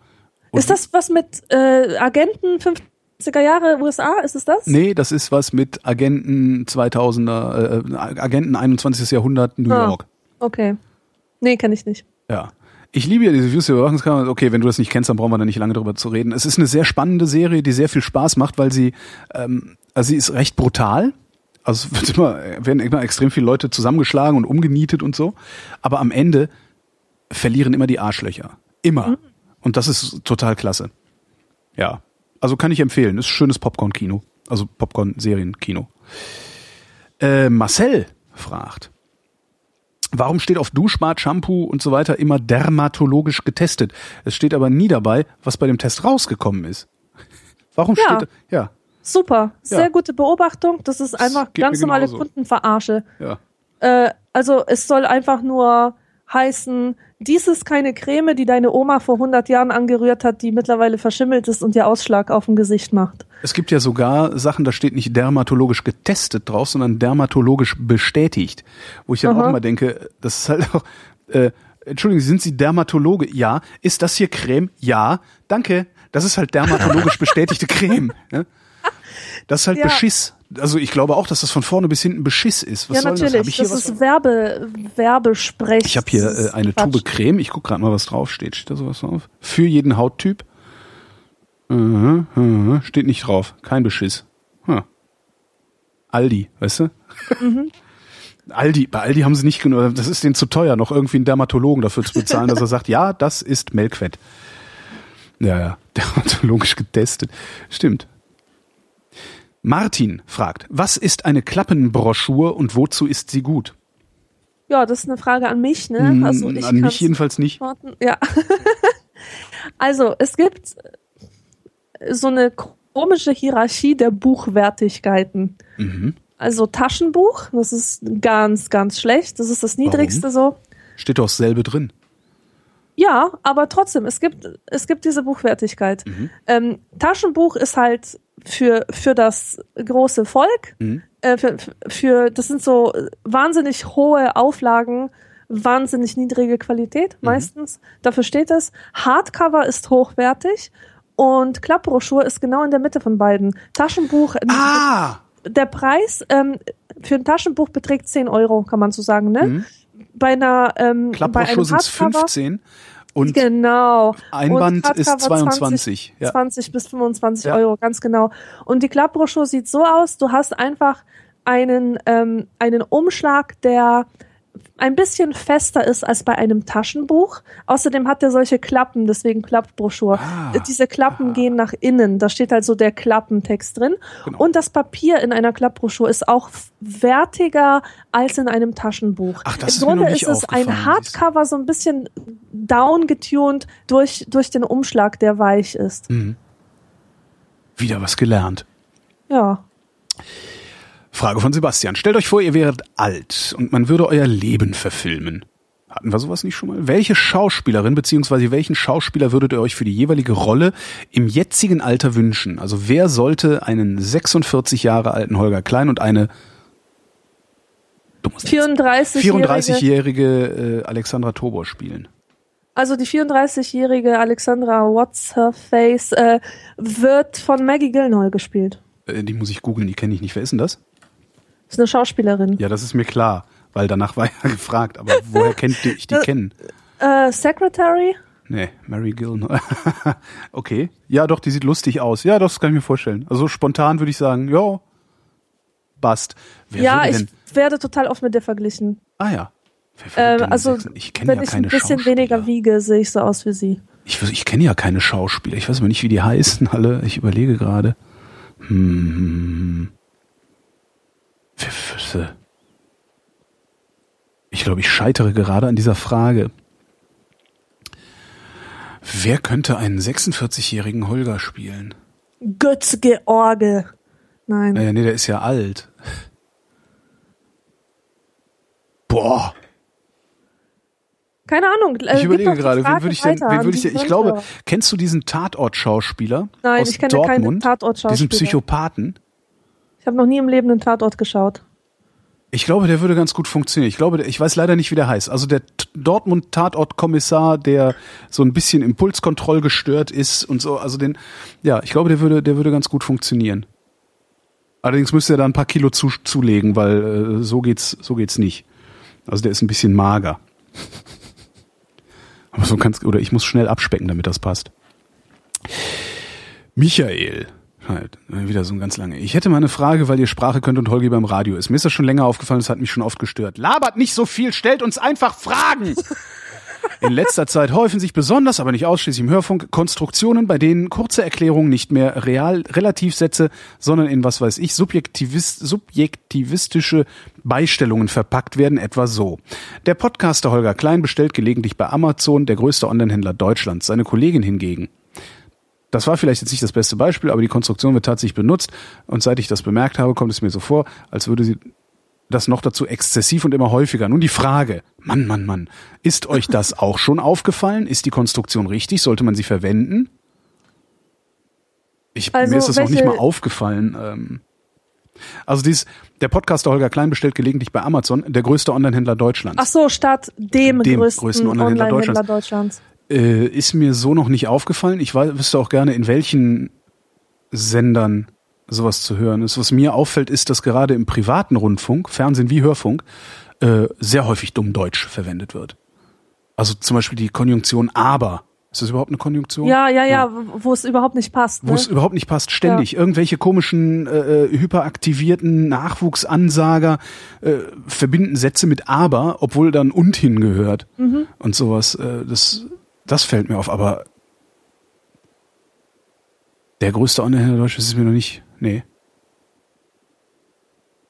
Und ist das was mit äh, Agenten 50er Jahre USA? Ist es das? Nee, das ist was mit Agenten 2000er, äh, Agenten 21. Jahrhundert New Ah. York. Okay. Nee, kenne ich nicht. Ja. Ich liebe ja diese Videoüberwachungskamera. Okay, wenn du das nicht kennst, dann brauchen wir da nicht lange drüber zu reden. Es ist eine sehr spannende Serie, die sehr viel Spaß macht, weil sie, ähm, also sie ist recht brutal. Also es wird immer, werden immer extrem viele Leute zusammengeschlagen und umgenietet und so. Aber am Ende verlieren immer die Arschlöcher. Immer. Und das ist total klasse. Ja. Also kann ich empfehlen. Ist schönes Popcorn-Kino. Also Popcorn-Serien-Kino. Äh, Marcel fragt. Warum steht auf Duschbad, Shampoo und so weiter immer dermatologisch getestet? Es steht aber nie dabei, was bei dem Test rausgekommen ist. Warum Ja. steht ja, Super. Sehr Ja. gute Beobachtung. Das ist einfach mir ganz normale genauso. Kundenverarsche. ja. Äh, also es soll einfach nur heißen, dies ist keine Creme, die deine Oma vor 100 Jahren angerührt hat, die mittlerweile verschimmelt ist und dir Ausschlag auf dem Gesicht macht. Es gibt ja sogar Sachen, da steht nicht dermatologisch getestet drauf, sondern dermatologisch bestätigt. Wo ich dann Aha. auch immer denke, das ist halt auch, äh, Entschuldigung, sind Sie Dermatologe? Ja. Ist das hier Creme? Ja. Danke. Das ist halt dermatologisch bestätigte Creme. Ne? Das ist halt Ja. Beschiss. Also ich glaube auch, dass das von vorne bis hinten Beschiss ist. Was ja, soll denn das? Hab natürlich. ich hier Das, was ist Werbe, Werbesprech. Ich habe hier äh, eine Quatsch. Tube Creme. Ich guck gerade mal, was drauf steht. Steht da sowas drauf? Für jeden Hauttyp. Mhm, mhm, steht nicht drauf. Kein Beschiss. Hm. Aldi, weißt du? Mhm. Aldi, bei Aldi haben sie nicht genug, das ist denen zu teuer, noch irgendwie einen Dermatologen dafür zu bezahlen, dass er sagt, ja, das ist Melkfett. Ja, ja, dermatologisch getestet. Stimmt. Martin fragt, was ist eine Klappenbroschur und wozu ist sie gut? Ja, das ist eine Frage an mich, ne? Hm, Also ich An mich jedenfalls nicht. antworten. Ja. also, es gibt so eine komische Hierarchie der Buchwertigkeiten. Mhm. Also Taschenbuch, das ist ganz, ganz schlecht. Das ist das niedrigste so. Steht doch dasselbe drin. Ja, aber trotzdem, es gibt, es gibt diese Buchwertigkeit. Mhm. Ähm, Taschenbuch ist halt für, für das große Volk, Mhm. äh, für, für, das sind so wahnsinnig hohe Auflagen, wahnsinnig niedrige Qualität Mhm. meistens. Dafür steht es. Hardcover ist hochwertig und Klappbroschur ist genau in der Mitte von beiden. Taschenbuch, Ah! der Preis ähm, für ein Taschenbuch beträgt 10 Euro, kann man so sagen, ne? Mhm. Bei einer, ähm, Klappbroschur sind es Hardcover, 15 und Genau. Einband Und ist Hardcover 22. 20, Ja. 20 bis 25 Ja. Euro, ganz genau. Und die Klappbroschur sieht so aus, du hast einfach einen, ähm, einen Umschlag, der ein bisschen fester ist als bei einem Taschenbuch. Außerdem hat er solche Klappen, deswegen Klappbroschur. Ah. Diese Klappen gehen nach innen. Da steht halt so der Klappentext drin. Genau. Und das Papier in einer Klappbroschur ist auch wertiger als in einem Taschenbuch. Ach, das Im ist Grunde nicht ist es ein. Hardcover, so ein bisschen downgetuned durch, durch den Umschlag, der weich ist. Hm. wieder was gelernt. Ja. Frage von Sebastian. Stellt euch vor, ihr wäret alt und man würde euer Leben verfilmen. Hatten wir sowas nicht schon mal? Welche Schauspielerin bzw. welchen Schauspieler würdet ihr euch für die jeweilige Rolle im jetzigen Alter wünschen? Also wer sollte einen 46 Jahre alten Holger Klein und eine du musst jetzt- 34 34-jährige äh, Alexandra Tobor spielen? Also die 34-jährige Alexandra What's Her Face äh, wird von Maggie Gyllenhaal gespielt. Äh, die muss ich googeln, die kenne ich nicht. Wer ist denn das? Ist eine Schauspielerin. Ja, das ist mir klar, weil danach war ja gefragt, aber woher kennt ihr ich die kennen? Äh, Secretary? Nee, Mary Gilmore. okay. Ja, doch, die sieht lustig aus. Ja, das kann ich mir vorstellen. Also spontan würde ich sagen, ja, bast. Wer ja, ich werde total oft mit der verglichen. Ah ja. Ähm, also, ich kenne ja ich ein bisschen weniger wiege, sehe ich so aus wie sie. Ich, ich kenne ja keine Schauspieler. Ich weiß aber nicht, wie die heißen alle. Ich überlege gerade. Hm. Ich glaube, ich scheitere gerade an dieser Frage. Wer könnte einen 46-jährigen Holger spielen? Götz George. Nein. Naja, nee, der ist ja alt. Boah. Keine Ahnung. Äh, ich überlege gerade, wen würde ich denn, wen würde ich denn, ich glaube, kennst du diesen Tatort-Schauspieler? Nein, aus ich kenne Dortmund, keinen Tatort-Schauspieler. Diesen Psychopathen? Ich habe noch nie im Leben einen Tatort geschaut. Ich glaube, der würde ganz gut funktionieren. Ich glaube, ich weiß leider nicht, wie der heißt. Also der Dortmund Tatortkommissar, der so ein bisschen Impulskontroll gestört ist und so. Also den, ja, ich glaube, der würde, der würde ganz gut funktionieren. Allerdings müsste er da ein paar Kilo zu, zulegen, weil äh, so geht's, so geht's nicht. Also der ist ein bisschen mager. Aber so kann's, oder ich muss schnell abspecken, damit das passt. Michael Halt, wieder so ein ganz lange. Ich hätte mal eine Frage, weil ihr Sprache könnt und Holgi beim Radio ist. Mir ist das schon länger aufgefallen, das hat mich schon oft gestört. Labert nicht so viel, stellt uns einfach Fragen! In letzter Zeit häufen sich besonders, aber nicht ausschließlich im Hörfunk, Konstruktionen, bei denen kurze Erklärungen nicht mehr real Relativsätze, sondern in was weiß ich, subjektivist, subjektivistische Beistellungen verpackt werden, etwa so. Der Podcaster Holger Klein bestellt gelegentlich bei Amazon, der größte Onlinehändler Deutschlands. Seine Kollegin hingegen das war vielleicht jetzt nicht das beste Beispiel, aber die Konstruktion wird tatsächlich benutzt. Und seit ich das bemerkt habe, kommt es mir so vor, als würde sie das noch dazu exzessiv und immer häufiger. Nun die Frage, Mann, Mann, Mann, ist euch das auch schon aufgefallen? Ist die Konstruktion richtig? Sollte man sie verwenden? Ich, also mir ist das noch nicht mal aufgefallen. Ähm, also dies, der Podcaster Holger Klein bestellt gelegentlich bei Amazon, der größte Onlinehändler Deutschlands. Ach so, statt dem, dem größten, größten Onlinehändler Online Deutschlands. Deutschlands. Äh, ist mir so noch nicht aufgefallen. Ich weiß, wüsste auch gerne, in welchen Sendern sowas zu hören ist. Was mir auffällt, ist, dass gerade im privaten Rundfunk, Fernsehen wie Hörfunk, äh, sehr häufig dumm Deutsch verwendet wird. Also zum Beispiel die Konjunktion aber. Ist das überhaupt eine Konjunktion? Ja, ja, ja, ja. wo es überhaupt nicht passt. Ne? Wo es überhaupt nicht passt, ständig. Ja. Irgendwelche komischen, äh, äh, hyperaktivierten Nachwuchsansager äh, verbinden Sätze mit aber, obwohl dann und hingehört. Mhm. Und sowas. Äh, das das fällt mir auf, aber der größte Online-Händler Deutschlands ist mir noch nicht. Nee.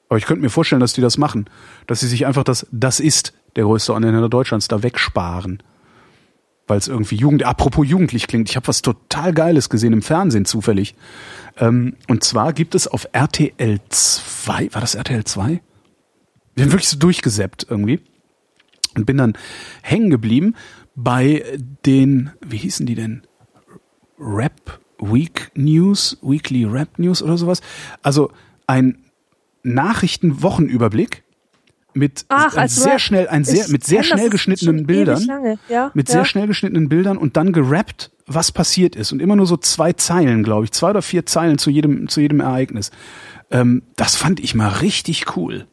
Aber ich könnte mir vorstellen, dass die das machen. Dass sie sich einfach das, das ist der größte Online-Händler Deutschlands, da wegsparen. Weil es irgendwie Jugend, apropos jugendlich klingt. Ich habe was total Geiles gesehen im Fernsehen zufällig. Ähm, und zwar gibt es auf RTL 2, war das RTL 2? Wir haben wirklich so durchgesäppt irgendwie. Und bin dann hängen geblieben bei den, wie hießen die denn? Rap Week News, Weekly Rap News oder sowas. Also ein Nachrichtenwochenüberblick mit Ach, ein sehr schnell, ein sehr, mit sehr schnell geschnittenen Bildern, ja, mit ja. sehr schnell geschnittenen Bildern und dann gerappt, was passiert ist und immer nur so zwei Zeilen, glaube ich, zwei oder vier Zeilen zu jedem, zu jedem Ereignis. Ähm, das fand ich mal richtig cool.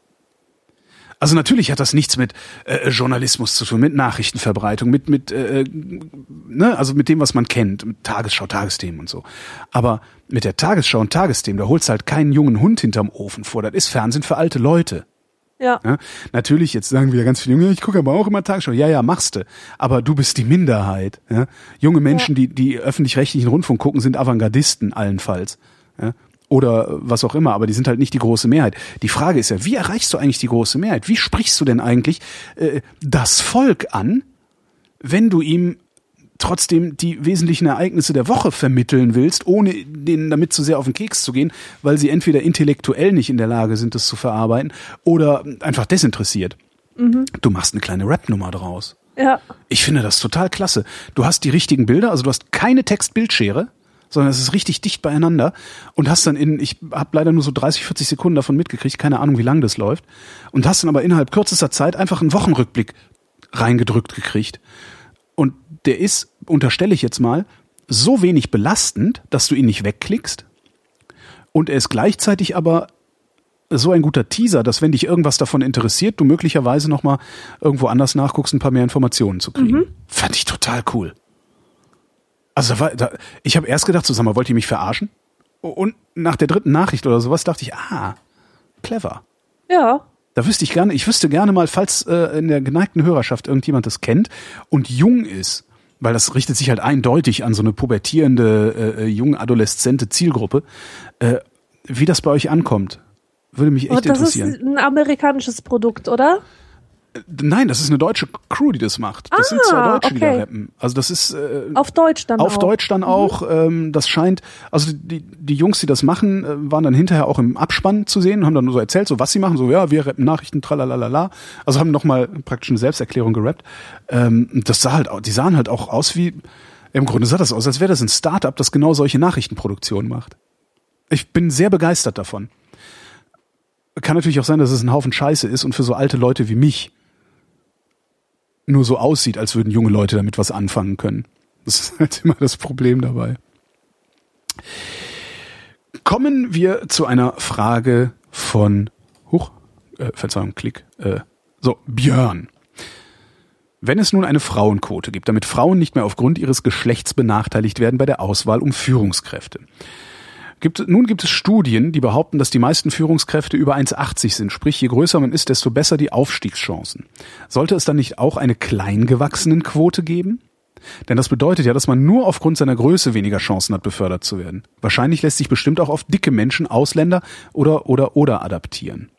Also natürlich hat das nichts mit äh, Journalismus zu tun, mit Nachrichtenverbreitung, mit mit äh, ne, also mit dem, was man kennt, mit Tagesschau, Tagesthemen und so. Aber mit der Tagesschau und Tagesthemen, da holst du halt keinen jungen Hund hinterm Ofen vor. Das ist Fernsehen für alte Leute. Ja. ja. Natürlich, jetzt sagen wieder ganz viele Junge, ich gucke aber auch immer Tagesschau. Ja, ja, machste. Aber du bist die Minderheit. Ja? Junge Menschen, ja. die, die öffentlich-rechtlichen Rundfunk gucken, sind Avantgardisten allenfalls. Ja? Oder was auch immer, aber die sind halt nicht die große Mehrheit. Die Frage ist ja, wie erreichst du eigentlich die große Mehrheit? Wie sprichst du denn eigentlich äh, das Volk an, wenn du ihm trotzdem die wesentlichen Ereignisse der Woche vermitteln willst, ohne denen damit zu sehr auf den Keks zu gehen, weil sie entweder intellektuell nicht in der Lage sind, das zu verarbeiten, oder einfach desinteressiert. Mhm. Du machst eine kleine Rap-Nummer draus. Ja. Ich finde das total klasse. Du hast die richtigen Bilder, also du hast keine Text-Bildschere, sondern es ist richtig dicht beieinander und hast dann in, ich habe leider nur so 30, 40 Sekunden davon mitgekriegt, keine Ahnung, wie lang das läuft, und hast dann aber innerhalb kürzester Zeit einfach einen Wochenrückblick reingedrückt gekriegt. Und der ist, unterstelle ich jetzt mal, so wenig belastend, dass du ihn nicht wegklickst. Und er ist gleichzeitig aber so ein guter Teaser, dass wenn dich irgendwas davon interessiert, du möglicherweise nochmal irgendwo anders nachguckst, ein paar mehr Informationen zu kriegen. Mhm. Fand ich total cool. Also da war, da, ich habe erst gedacht, mal, wollt ihr mich verarschen? Und nach der dritten Nachricht oder sowas dachte ich, ah, clever. Ja. Da wüsste ich gerne, ich wüsste gerne mal, falls äh, in der geneigten Hörerschaft irgendjemand das kennt und jung ist, weil das richtet sich halt eindeutig an so eine pubertierende, äh, jung adoleszente Zielgruppe, äh, wie das bei euch ankommt. Würde mich echt Und das interessieren. ist ein amerikanisches Produkt, oder? Nein, das ist eine deutsche Crew, die das macht. Das sind zwei Ah, Deutsche, die da okay. rappen. Also das ist äh, Auf Deutsch dann auf auch. Deutsch dann auch. Ähm, das scheint, also die, die Jungs, die das machen, äh, waren dann hinterher auch im Abspann zu sehen, haben dann nur so erzählt, so was sie machen, so ja, wir rappen Nachrichten, tralalala. Also haben nochmal praktisch eine Selbsterklärung gerappt. Ähm, das sah halt, die sahen halt auch aus wie, im Grunde sah das aus, als wäre das ein Startup, das genau solche Nachrichtenproduktionen macht. Ich bin sehr begeistert davon. Kann natürlich auch sein, dass es ein Haufen Scheiße ist und für so alte Leute wie mich nur so aussieht, als würden junge Leute damit was anfangen können. Das ist halt immer das Problem dabei. Kommen wir zu einer Frage von Huch, äh, Verzeihung, Klick. Äh, so, Björn. Wenn es nun eine Frauenquote gibt, damit Frauen nicht mehr aufgrund ihres Geschlechts benachteiligt werden bei der Auswahl um Führungskräfte. Gibt, nun gibt es Studien, die behaupten, dass die meisten Führungskräfte über 1,80 sind. Sprich, je größer man ist, desto besser die Aufstiegschancen. Sollte es dann nicht auch eine Kleingewachsenenquote geben? Denn das bedeutet ja, dass man nur aufgrund seiner Größe weniger Chancen hat, befördert zu werden. Wahrscheinlich lässt sich bestimmt auch auf dicke Menschen, Ausländer oder oder oder adaptieren.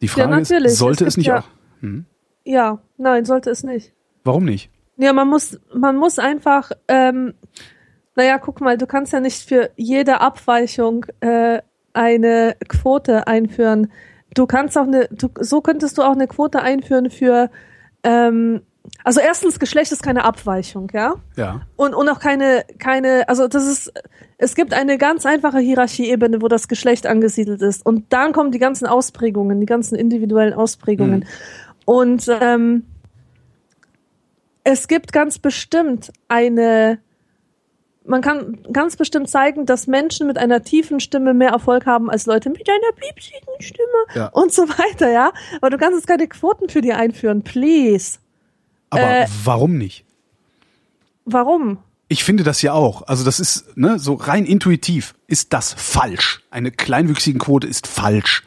Die Frage natürlich. ist, sollte Es es, nicht ja- auch? Hm? Ja, nein, sollte es nicht. Warum nicht? Ja, man muss, man muss einfach, ähm, naja, guck mal, du kannst ja nicht für jede Abweichung äh, eine Quote einführen. Du kannst auch eine, du, so könntest du auch eine Quote einführen für, ähm, also erstens, Geschlecht ist keine Abweichung, ja? Ja. Und, und auch keine, keine, also das ist, es gibt eine ganz einfache Hierarchieebene, wo das Geschlecht angesiedelt ist. Und dann kommen die ganzen Ausprägungen, die ganzen individuellen Ausprägungen. Und ähm, es gibt ganz bestimmt eine, man kann ganz bestimmt zeigen, dass Menschen mit einer tiefen Stimme mehr Erfolg haben als Leute mit einer piepsigen Stimme Ja. und so weiter, ja. Aber du kannst jetzt keine Quoten für die einführen, please. Aber Äh, warum nicht? Warum? Ich finde das ja auch. Also das ist, ne, so rein intuitiv ist das falsch. Eine kleinwüchsigen Quote ist falsch.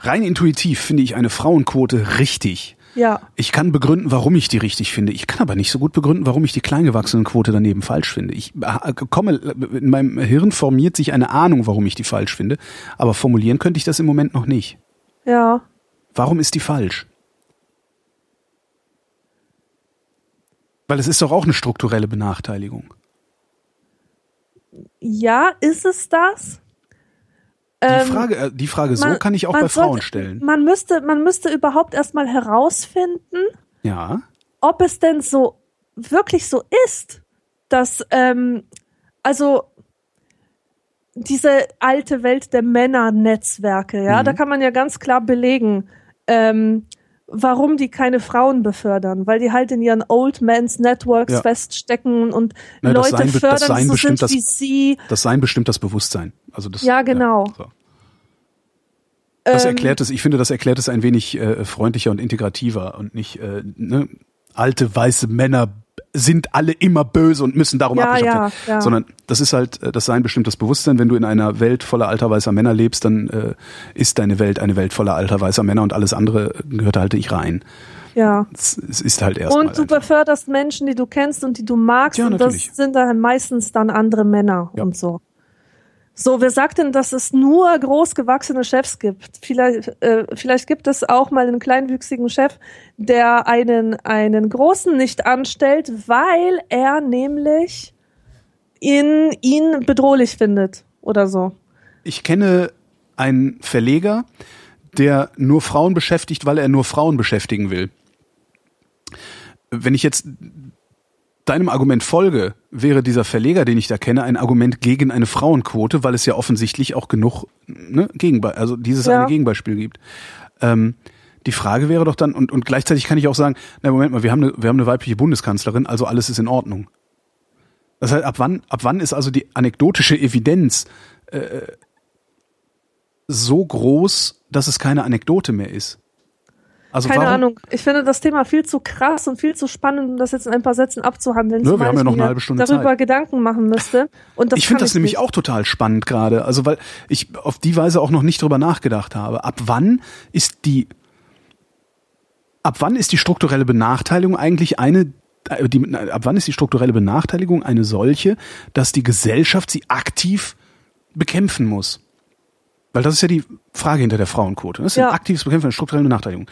Rein intuitiv finde ich eine Frauenquote richtig. Ja. Ich kann begründen, warum ich die richtig finde. Ich kann aber nicht so gut begründen, warum ich die Kleingewachsenenquote daneben falsch finde. Ich äh, komme, in meinem Hirn formiert sich eine Ahnung, warum ich die falsch finde. Aber formulieren könnte ich das im Moment noch nicht. Ja. Warum ist die falsch? Weil es ist doch auch eine strukturelle Benachteiligung. Ja, ist es das? Die Ähm, Frage, äh, die Frage so man- kann ich auch bei Frauen sollte- stellen. Man müsste, man müsste überhaupt erstmal herausfinden, Ja. ob es denn so wirklich so ist, dass ähm, also diese alte Welt der Männernetzwerke, ja, Mhm. da kann man ja ganz klar belegen, ähm, warum die keine Frauen befördern, weil die halt in ihren Old Men's Networks Ja. feststecken und das Leute Sein be- das fördern, Sein die so bestimmt sind das- wie sie. Das Sein bestimmt das Bewusstsein. Also das, Ja, genau. so. Das Ähm, erklärt es, ich finde, das erklärt es ein wenig äh, freundlicher und integrativer und nicht äh, ne, alte weiße Männer sind alle immer böse und müssen darum Ja, abgeschafft ja, werden. ja. Sondern das ist halt äh, das Sein bestimmt das Bewusstsein. Wenn du in einer Welt voller alter weißer Männer lebst, dann äh, ist deine Welt eine Welt voller alter weißer Männer und alles andere gehört halt nicht rein. Ja. Es, es ist halt erstmal. Und du einfach. beförderst Menschen, die du kennst und die du magst. Ja, und das sind dann meistens dann andere Männer und so. So, wer sagt denn, dass es nur großgewachsene Chefs gibt? Vielleicht, äh, vielleicht gibt es auch mal einen kleinwüchsigen Chef, der einen, einen großen nicht anstellt, weil er nämlich in, ihn bedrohlich findet oder so. Ich kenne einen Verleger, der nur Frauen beschäftigt, weil er nur Frauen beschäftigen will. Wenn ich jetzt deinem Argument folge, wäre dieser Verleger, den ich da kenne, ein Argument gegen eine Frauenquote, weil es ja offensichtlich auch genug ne, Gegenbe also dieses Ja. eine Gegenbeispiel gibt. Ähm, die Frage wäre doch dann, und, und gleichzeitig kann ich auch sagen, na Moment mal, wir haben eine, wir haben eine weibliche Bundeskanzlerin, also alles ist in Ordnung. Das heißt, ab wann, ab wann ist also die anekdotische Evidenz so groß, dass es keine Anekdote mehr ist. Also Keine warum, Ahnung. Ich finde das Thema viel zu krass und viel zu spannend, um das jetzt in ein paar Sätzen abzuhandeln. Nö, wir zumal haben ja ich noch eine halbe Stunde darüber Zeit. Gedanken machen müsste. Und das ich finde das nämlich nicht. auch total spannend gerade, also weil ich auf die Weise auch noch nicht drüber nachgedacht habe. Ab wann ist die ab wann ist die strukturelle Benachteiligung eigentlich eine äh, die, ab wann ist die strukturelle Benachteiligung eine solche, dass die Gesellschaft sie aktiv bekämpfen muss? Weil das ist ja die Frage hinter der Frauenquote. Das ist Ja. ein aktives Bekämpfen der strukturellen Benachteiligung.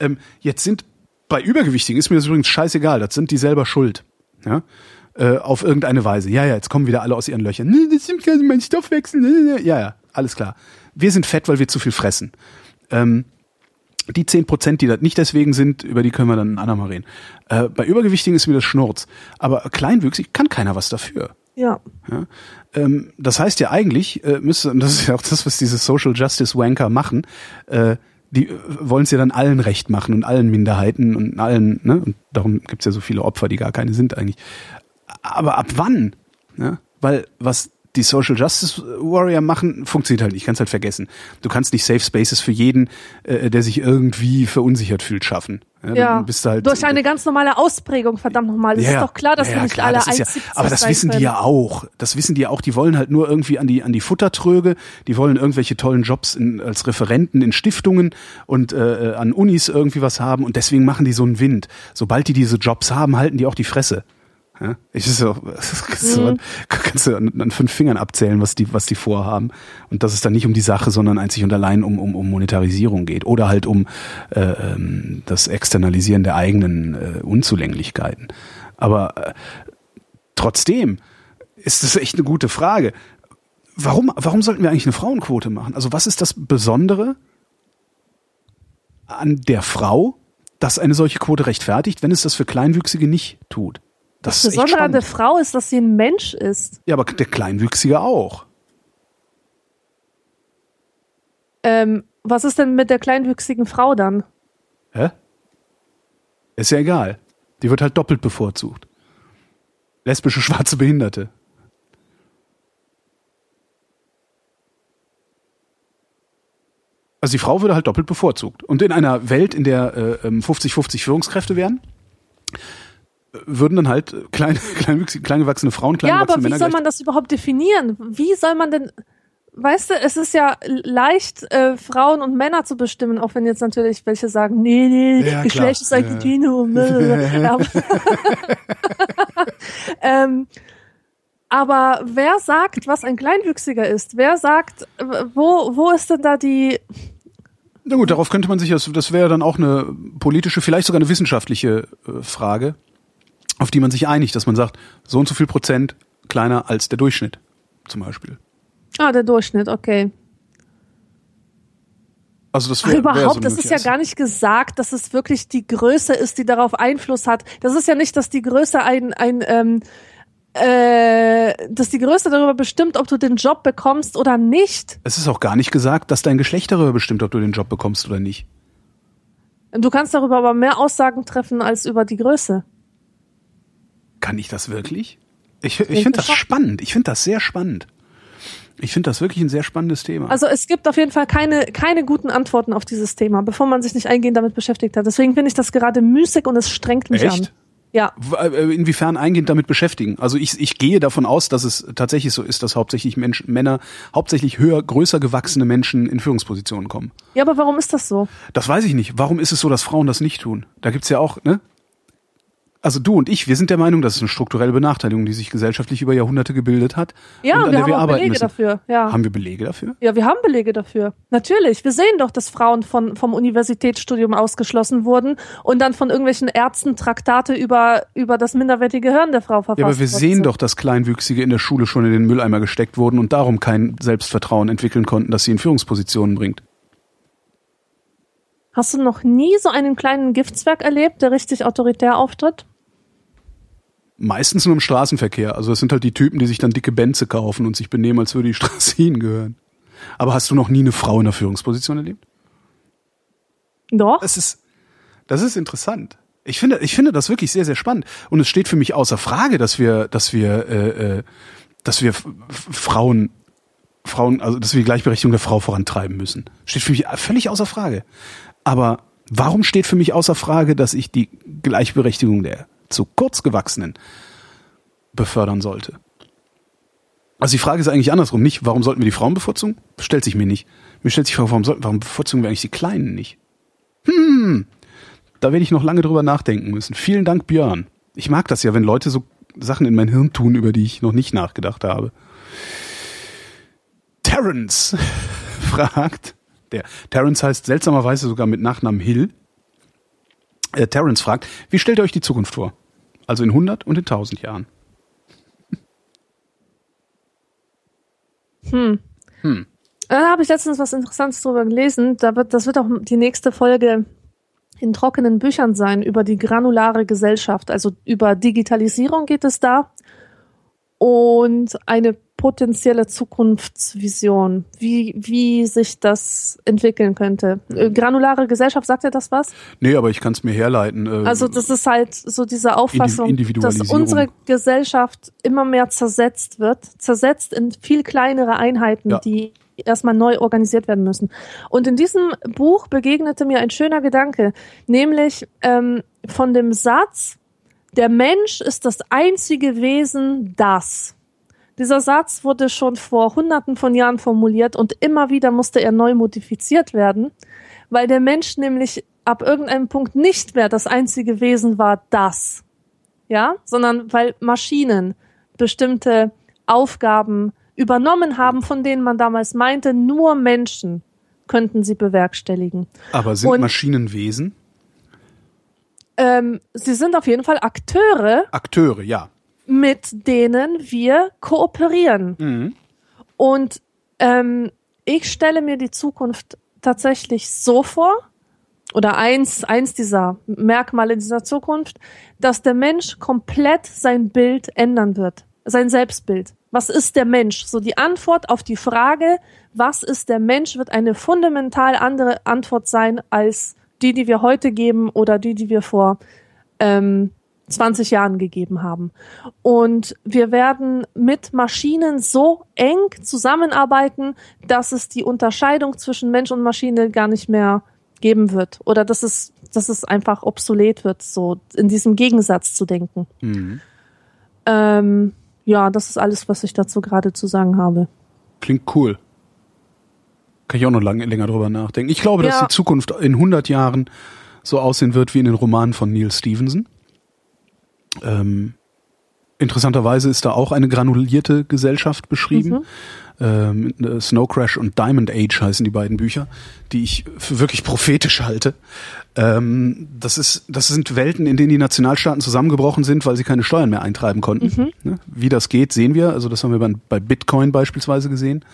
Ähm, jetzt sind bei Übergewichtigen ist mir das übrigens scheißegal, das sind die selber schuld. Ja? Äh, auf irgendeine Weise. Ja, ja, jetzt kommen wieder alle aus ihren Löchern. Nee, das stimmt gar nicht, mein Stoffwechsel. Nee, nee, nee. Ja, ja, alles klar. Wir sind fett, weil wir zu viel fressen. Ähm, die 10 Prozent, die das nicht deswegen sind, über die können wir dann ein andermal reden. Äh, bei Übergewichtigen ist mir das Schnurz. Aber kleinwüchsig kann keiner was dafür. Ja. Ja? Ähm, das heißt ja eigentlich, äh, müsste, und das ist ja auch das, was diese Social Justice Wanker machen, äh, die äh, wollen es ja dann allen recht machen und allen Minderheiten und allen, ne? Und darum gibt's ja so viele Opfer, die gar keine sind eigentlich. Aber ab wann? Ne? Weil was die Social Justice Warrior machen, funktioniert halt nicht. Kannst halt vergessen. Du kannst nicht Safe Spaces für jeden, äh, der sich irgendwie verunsichert fühlt, schaffen. Dann Ja. bist du halt, Durch eine ganz normale Ausprägung, verdammt nochmal. Es ja, ist doch klar, dass ja, wir ja, nicht klar, alle das ist ja, 1,70 Aber das wissen die können. ja auch. Das wissen die ja auch. Die wollen halt nur irgendwie an die, an die Futtertröge. Die wollen irgendwelche tollen Jobs in, als Referenten in Stiftungen und äh, äh, an Unis irgendwie was haben. Und deswegen machen die so einen Wind. Sobald die diese Jobs haben, halten die auch die Fresse. Ja? Ich ist so, das kannst, du, kannst du an, an fünf Fingern abzählen, was die, was die vorhaben. Und dass es dann nicht um die Sache, sondern einzig und allein um, um, um Monetarisierung geht. Oder halt um äh, ähm, das Externalisieren der eigenen äh, Unzulänglichkeiten. Aber äh, trotzdem ist das echt eine gute Frage. Warum, warum sollten wir eigentlich eine Frauenquote machen? Also was ist das Besondere an der Frau, das eine solche Quote rechtfertigt, wenn es das für Kleinwüchsige nicht tut? Das, Das Besondere an der. Frau ist, dass sie ein Mensch ist. Ja, aber der Kleinwüchsige auch. Ähm, was ist denn mit der kleinwüchsigen Frau dann? Hä? Ist ja egal. Die wird halt doppelt bevorzugt. Lesbische schwarze Behinderte. Also die Frau würde halt doppelt bevorzugt. Und in einer Welt, in der äh, ähm, 50-50 Führungskräfte wären, würden dann halt kleine, kleinwüchsige, kleingewachsene Frauen, Ja, aber kleingewachsene wie Männer soll man das überhaupt definieren? Wie soll man denn, weißt du, es ist ja leicht, äh, Frauen und Männer zu bestimmen, auch wenn jetzt natürlich welche sagen, nee, nee, Ja. Geschlecht ist Ja. Continuum. blablabla. Aber- ähm, aber wer sagt, was ein Kleinwüchsiger ist? Wer sagt, wo, wo ist denn da die, Na gut, darauf könnte man sich, das, das wäre dann auch eine politische, vielleicht sogar eine wissenschaftliche äh, Frage, auf die man sich einigt, dass man sagt, so und so viel Prozent kleiner als der Durchschnitt, zum Beispiel. ah, der Durchschnitt, okay. Also das Ach, wäre überhaupt, wär das so ist ja gar nicht gesagt, dass es wirklich die Größe ist, die darauf Einfluss hat. Das ist ja nicht, dass die Größe ein, ein ähm, äh, dass die Größe darüber bestimmt, ob du den Job bekommst oder nicht. Es ist auch gar nicht gesagt, dass dein Geschlecht darüber bestimmt, ob du den Job bekommst oder nicht. Du kannst darüber aber mehr Aussagen treffen als über die Größe. Kann ich das wirklich? Ich, ich finde das spannend. Ich finde das sehr spannend. Ich finde das wirklich ein sehr spannendes Thema. Also es gibt auf jeden Fall keine, keine guten Antworten auf dieses Thema, bevor man sich nicht eingehend damit beschäftigt hat. Deswegen finde ich das gerade müßig und es strengt mich Echt? an. Ja. W- äh, Inwiefern eingehend damit beschäftigen? Also ich, ich gehe davon aus, dass es tatsächlich so ist, dass hauptsächlich Menschen, Männer, hauptsächlich höher, größer gewachsene Menschen in Führungspositionen kommen. Ja, aber warum ist das so? Das weiß ich nicht. Warum ist es so, dass Frauen das nicht tun? Da gibt's ja auch, ne? Also du und ich, wir sind der Meinung, das ist eine strukturelle Benachteiligung, die sich gesellschaftlich über Jahrhunderte gebildet hat. Ja, und wir haben wir auch Belege müssen. dafür. Ja. Haben wir Belege dafür? Ja, wir haben Belege dafür. Natürlich. Wir sehen doch, dass Frauen von, vom Universitätsstudium ausgeschlossen wurden und dann von irgendwelchen Ärzten Traktate über, über das minderwertige Gehirn der Frau verfasst Ja, aber wir sehen doch, dass Kleinwüchsige in der Schule schon in den Mülleimer gesteckt wurden und darum kein Selbstvertrauen entwickeln konnten, das sie in Führungspositionen bringt. Hast du noch nie so einen kleinen Giftswerk erlebt, der richtig autoritär auftritt? Meistens nur im Straßenverkehr. Also es sind halt die Typen, die sich dann dicke Benze kaufen und sich benehmen, als würde die Straße ihnen gehören. Aber hast du noch nie eine Frau in der Führungsposition erlebt? Doch. Das ist, das ist interessant. Ich finde, ich finde das wirklich sehr, sehr spannend. Und es steht für mich außer Frage, dass wir, dass wir, äh, äh, dass wir Frauen, Frauen, also dass wir die Gleichberechtigung der Frau vorantreiben müssen. Steht für mich völlig außer Frage. Aber Warum steht für mich außer Frage, dass ich die Gleichberechtigung der zu kurzgewachsenen befördern sollte? Also die Frage ist eigentlich andersrum nicht, warum sollten wir die Frauen bevorzugen? Stellt sich mir nicht. Mir stellt sich Frage, warum, sollten, warum bevorzugen wir eigentlich die Kleinen nicht? Hm, da werde ich noch lange drüber nachdenken müssen. Vielen Dank, Björn. Ich mag das ja, wenn Leute so Sachen in mein Hirn tun, über die ich noch nicht nachgedacht habe. Terence fragt, der Terence heißt seltsamerweise sogar mit Nachnamen Hill. Äh, Terence fragt, wie stellt ihr euch die Zukunft vor? Also in 100 und in 1000 Jahren. Hm. Hm. Da habe ich letztens was Interessantes drüber gelesen. Da wird, das wird auch die nächste Folge in trockenen Büchern sein über die granulare Gesellschaft. Also über Digitalisierung geht es da und eine potenzielle Zukunftsvision, wie, wie sich das entwickeln könnte. Äh, granulare Gesellschaft, sagt ihr das was? Nee, aber ich kann es mir herleiten. Äh, also das ist halt so diese Auffassung, dass unsere Gesellschaft immer mehr zersetzt wird, zersetzt in viel kleinere Einheiten, ja. die erstmal neu organisiert werden müssen. Und in diesem Buch begegnete mir ein schöner Gedanke, nämlich ähm, von dem Satz, der Mensch ist das einzige Wesen, das. Dieser Satz wurde schon vor hunderten von Jahren formuliert und immer wieder musste er neu modifiziert werden, weil der Mensch nämlich ab irgendeinem Punkt nicht mehr das einzige Wesen war, das. Ja, sondern weil Maschinen bestimmte Aufgaben übernommen haben, von denen man damals meinte, nur Menschen könnten sie bewerkstelligen. Aber sind und, Maschinen Wesen? Ähm, sie sind auf jeden Fall Akteure. Akteure, ja mit denen wir kooperieren. Mhm. Und ähm, ich stelle mir die Zukunft tatsächlich so vor, oder eins, eins dieser Merkmale dieser Zukunft, dass der Mensch komplett sein Bild ändern wird, sein Selbstbild. Was ist der Mensch? So die Antwort auf die Frage, was ist der Mensch, wird eine fundamental andere Antwort sein als die, die wir heute geben oder die, die wir vor ähm, 20 Jahren gegeben haben. Und wir werden mit Maschinen so eng zusammenarbeiten, dass es die Unterscheidung zwischen Mensch und Maschine gar nicht mehr geben wird. Oder dass es, dass es einfach obsolet wird, so in diesem Gegensatz zu denken. Mhm. Ähm, ja, das ist alles, was ich dazu gerade zu sagen habe. Klingt cool. Kann ich auch noch lange, länger drüber nachdenken. Ich glaube, ja. dass die Zukunft in 100 Jahren so aussehen wird wie in den Romanen von Neil Stevenson. Ähm, interessanterweise ist da auch eine granulierte Gesellschaft beschrieben. Mhm. Ähm, äh, Snow Crash und Diamond Age heißen die beiden Bücher, die ich für wirklich prophetisch halte. Ähm, das ist, das sind Welten, in denen die Nationalstaaten zusammengebrochen sind, weil sie keine Steuern mehr eintreiben konnten. Mhm. Ne? Wie das geht, sehen wir. Also das haben wir bei, bei Bitcoin beispielsweise gesehen,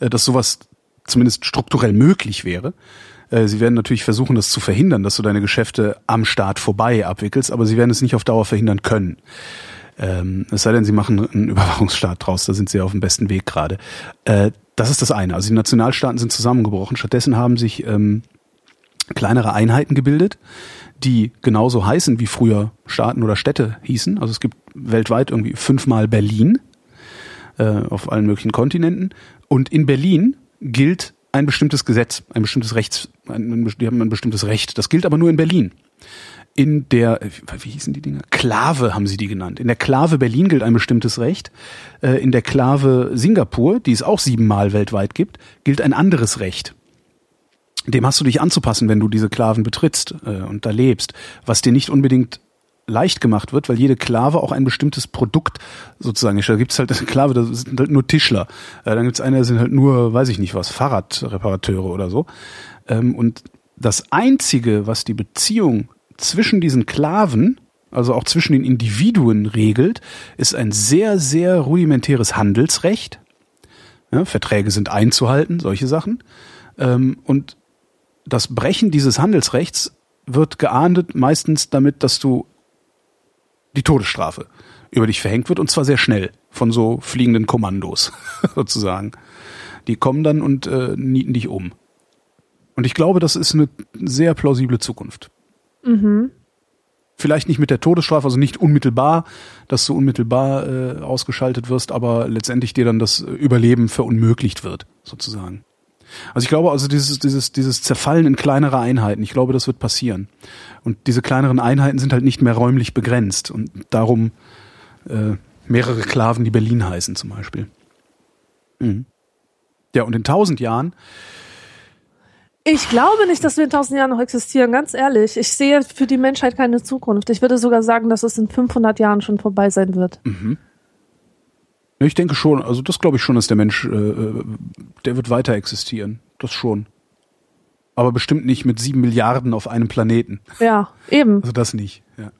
äh, dass sowas zumindest strukturell möglich wäre. Äh, sie werden natürlich versuchen, das zu verhindern, dass du deine Geschäfte am Staat vorbei abwickelst, aber sie werden es nicht auf Dauer verhindern können. Ähm, es sei denn, sie machen einen Überwachungsstaat draus, da sind sie auf dem besten Weg gerade. Äh, das ist das eine. Also die Nationalstaaten sind zusammengebrochen. Stattdessen haben sich ähm, kleinere Einheiten gebildet, die genauso heißen, wie früher Staaten oder Städte hießen. Also es gibt weltweit irgendwie fünfmal Berlin äh, auf allen möglichen Kontinenten. Und in Berlin gilt ein bestimmtes Gesetz, ein bestimmtes Rechts, ein, die haben ein bestimmtes Recht. Das gilt aber nur in Berlin. In der, wie hießen die Dinger? Klave haben sie die genannt. In der Klave Berlin gilt ein bestimmtes Recht. Äh, in der Klave Singapur, die es auch siebenmal weltweit gibt, gilt ein anderes Recht. Dem hast du dich anzupassen, wenn du diese Klaven betrittst äh, und da lebst, was dir nicht unbedingt leicht gemacht wird, weil jede Klave auch ein bestimmtes Produkt sozusagen ist. Da gibt's halt eine Klave, da sind halt nur Tischler. Äh, dann gibt's eine, da sind halt nur, weiß ich nicht was, Fahrradreparateure oder so. Ähm, und das Einzige, was die Beziehung zwischen diesen Klaven, also auch zwischen den Individuen regelt, ist ein sehr, sehr rudimentäres Handelsrecht. Ja, Verträge sind einzuhalten, solche Sachen. Ähm, und das Brechen dieses Handelsrechts wird geahndet meistens damit, dass du die Todesstrafe über dich verhängt wird und zwar sehr schnell von so fliegenden Kommandos sozusagen. Die kommen dann und äh, nieten dich um. Und ich glaube, das ist eine sehr plausible Zukunft. Mhm. Vielleicht nicht mit der Todesstrafe, also nicht unmittelbar, dass du unmittelbar äh, ausgeschaltet wirst, aber letztendlich dir dann das Überleben verunmöglicht wird, sozusagen. Also ich glaube, also dieses, dieses, dieses Zerfallen in kleinere Einheiten, ich glaube, das wird passieren. Und diese kleineren Einheiten sind halt nicht mehr räumlich begrenzt und darum äh, mehrere Klaven, die Berlin heißen zum Beispiel. Mhm. Ja, und in tausend Jahren ich glaube nicht, dass wir in tausend Jahren noch existieren, ganz ehrlich. Ich sehe für die Menschheit keine Zukunft. Ich würde sogar sagen, dass es in 500 Jahren schon vorbei sein wird. Mhm. Ich denke schon, also das glaube ich schon, dass der Mensch, äh, äh, der wird weiter existieren. Das schon. Aber bestimmt nicht mit sieben Milliarden auf einem Planeten. Ja, eben. Also das nicht, ja.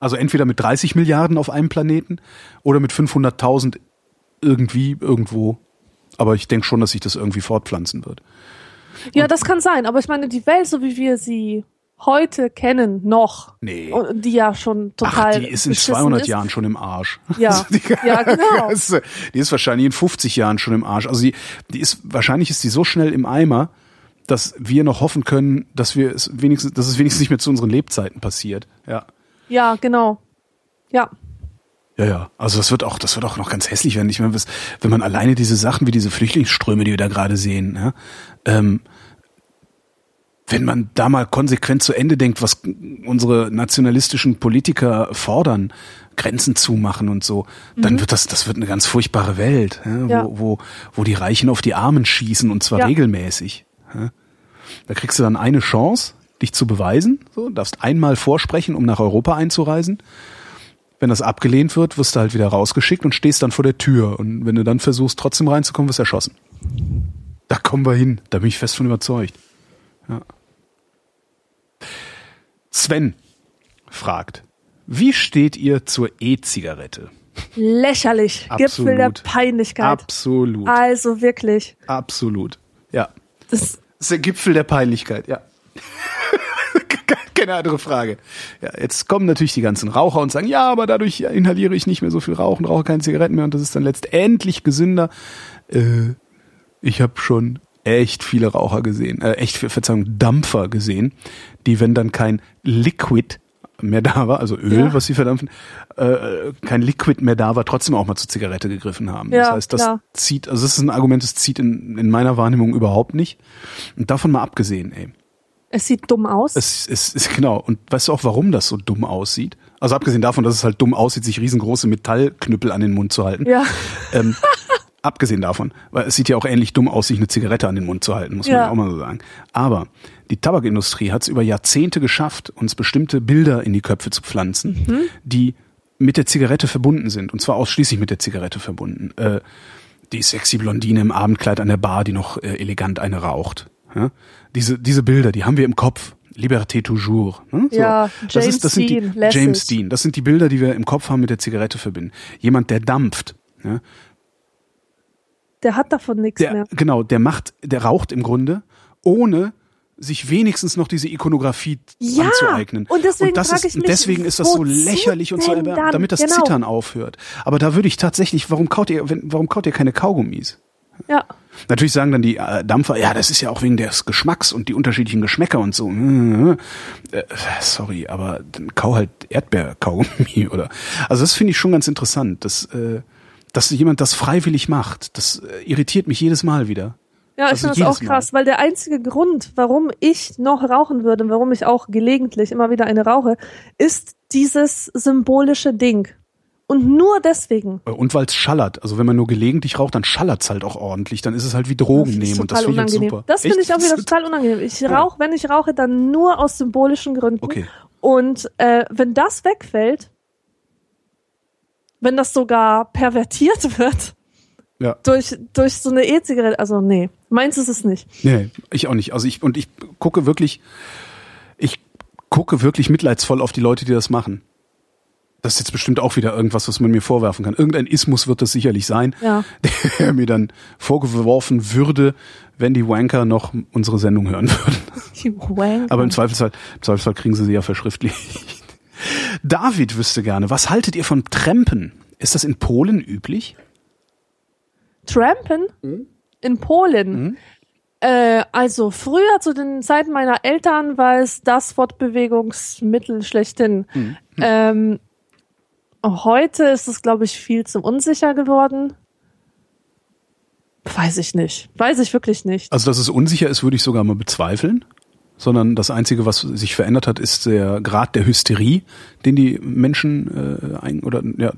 Also entweder mit 30 Milliarden auf einem Planeten oder mit 500.000 irgendwie, irgendwo. Aber ich denke schon, dass sich das irgendwie fortpflanzen wird. Ja, das kann sein, aber ich meine, die Welt, so wie wir sie heute kennen, noch, Nee. die ja schon total. Ach, die ist in beschissen 200 ist. Jahren schon im Arsch. Ja. Also die, Ja, genau. Die ist wahrscheinlich in 50 Jahren schon im Arsch. Also die, die ist, wahrscheinlich ist die so schnell im Eimer, dass wir noch hoffen können, dass wir es wenigstens, dass es wenigstens nicht mehr zu unseren Lebzeiten passiert. Ja. Ja, genau. Ja. Ja, ja. Also das wird auch, das wird auch noch ganz hässlich werden. Ich meine, was- wenn man alleine diese Sachen wie diese Flüchtlingsströme, die wir da gerade sehen, ja, ähm, wenn man da mal konsequent zu Ende denkt, was unsere nationalistischen Politiker fordern, Grenzen zumachen und so, dann wird das, das wird eine ganz furchtbare Welt, ja, Ja. Wo, wo, wo die Reichen auf die Armen schießen und zwar Ja. regelmäßig. Da kriegst du dann eine Chance, dich zu beweisen, so, darfst einmal vorsprechen, um nach Europa einzureisen. Wenn das abgelehnt wird, wirst du halt wieder rausgeschickt und stehst dann vor der Tür. Und wenn du dann versuchst, trotzdem reinzukommen, wirst du erschossen. Da kommen wir hin. Da bin ich fest von überzeugt. Ja. Sven fragt, wie steht ihr zur E-Zigarette? Lächerlich. Gipfel der. Peinlichkeit. Absolut. Also wirklich. Absolut. Ja. Das, Das ist der Gipfel der Peinlichkeit, ja. Keine andere Frage. Ja, jetzt kommen natürlich die ganzen Raucher und sagen, ja, aber dadurch inhaliere ich nicht mehr so viel Rauch und rauche keine Zigaretten mehr und das ist dann letztendlich gesünder. Äh, ich habe schon echt viele Raucher gesehen, äh, echt, Verzeihung, Dampfer gesehen, die, wenn dann kein Liquid mehr da war, also Öl, Ja. was sie verdampfen, äh, kein Liquid mehr da war, trotzdem auch mal zur Zigarette gegriffen haben. Ja, das heißt, das klar. zieht, also das ist ein Argument, das zieht in, in meiner Wahrnehmung überhaupt nicht. Und davon mal abgesehen, ey. es sieht dumm aus. Es ist, genau. Und weißt du auch, warum das so dumm aussieht? Also abgesehen davon, dass es halt dumm aussieht, sich riesengroße Metallknüppel an den Mund zu halten. ja. Ähm, abgesehen davon, weil es sieht ja auch ähnlich dumm aus, sich eine Zigarette an den Mund zu halten, muss man Ja. ja auch mal so sagen. Aber die Tabakindustrie hat es über Jahrzehnte geschafft, uns bestimmte Bilder in die Köpfe zu pflanzen, Mhm. die mit der Zigarette verbunden sind. Und zwar ausschließlich mit der Zigarette verbunden. Äh, die sexy Blondine im Abendkleid an der Bar, die noch äh, elegant eine raucht. Ja? Diese, diese Bilder, die haben wir im Kopf. Liberté toujours. Ne? So. Ja, das James ist, das sind die, Dean. James Dean. Das sind die Bilder, die wir im Kopf haben mit der Zigarette verbinden. Jemand, der dampft. Ja? Der hat davon nichts mehr. genau, der macht, der raucht im Grunde, ohne sich wenigstens noch diese Ikonografie Ja, anzueignen. und deswegen das frage ist, ich mich, deswegen ist das so lächerlich und so erbärmlich, damit das Genau. Zittern aufhört. Aber da würde ich tatsächlich, warum kaut ihr, wenn, warum kaut ihr keine Kaugummis? Ja. Natürlich sagen dann die äh, Dampfer, ja, das ist ja auch wegen des Geschmacks und die unterschiedlichen Geschmäcker und so. Äh, sorry, aber dann kau halt Erdbeerkaugummi oder. Also das finde ich schon ganz interessant, dass, äh, dass jemand das freiwillig macht. Das äh, irritiert mich jedes Mal wieder. Ja, ich Also finde das auch krass, weil der einzige Grund, warum ich noch rauchen würde, warum ich auch gelegentlich immer wieder eine rauche, ist dieses symbolische Ding. Und nur deswegen. Äh, Und weil es schallert. Also wenn man nur gelegentlich raucht, dann schallert's halt auch ordentlich. Dann ist es halt wie Drogen nehmen und das finde ich halt super. Das finde ich auch wieder total unangenehm. Ich Ja. rauche, wenn ich rauche, dann nur aus symbolischen Gründen. Okay. Und äh, wenn das wegfällt, wenn das sogar pervertiert wird Ja. durch, durch so eine E-Zigarette, also nee, meins ist es nicht. Nee, ich auch nicht. Also ich, und ich gucke wirklich, ich gucke wirklich mitleidsvoll auf die Leute, die das machen. Das ist jetzt bestimmt auch wieder irgendwas, was man mir vorwerfen kann. Irgendein Ismus wird das sicherlich sein, Ja. der mir dann vorgeworfen würde, wenn die Wanker noch unsere Sendung hören würden. Die Wanker. Aber im Zweifelsfall, im Zweifelsfall kriegen sie sie ja verschriftlicht. David wüsste gerne, was haltet ihr von Trampen? Ist das in Polen üblich? Trampen in Polen. Äh, also früher zu den Zeiten meiner Eltern war es das Fortbewegungsmittel schlechthin. Ähm, heute ist es, glaube ich, viel zu unsicher geworden. Weiß ich nicht. Weiß ich wirklich nicht. Also, dass es unsicher ist, würde ich sogar mal bezweifeln. Sondern das Einzige, was sich verändert hat, ist der Grad der Hysterie, den die Menschen äh, ein, oder ja,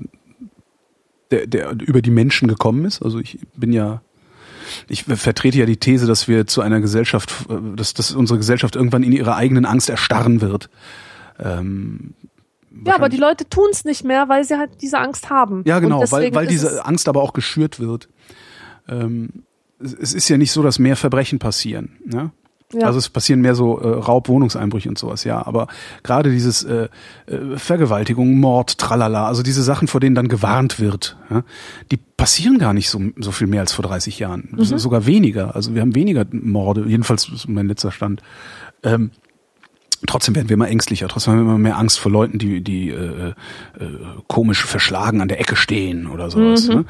der, der über die Menschen gekommen ist. Also ich bin ja ich vertrete ja die These, dass wir zu einer Gesellschaft, äh, dass, dass unsere Gesellschaft irgendwann in ihrer eigenen Angst erstarren wird. Ähm, ja, aber die Leute tun es nicht mehr, weil sie halt diese Angst haben. Ja, genau, weil, weil diese Angst aber auch geschürt wird. Ähm, es ist ja nicht so, dass mehr Verbrechen passieren. Ne? Ja. Also es passieren mehr so äh, Raub, Wohnungseinbrüche und sowas, ja. Aber gerade dieses äh, äh, Vergewaltigung, Mord, Tralala, also diese Sachen, vor denen dann gewarnt wird, ja, die passieren gar nicht so, so viel mehr als vor 30 Jahren. Mhm. Sogar weniger. Also wir haben weniger Morde, jedenfalls ist mein letzter Stand. Ähm, trotzdem werden wir immer ängstlicher, trotzdem haben wir immer mehr Angst vor Leuten, die, die äh, äh, komisch verschlagen an der Ecke stehen oder sowas. Mhm. Ne?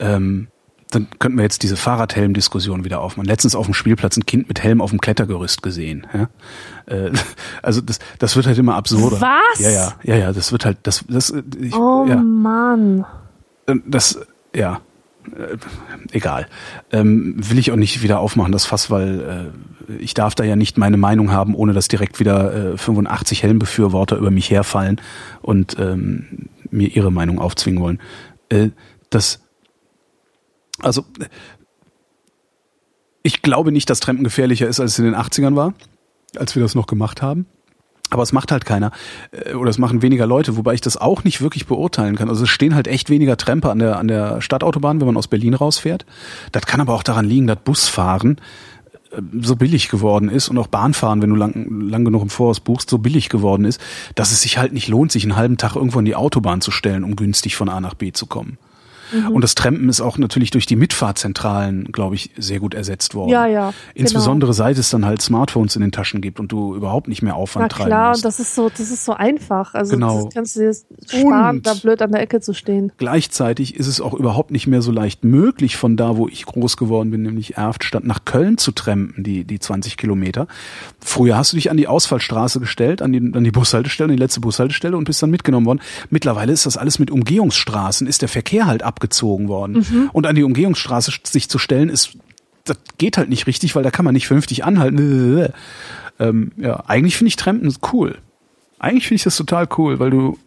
Ähm, dann könnten wir jetzt diese Fahrradhelm-Diskussion wieder aufmachen. Letztens auf dem Spielplatz ein Kind mit Helm auf dem Klettergerüst gesehen. Ja? Äh, also das, das wird halt immer absurder. Was? Ja, ja, ja, ja. Das wird halt, das, das. Ich, oh ja. Mann. Das, ja. Äh, egal. Ähm, will ich auch nicht wieder aufmachen, das Fass, weil äh, ich darf da ja nicht meine Meinung haben, ohne dass direkt wieder äh, 85 Helmbefürworter über mich herfallen und ähm, mir ihre Meinung aufzwingen wollen. Äh, das also ich glaube nicht, dass Trampen gefährlicher ist, als es in den 80ern war, als wir das noch gemacht haben. Aber es macht halt keiner. Äh, oder es machen weniger Leute, wobei ich das auch nicht wirklich beurteilen kann. Also es stehen halt echt weniger Tramper an der, an der Stadtautobahn, wenn man aus Berlin rausfährt. Das kann aber auch daran liegen, dass Busfahren äh, so billig geworden ist und auch Bahnfahren, wenn du lang, lang genug im Voraus buchst, so billig geworden ist, dass es sich halt nicht lohnt, sich einen halben Tag irgendwo in die Autobahn zu stellen, um günstig von A nach B zu kommen. Mhm. Und das Trampen ist auch natürlich durch die Mitfahrzentralen, glaube ich, sehr gut ersetzt worden. Ja, ja. Insbesondere genau. seit es dann halt Smartphones in den Taschen gibt und du überhaupt nicht mehr Aufwand Na klar, musst. das ist so, das ist so einfach. Also genau. das kannst du dir sparen, und da blöd an der Ecke zu stehen. Gleichzeitig ist es auch überhaupt nicht mehr so leicht möglich, von da, wo ich groß geworden bin, nämlich Erftstadt, nach Köln zu trampen, die, die 20 Kilometer. Früher hast du dich an die Ausfallstraße gestellt, an die, an die Bushaltestelle, an die letzte Bushaltestelle und bist dann mitgenommen worden. Mittlerweile ist das alles mit Umgehungsstraßen, ist der Verkehr halt abgezogen worden. Mhm. Und an die Umgehungsstraße sich zu stellen, ist, das geht halt nicht richtig, weil da kann man nicht vernünftig anhalten. Ähm, ja, eigentlich finde ich Trampen cool. Eigentlich finde ich das total cool, weil du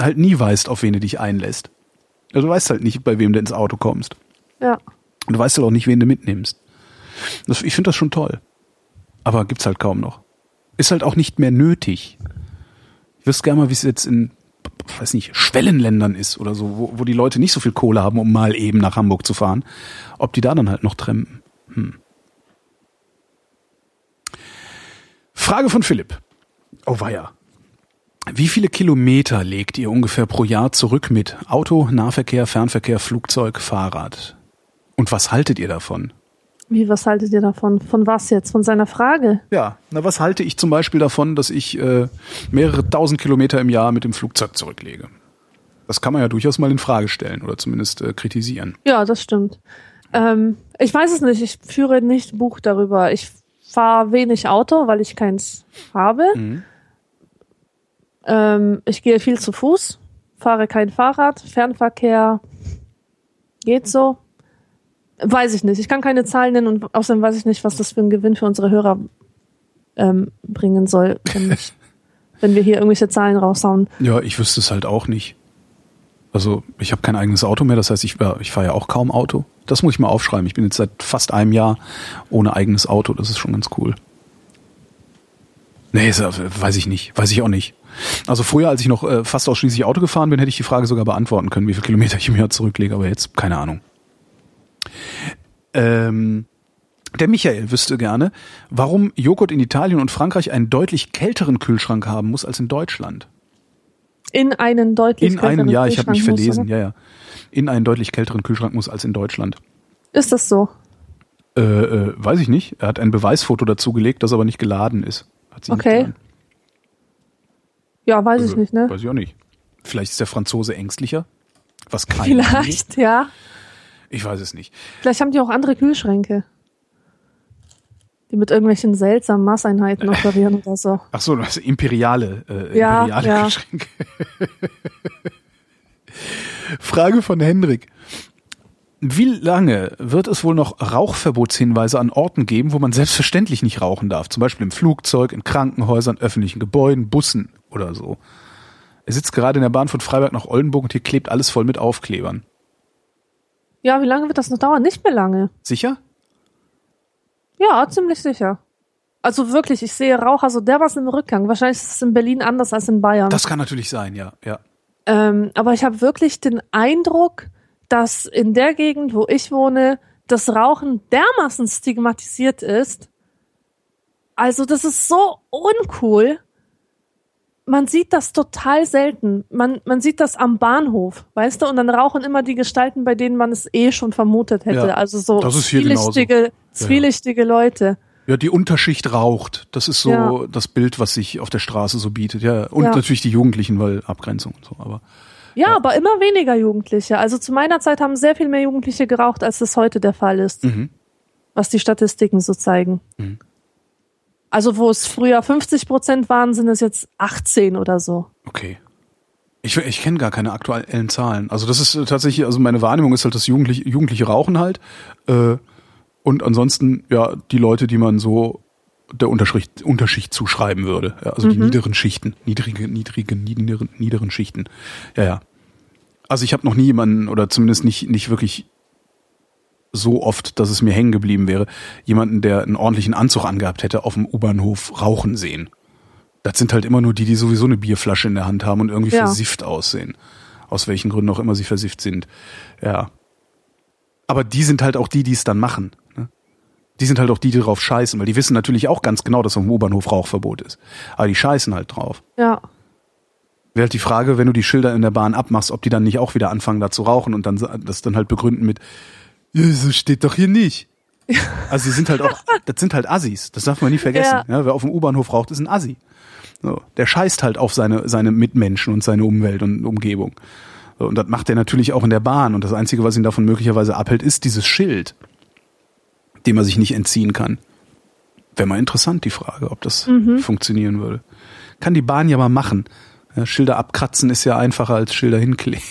halt nie weißt, auf wen du dich einlässt. Also du weißt halt nicht, bei wem du ins Auto kommst. Ja. Und du weißt halt auch nicht, wen du mitnimmst. Das, ich finde das schon toll. Aber gibt's halt kaum noch. Ist halt auch nicht mehr nötig. Ich wüsste gerne mal, wie es jetzt in weiß nicht, Schwellenländern ist oder so, wo, wo die Leute nicht so viel Kohle haben, um mal eben nach Hamburg zu fahren, ob die da dann halt noch trampen. Hm. Frage von Philipp. Oh weia. Wie viele Kilometer legt ihr ungefähr pro Jahr zurück mit Auto, Nahverkehr, Fernverkehr, Flugzeug, Fahrrad? Und was haltet ihr davon? Wie, was haltet ihr davon? Von was jetzt? Von seiner Frage? Ja, na, was halte ich zum Beispiel davon, dass ich äh, mehrere tausend Kilometer im Jahr mit dem Flugzeug zurücklege? Das kann man ja durchaus mal in Frage stellen oder zumindest äh, kritisieren. Ja, das stimmt. Ähm, ich weiß es nicht, ich führe nicht Buch darüber. Ich fahre wenig Auto, weil ich keins habe. Mhm. Ähm, ich gehe viel zu Fuß, fahre kein Fahrrad, Fernverkehr geht so. Weiß ich nicht. Ich kann keine Zahlen nennen und außerdem weiß ich nicht, was das für ein Gewinn für unsere Hörer ähm, bringen soll, wenn, ich, wenn wir hier irgendwelche Zahlen raushauen. Ja, ich wüsste es halt auch nicht. Also ich habe kein eigenes Auto mehr, das heißt, ich, ich fahre ja auch kaum Auto. Das muss ich mal aufschreiben. Ich bin jetzt seit fast einem Jahr ohne eigenes Auto. Das ist schon ganz cool. Nee, weiß ich nicht. Weiß ich auch nicht. Also früher, als ich noch äh, fast ausschließlich Auto gefahren bin, hätte ich die Frage sogar beantworten können, wie viele Kilometer ich im Jahr zurücklege, aber jetzt keine Ahnung. Ähm, der Michael wüsste gerne, warum Joghurt in Italien und Frankreich einen deutlich kälteren Kühlschrank haben muss als in Deutschland. In einen deutlich in kälteren einen, ja, ich habe mich verlesen, muss, ja, ja. In einen deutlich kälteren Kühlschrank muss als in Deutschland. Ist das so? Äh, äh, weiß ich nicht. Er hat ein Beweisfoto dazu gelegt, das aber nicht geladen ist. okay. Ja, weiß also, ich nicht, ne? Weiß ich auch nicht. Vielleicht ist der Franzose ängstlicher. Was kann Vielleicht, ja. Ich weiß es nicht. Vielleicht haben die auch andere Kühlschränke. Die mit irgendwelchen seltsamen Maßeinheiten operieren oder so. Ach so, also imperiale, äh, ja, imperiale ja. Kühlschränke. Frage von Hendrik. wie lange wird es wohl noch Rauchverbotshinweise an Orten geben, wo man selbstverständlich nicht rauchen darf? Zum Beispiel im Flugzeug, in Krankenhäusern, öffentlichen Gebäuden, Bussen oder so. Er sitzt gerade in der Bahn von Freiberg nach Oldenburg und hier klebt alles voll mit Aufklebern. Ja, wie lange wird das noch dauern? Nicht mehr lange. Sicher? Ja, ziemlich sicher. Also wirklich, ich sehe Raucher so dermaßen im Rückgang. Wahrscheinlich ist es in Berlin anders als in Bayern. Das kann natürlich sein, ja, ja. Ähm, aber ich habe wirklich den Eindruck, dass in der Gegend, wo ich wohne, das Rauchen dermaßen stigmatisiert ist. Also das ist so uncool. Man sieht das total selten. Man, man sieht das am Bahnhof, weißt du? Und dann rauchen immer die Gestalten, bei denen man es eh schon vermutet hätte. Ja, also so zwielichtige, zwielichtige Leute. Ja, die Unterschicht raucht. Das ist so Ja. das Bild, was sich auf der Straße so bietet. Ja, und Ja. natürlich die Jugendlichen, weil Abgrenzung und so. Aber Ja, aber immer weniger Jugendliche. Also zu meiner Zeit haben sehr viel mehr Jugendliche geraucht, als das heute der Fall ist. Mhm. Was die Statistiken so zeigen. Also wo es früher 50 Prozent waren, sind es jetzt 18 oder so. okay. Ich, ich kenne gar keine aktuellen Zahlen. Also das ist äh, tatsächlich, also meine Wahrnehmung ist halt, dass Jugendliche, Jugendliche rauchen halt. Äh, und ansonsten, ja, die Leute, die man so der Unterschicht, Unterschicht zuschreiben würde. Ja, also die niederen Schichten, niedrige, niedrige, niederen, niederen Schichten. Ja, ja. Also ich habe noch nie jemanden, oder zumindest nicht, nicht wirklich so oft, dass es mir hängen geblieben wäre, jemanden, der einen ordentlichen Anzug angehabt hätte, auf dem U-Bahnhof rauchen sehen. Das sind halt immer nur die, die sowieso eine Bierflasche in der Hand haben und irgendwie Ja. versifft aussehen. Aus welchen Gründen auch immer sie versifft sind. Ja. Aber die sind halt auch die, die es dann machen. Ne? Die sind halt auch die, die drauf scheißen, weil die wissen natürlich auch ganz genau, dass auf dem U-Bahnhof Rauchverbot ist. Aber die scheißen halt drauf. Ja. Wäre halt die Frage, wenn du die Schilder in der Bahn abmachst, ob die dann nicht auch wieder anfangen, da zu rauchen und dann das dann halt begründen mit, ja, so steht doch hier nicht. Also sie sind halt auch, das sind halt Assis, das darf man nie vergessen. Ja. Ja. wer auf dem U-Bahnhof raucht, ist ein Assi. So, der scheißt halt auf seine, seine Mitmenschen und seine Umwelt und Umgebung. So, und das macht er natürlich auch in der Bahn. Und das Einzige, was ihn davon möglicherweise abhält, ist dieses Schild, dem er sich nicht entziehen kann. Wäre mal interessant, die Frage, ob das funktionieren würde. Kann die Bahn ja mal machen. Ja, Schilder abkratzen ist ja einfacher als Schilder hinkleben.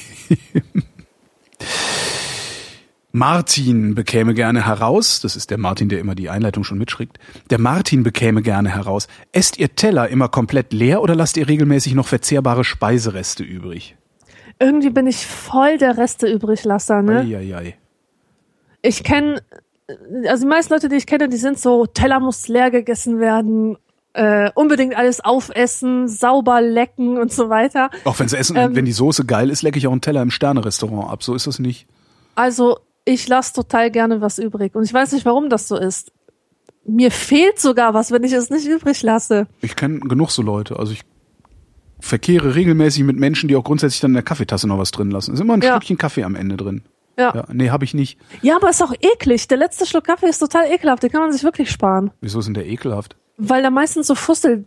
Martin bekäme gerne heraus, das ist der Martin, der immer die Einleitung schon mitschickt, der Martin bekäme gerne heraus, esst ihr Teller immer komplett leer oder lasst ihr regelmäßig noch verzehrbare Speisereste übrig? Irgendwie bin ich voll der Reste übriglasser, ne? Eieiei. Ich kenne, also die meisten Leute, die ich kenne, die sind so, Teller muss leer gegessen werden, äh, unbedingt alles aufessen, sauber lecken und so weiter. Auch wenn's Essen, Ähm. wenn die Soße geil ist, lecke ich auch einen Teller im Sterne-Restaurant ab. So ist das nicht. Also ich lasse total gerne was übrig und ich weiß nicht, warum das so ist. Mir fehlt sogar was, wenn ich es nicht übrig lasse. Ich kenne genug so Leute. Also ich verkehre regelmäßig mit Menschen, die auch grundsätzlich dann in der Kaffeetasse noch was drin lassen. Ist immer ein Ja. Stückchen Kaffee am Ende drin. Ja. Ja, nee, habe ich nicht. ja, aber ist auch eklig. Der letzte Schluck Kaffee ist total ekelhaft. Den kann man sich wirklich sparen. Wieso ist denn der ekelhaft? Weil da meistens so Fussel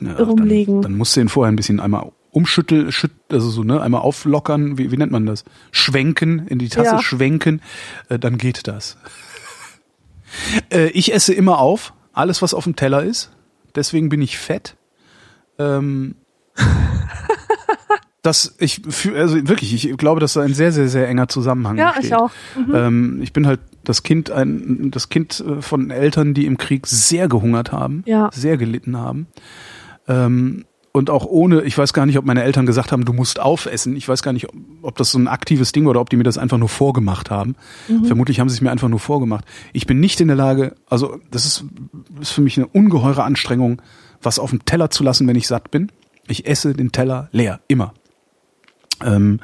Na, rumliegen. Dann, dann musst du ihn vorher ein bisschen einmal umschütteln, schütt, also so, ne, einmal auflockern, wie, wie nennt man das? Schwenken, in die Tasse Ja. schwenken, äh, dann geht das. äh, ich esse immer auf, alles was auf dem Teller ist. Deswegen bin ich fett. Ähm, das, ich fühl, also wirklich, ich glaube, dass da ein sehr, sehr, sehr enger Zusammenhang Ja, besteht. ich auch. Ähm, ich bin halt das Kind, ein, das Kind äh, von Eltern, die im Krieg sehr gehungert haben, Ja. sehr gelitten haben. Ähm, und auch ohne, ich weiß gar nicht, ob meine Eltern gesagt haben, du musst aufessen. Ich weiß gar nicht, ob, das so ein aktives Ding war oder ob die mir das einfach nur vorgemacht haben. Vermutlich haben sie es mir einfach nur vorgemacht. Ich bin nicht in der Lage, also das ist, ist für mich eine ungeheure Anstrengung, was auf dem Teller zu lassen, wenn ich satt bin. Ich esse den Teller leer, immer. Ähm,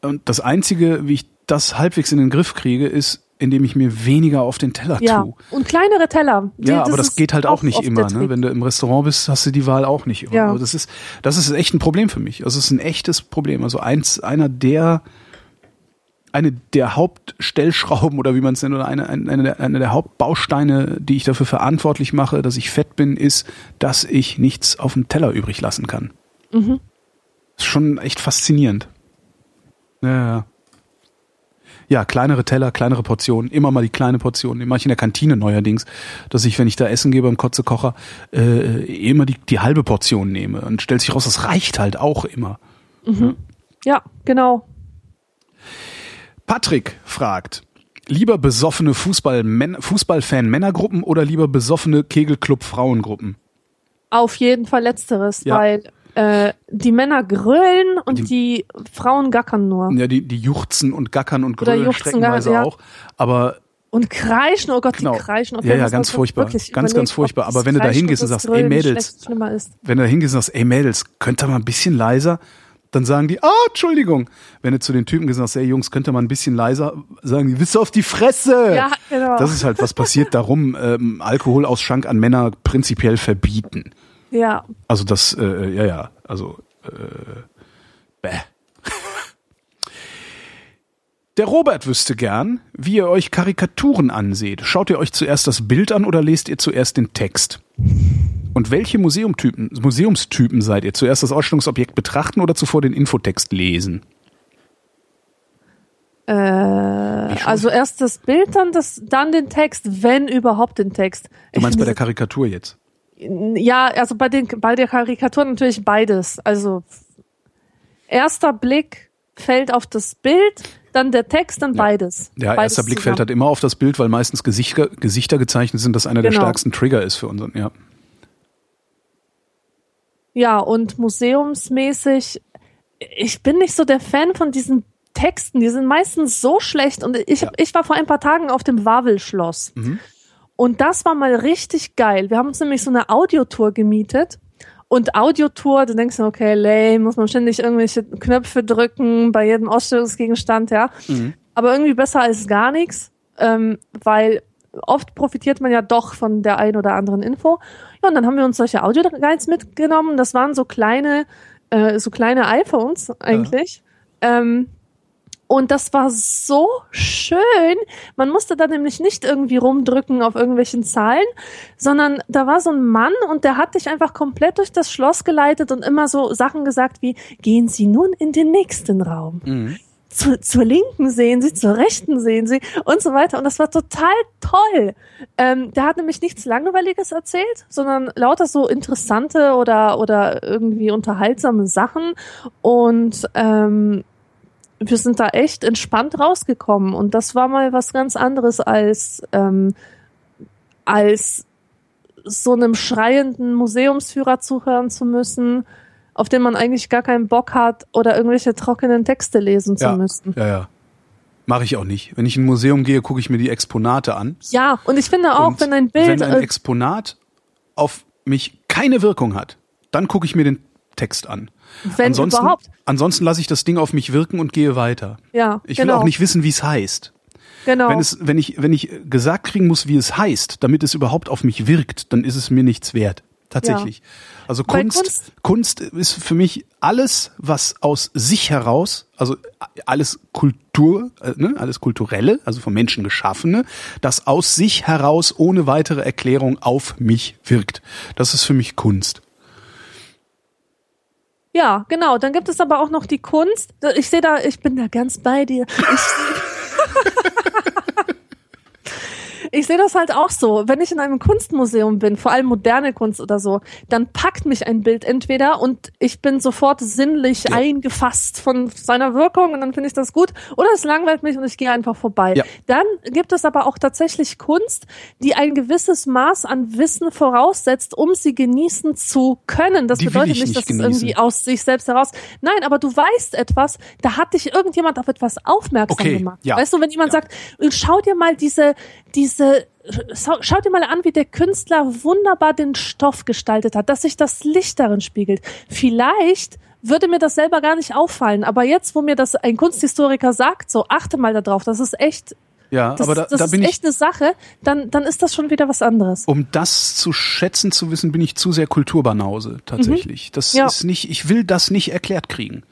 und das Einzige, wie ich das halbwegs in den Griff kriege, ist, indem ich mir weniger auf den Teller Ja. tue. Und kleinere Teller. Die- Ja, aber das geht halt auch, nicht oft immer. Ne? Wenn du im Restaurant bist, hast du die Wahl auch nicht immer. Ja. Also das ist, das ist echt ein Problem für mich. Also es ist ein echtes Problem. Also eins, einer der, eine der Hauptstellschrauben oder wie man es nennt, oder eine, eine, eine der- eine der Hauptbausteine, die ich dafür verantwortlich mache, dass ich fett bin, ist, dass ich nichts auf dem Teller übrig lassen kann. Mhm. Ist schon echt faszinierend. Ja, ja. Ja, kleinere Teller, kleinere Portionen, immer mal die kleine Portion. Die mache ich in der Kantine neuerdings, dass ich, wenn ich da Essen gebe beim Kotzekocher, äh, immer die, die halbe Portion nehme. Und stellt sich raus, das reicht halt auch immer. Ja, genau. Patrick fragt, lieber besoffene Fußball Fußballfan-Männergruppen oder lieber besoffene Kegelclub-Frauengruppen? Auf jeden Fall letzteres, ja. weil äh, die Männer grölen und die, die, Frauen gackern nur. Ja, die, die juchzen und gackern und grölen streckenweise ja. auch. Aber und kreischen, oh Gott, genau. die kreischen. Okay, ja, ja, ganz furchtbar. Ganz, ganz furchtbar. Aber wenn du da hingehst und sagst, ey Mädels, wenn du da hingehst und sagst, ey Mädels, könnt ihr mal ein bisschen leiser? Dann sagen die, ah, Entschuldigung. Wenn du zu den Typen gesagt hast, ey Jungs, könnt ihr mal ein bisschen leiser, sagen die, willst du auf die Fresse? Ja, genau. Das ist halt, was passiert darum, ähm, Alkoholausschank an Männer prinzipiell verbieten. Ja. Also das, äh, ja, ja, also, äh, bäh. Der Robert wüsste gern, wie ihr euch Karikaturen anseht. Schaut ihr euch zuerst das Bild an oder lest ihr zuerst den Text? Und welche Museumtypen, Museumstypen seid ihr? Zuerst das Ausstellungsobjekt betrachten oder zuvor den Infotext lesen? Äh, also erst das Bild, dann, das, dann den Text, wenn überhaupt den Text. Du meinst bei der Karikatur jetzt? Ja, also bei, den, bei der Karikatur natürlich beides. Also erster Blick fällt auf das Bild, dann der Text, dann beides. Ja, beides erster Blick fällt halt immer auf das Bild, weil meistens Gesichter, Gesichter gezeichnet sind, das einer genau. der stärksten Trigger ist für unseren, ja. Ja, und museumsmäßig, ich bin nicht so der Fan von diesen Texten, die sind meistens so schlecht. Und ich, ja. ich war vor ein paar Tagen auf dem Wawelschloss. Mhm. Und das war mal richtig geil. Wir haben uns nämlich so eine Audiotour gemietet und Audiotour, du denkst, okay, lame, muss man ständig irgendwelche Knöpfe drücken bei jedem Ausstellungsgegenstand, ja. Mhm. Aber irgendwie besser als gar nichts, ähm, weil oft profitiert man ja doch von der ein oder anderen Info. Ja, und dann haben wir uns solche Audio-Guides mitgenommen. Das waren so kleine, äh, so kleine iPhones eigentlich. Ja. Ähm, und das war so schön. Man musste da nämlich nicht irgendwie rumdrücken auf irgendwelchen Zahlen, sondern da war so ein Mann und der hat dich einfach komplett durch das Schloss geleitet und immer so Sachen gesagt wie, gehen Sie nun in den nächsten Raum. Mhm. Zu, zur Linken sehen Sie, zur Rechten sehen Sie und so weiter. Und das war total toll. Ähm, der hat nämlich nichts Langweiliges erzählt, sondern lauter so interessante oder, oder irgendwie unterhaltsame Sachen. Und ähm, wir sind da echt entspannt rausgekommen und das war mal was ganz anderes als ähm, als so einem schreienden Museumsführer zuhören zu müssen, auf den man eigentlich gar keinen Bock hat oder irgendwelche trockenen Texte lesen zu ja, müssen. Ja, ja. Mache ich auch nicht. Wenn ich in ein Museum gehe, gucke ich mir die Exponate an. Ja, und ich finde auch, und wenn ein Bild. Wenn ein Exponat auf mich keine Wirkung hat, dann gucke ich mir den Text an. Wenn ansonsten, überhaupt. Ansonsten lasse ich das Ding auf mich wirken und gehe weiter. Ja. Ich will genau. auch nicht wissen, wie es heißt. Genau. Wenn es, wenn ich, wenn ich gesagt kriegen muss, wie es heißt, damit es überhaupt auf mich wirkt, dann ist es mir nichts wert. Tatsächlich. Ja. Also Kunst, Kunst, Kunst ist für mich alles, was aus sich heraus, also alles Kultur, äh, ne, alles kulturelle, also vom Menschen geschaffene, das aus sich heraus ohne weitere Erklärung auf mich wirkt. Das ist für mich Kunst. Ja, genau. Dann gibt es aber auch noch die Kunst. Ich sehe da, ich bin da ganz bei dir. Ich, ich sehe das halt auch so. Wenn ich in einem Kunstmuseum bin, vor allem moderne Kunst oder so, dann packt mich ein Bild entweder und ich bin sofort sinnlich ja. eingefasst von seiner Wirkung und dann finde ich das gut, oder es langweilt mich und ich gehe einfach vorbei. Ja. Dann gibt es aber auch tatsächlich Kunst, die ein gewisses Maß an Wissen voraussetzt, um sie genießen zu können. Das die bedeutet nicht, dass es irgendwie aus sich selbst heraus. Nein, aber du weißt etwas, da hat dich irgendjemand auf etwas aufmerksam okay. gemacht. Ja. Weißt du, wenn jemand sagt, schau dir mal diese diese schaut dir mal an, wie der Künstler wunderbar den Stoff gestaltet hat, dass sich das Licht darin spiegelt. Vielleicht würde mir das selber gar nicht auffallen, aber jetzt, wo mir das ein Kunsthistoriker sagt, so achte mal darauf, das ist echt ja, das, aber da, das da ist bin echt ich, eine Sache, dann, dann ist das schon wieder was anderes. Um das zu schätzen zu wissen, bin ich zu sehr Kulturbanause tatsächlich. Mhm. Das ja. ist nicht, ich will das nicht erklärt kriegen.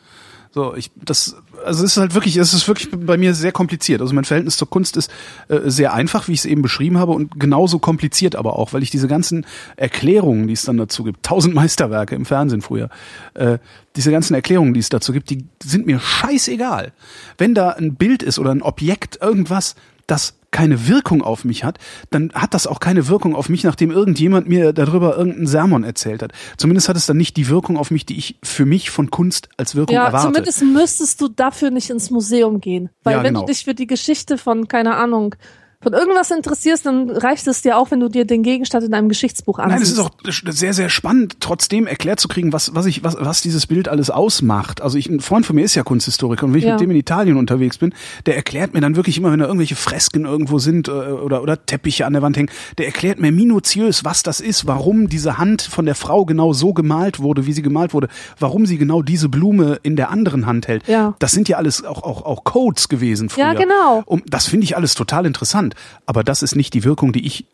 So, ich, das, also es ist halt wirklich, es ist wirklich bei mir sehr kompliziert. Also mein Verhältnis zur Kunst ist äh, sehr einfach, wie ich es eben beschrieben habe, und genauso kompliziert aber auch, weil ich diese ganzen Erklärungen, die es dann dazu gibt, tausend Meisterwerke im Fernsehen früher, äh, diese ganzen Erklärungen, die es dazu gibt, die sind mir scheißegal. Wenn da ein Bild ist oder ein Objekt, irgendwas, das keine Wirkung auf mich hat, dann hat das auch keine Wirkung auf mich, nachdem irgendjemand mir darüber irgendeinen Sermon erzählt hat. Zumindest hat es dann nicht die Wirkung auf mich, die ich für mich von Kunst als Wirkung ja, erwarte. zumindest müsstest du dafür nicht ins Museum gehen. Weil Ja, wenn genau. du dich für die Geschichte von, keine Ahnung, von irgendwas interessierst, dann reicht es dir auch, wenn du dir den Gegenstand in einem Geschichtsbuch Nein, es ansiehst. ist auch sehr, sehr spannend, trotzdem erklärt zu kriegen, was, was, ich, was, was dieses Bild alles ausmacht. Also ich, ein Freund von mir ist ja Kunsthistoriker und wenn ich Ja. mit dem in Italien unterwegs bin, der erklärt mir dann wirklich immer, wenn da irgendwelche Fresken irgendwo sind äh, oder, oder Teppiche an der Wand hängen, der erklärt mir minutiös, was das ist, warum diese Hand von der Frau genau so gemalt wurde, wie sie gemalt wurde, warum sie genau diese Blume in der anderen Hand hält. Ja. Das sind ja alles auch, auch, auch Codes gewesen früher. Ja, genau. Um, das finde ich alles total interessant. Aber das ist nicht die Wirkung, die ich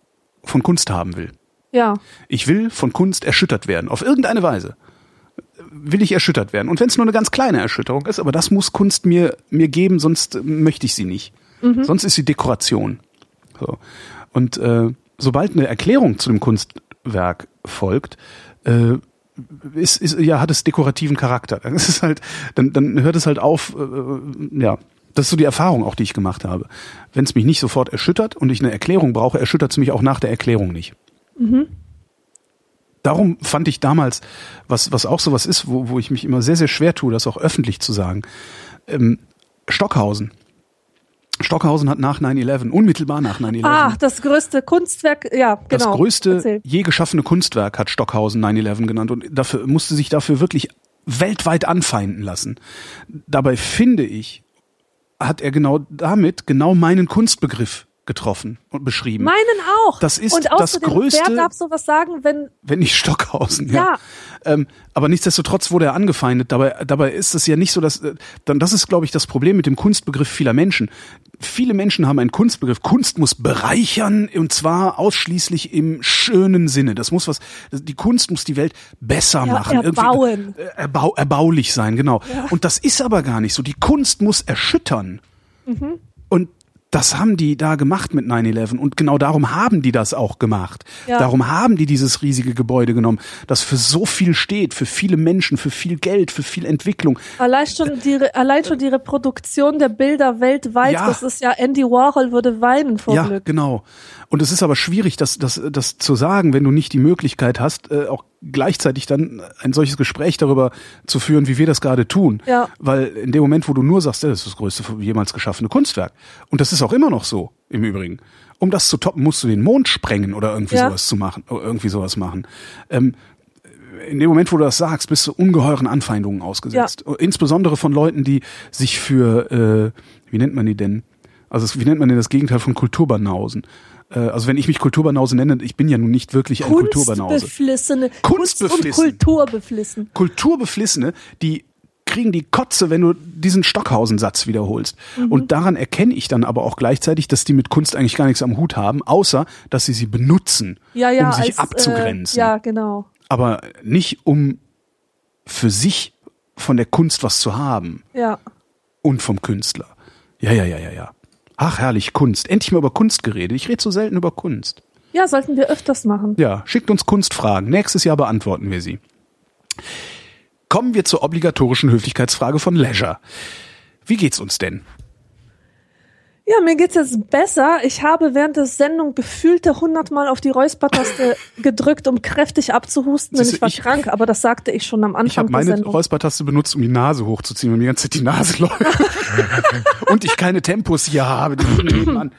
von Kunst haben will. ja. Ich will von Kunst erschüttert werden, auf irgendeine Weise. Will ich erschüttert werden. Und wenn es nur eine ganz kleine Erschütterung ist, aber das muss Kunst mir, mir geben, sonst möchte ich sie nicht. Sonst ist sie Dekoration. So. Und äh, sobald eine Erklärung zu dem Kunstwerk folgt, äh, ist, ist, ja, hat es dekorativen Charakter. Dann ist es halt, dann, dann hört es halt auf, äh, ja. Das ist so die Erfahrung auch, die ich gemacht habe. Wenn es mich nicht sofort erschüttert und ich eine Erklärung brauche, erschüttert es mich auch nach der Erklärung nicht darum fand ich damals, was, was auch sowas ist, wo, wo ich mich immer sehr, sehr schwer tue, das auch öffentlich zu sagen. Ähm, Stockhausen. Stockhausen hat nach 9-11, unmittelbar nach 9-11, Ah, das größte Kunstwerk, ja, genau. das größte Erzähl. je geschaffene Kunstwerk hat Stockhausen 9-11 genannt und dafür musste sich dafür wirklich weltweit anfeinden lassen. Dabei finde ich, hat er genau damit genau meinen Kunstbegriff getroffen und beschrieben. Meinen auch. Das ist Und das größte- Wer darf sowas sagen, wenn, wenn nicht Stockhausen, ja. Ja. Ähm, aber nichtsdestotrotz wurde er angefeindet. Dabei, dabei ist es ja nicht so, dass äh, dann das ist, glaube ich, das Problem mit dem Kunstbegriff vieler Menschen. Viele Menschen haben einen Kunstbegriff. Kunst muss bereichern und zwar ausschließlich im schönen Sinne. Das muss was. Die Kunst muss die Welt besser Ja, machen, erbauen. Äh, erbau, erbaulich sein, genau. Und das ist aber gar nicht so. Die Kunst muss erschüttern. Und das haben die da gemacht mit 9-11 und genau darum haben die das auch gemacht. Ja. Darum haben die dieses riesige Gebäude genommen, das für so viel steht, für viele Menschen, für viel Geld, für viel Entwicklung. allein schon die, allein schon die Reproduktion der Bilder weltweit, Ja. das ist ja, Andy Warhol würde weinen vor ja, Glück. genau. Und es ist aber schwierig, das, das, das zu sagen, wenn du nicht die Möglichkeit hast, äh, auch gleichzeitig dann ein solches Gespräch darüber zu führen, wie wir das gerade tun. Ja. Weil in dem Moment, wo du nur sagst, ja, das ist das größte jemals geschaffene Kunstwerk. Und das ist auch immer noch so, im Übrigen. Um das zu toppen, musst du den Mond sprengen oder irgendwie Ja. sowas zu machen, oder irgendwie sowas machen. Ähm, in dem Moment, wo du das sagst, bist du ungeheuren Anfeindungen ausgesetzt. Insbesondere von Leuten, die sich für, äh, wie nennt man die denn? Also wie nennt man denn das Gegenteil von Kulturbanausen? Äh, also wenn ich mich Kulturbanause nenne, ich bin ja nun nicht wirklich ein Kulturbanause. Kunstbeflissene, Kunst und Kunstbeflissen. Kulturbeflissen. Kulturbeflissene, die kriegen die Kotze, wenn du diesen Stockhausen-Satz wiederholst. Mhm. Und daran erkenne ich dann aber auch gleichzeitig, dass die mit Kunst eigentlich gar nichts am Hut haben, außer dass sie sie benutzen, Ja, ja, um sich als, abzugrenzen. Äh, ja, genau. Aber nicht um für sich von der Kunst was zu haben Ja. und vom Künstler. Ja, ja, ja, ja, ja. Ach, herrlich, Kunst. Endlich mal über Kunst geredet. Ich rede so selten über Kunst. Ja, sollten wir öfters machen. Ja, schickt uns Kunstfragen. Nächstes Jahr beantworten wir sie. Kommen wir zur obligatorischen Höflichkeitsfrage von Leisure. Wie geht's uns denn? Ja, mir geht's jetzt besser. Ich habe während der Sendung gefühlte hundertmal auf die Räuspertaste gedrückt, um kräftig abzuhusten, denn ich war ich- krank, aber das sagte ich schon am Ich Anfang habe der meine. Räuspertaste benutzt, um die Nase hochzuziehen, weil mir die ganze Zeit die Nase läuft. Und ich keine Tempos hier habe. Die nebenan.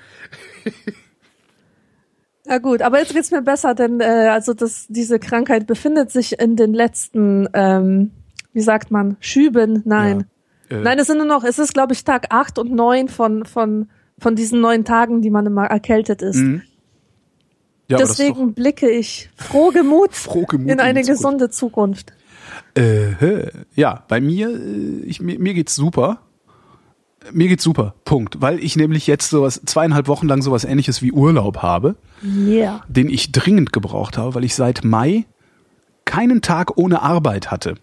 Ja gut, aber jetzt geht's mir besser, denn äh, also das, diese Krankheit befindet sich in den letzten, ähm, wie sagt man, Schüben. Nein. Ja, äh, Nein, es sind nur noch, es ist glaube ich Tag acht und neun von, von, von diesen neun Tagen, die man immer erkältet ist. Mhm. Ja, Deswegen blicke ich frohgemut Frohgemut in eine gesunde Zukunft. äh, ja, bei mir, äh, ich, mir, mir geht's super. Mir geht's super. Punkt. Weil ich nämlich jetzt sowas, zweieinhalb Wochen lang sowas ähnliches wie Urlaub habe. Yeah. den ich dringend gebraucht habe, weil ich seit Mai keinen Tag ohne Arbeit hatte.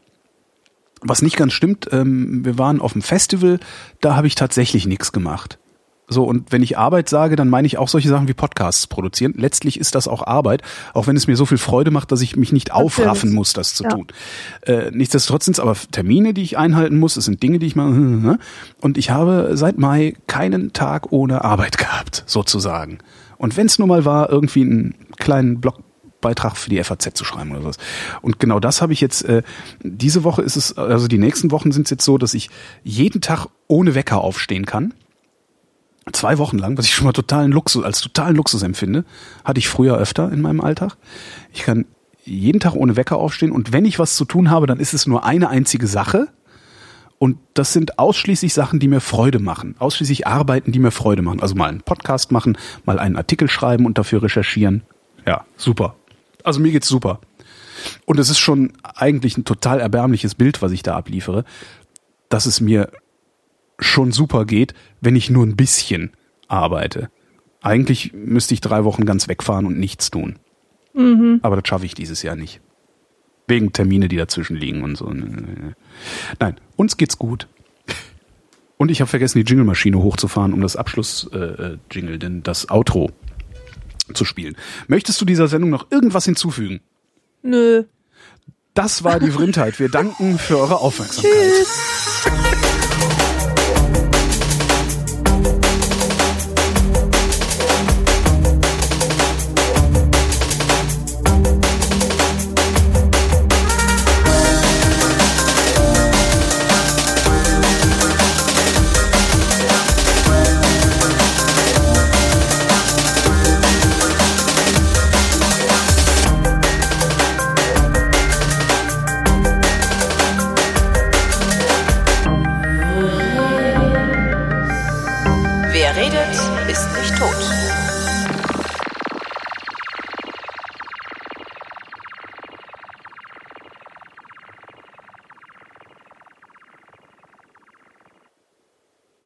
Was nicht ganz stimmt, ähm, wir waren auf dem Festival, da habe ich tatsächlich nichts gemacht. So, und wenn ich Arbeit sage, dann meine ich auch solche Sachen wie Podcasts produzieren. Letztlich ist das auch Arbeit, auch wenn es mir so viel Freude macht, dass ich mich nicht aufraffen muss, das zu ja. tun. Äh, nichtsdestotrotz sind es aber Termine, die ich einhalten muss, es sind Dinge, die ich mache. Ne? Und ich habe seit Mai keinen Tag ohne Arbeit gehabt, sozusagen. Und wenn es nur mal war, irgendwie einen kleinen Blogbeitrag für die FAZ zu schreiben oder sowas. Und genau das habe ich jetzt, äh, diese Woche ist es, also die nächsten Wochen sind es jetzt so, dass ich jeden Tag ohne Wecker aufstehen kann zwei Wochen lang, was ich schon mal totalen Luxus, als totalen Luxus empfinde, hatte ich früher öfter in meinem Alltag. Ich kann jeden Tag ohne Wecker aufstehen und wenn ich was zu tun habe, dann ist es nur eine einzige Sache. Und das sind ausschließlich Sachen, die mir Freude machen. Ausschließlich Arbeiten, die mir Freude machen. Also mal einen Podcast machen, mal einen Artikel schreiben und dafür recherchieren. Ja, super. Also mir geht's super. Und es ist schon eigentlich ein total erbärmliches Bild, was ich da abliefere, dass es mir schon super geht, wenn ich nur ein bisschen arbeite. Eigentlich müsste ich drei Wochen ganz wegfahren und nichts tun. Mhm. Aber das schaffe ich dieses Jahr nicht. Wegen Termine, die dazwischen liegen und so. Nein, uns geht's gut. Und ich habe vergessen, die Jingle-Maschine hochzufahren, um das Abschluss-Jingle, äh, denn das Outro zu spielen. Möchtest du dieser Sendung noch irgendwas hinzufügen? Nö. Das war die Vrindheit. Wir danken für eure Aufmerksamkeit. Tschüss.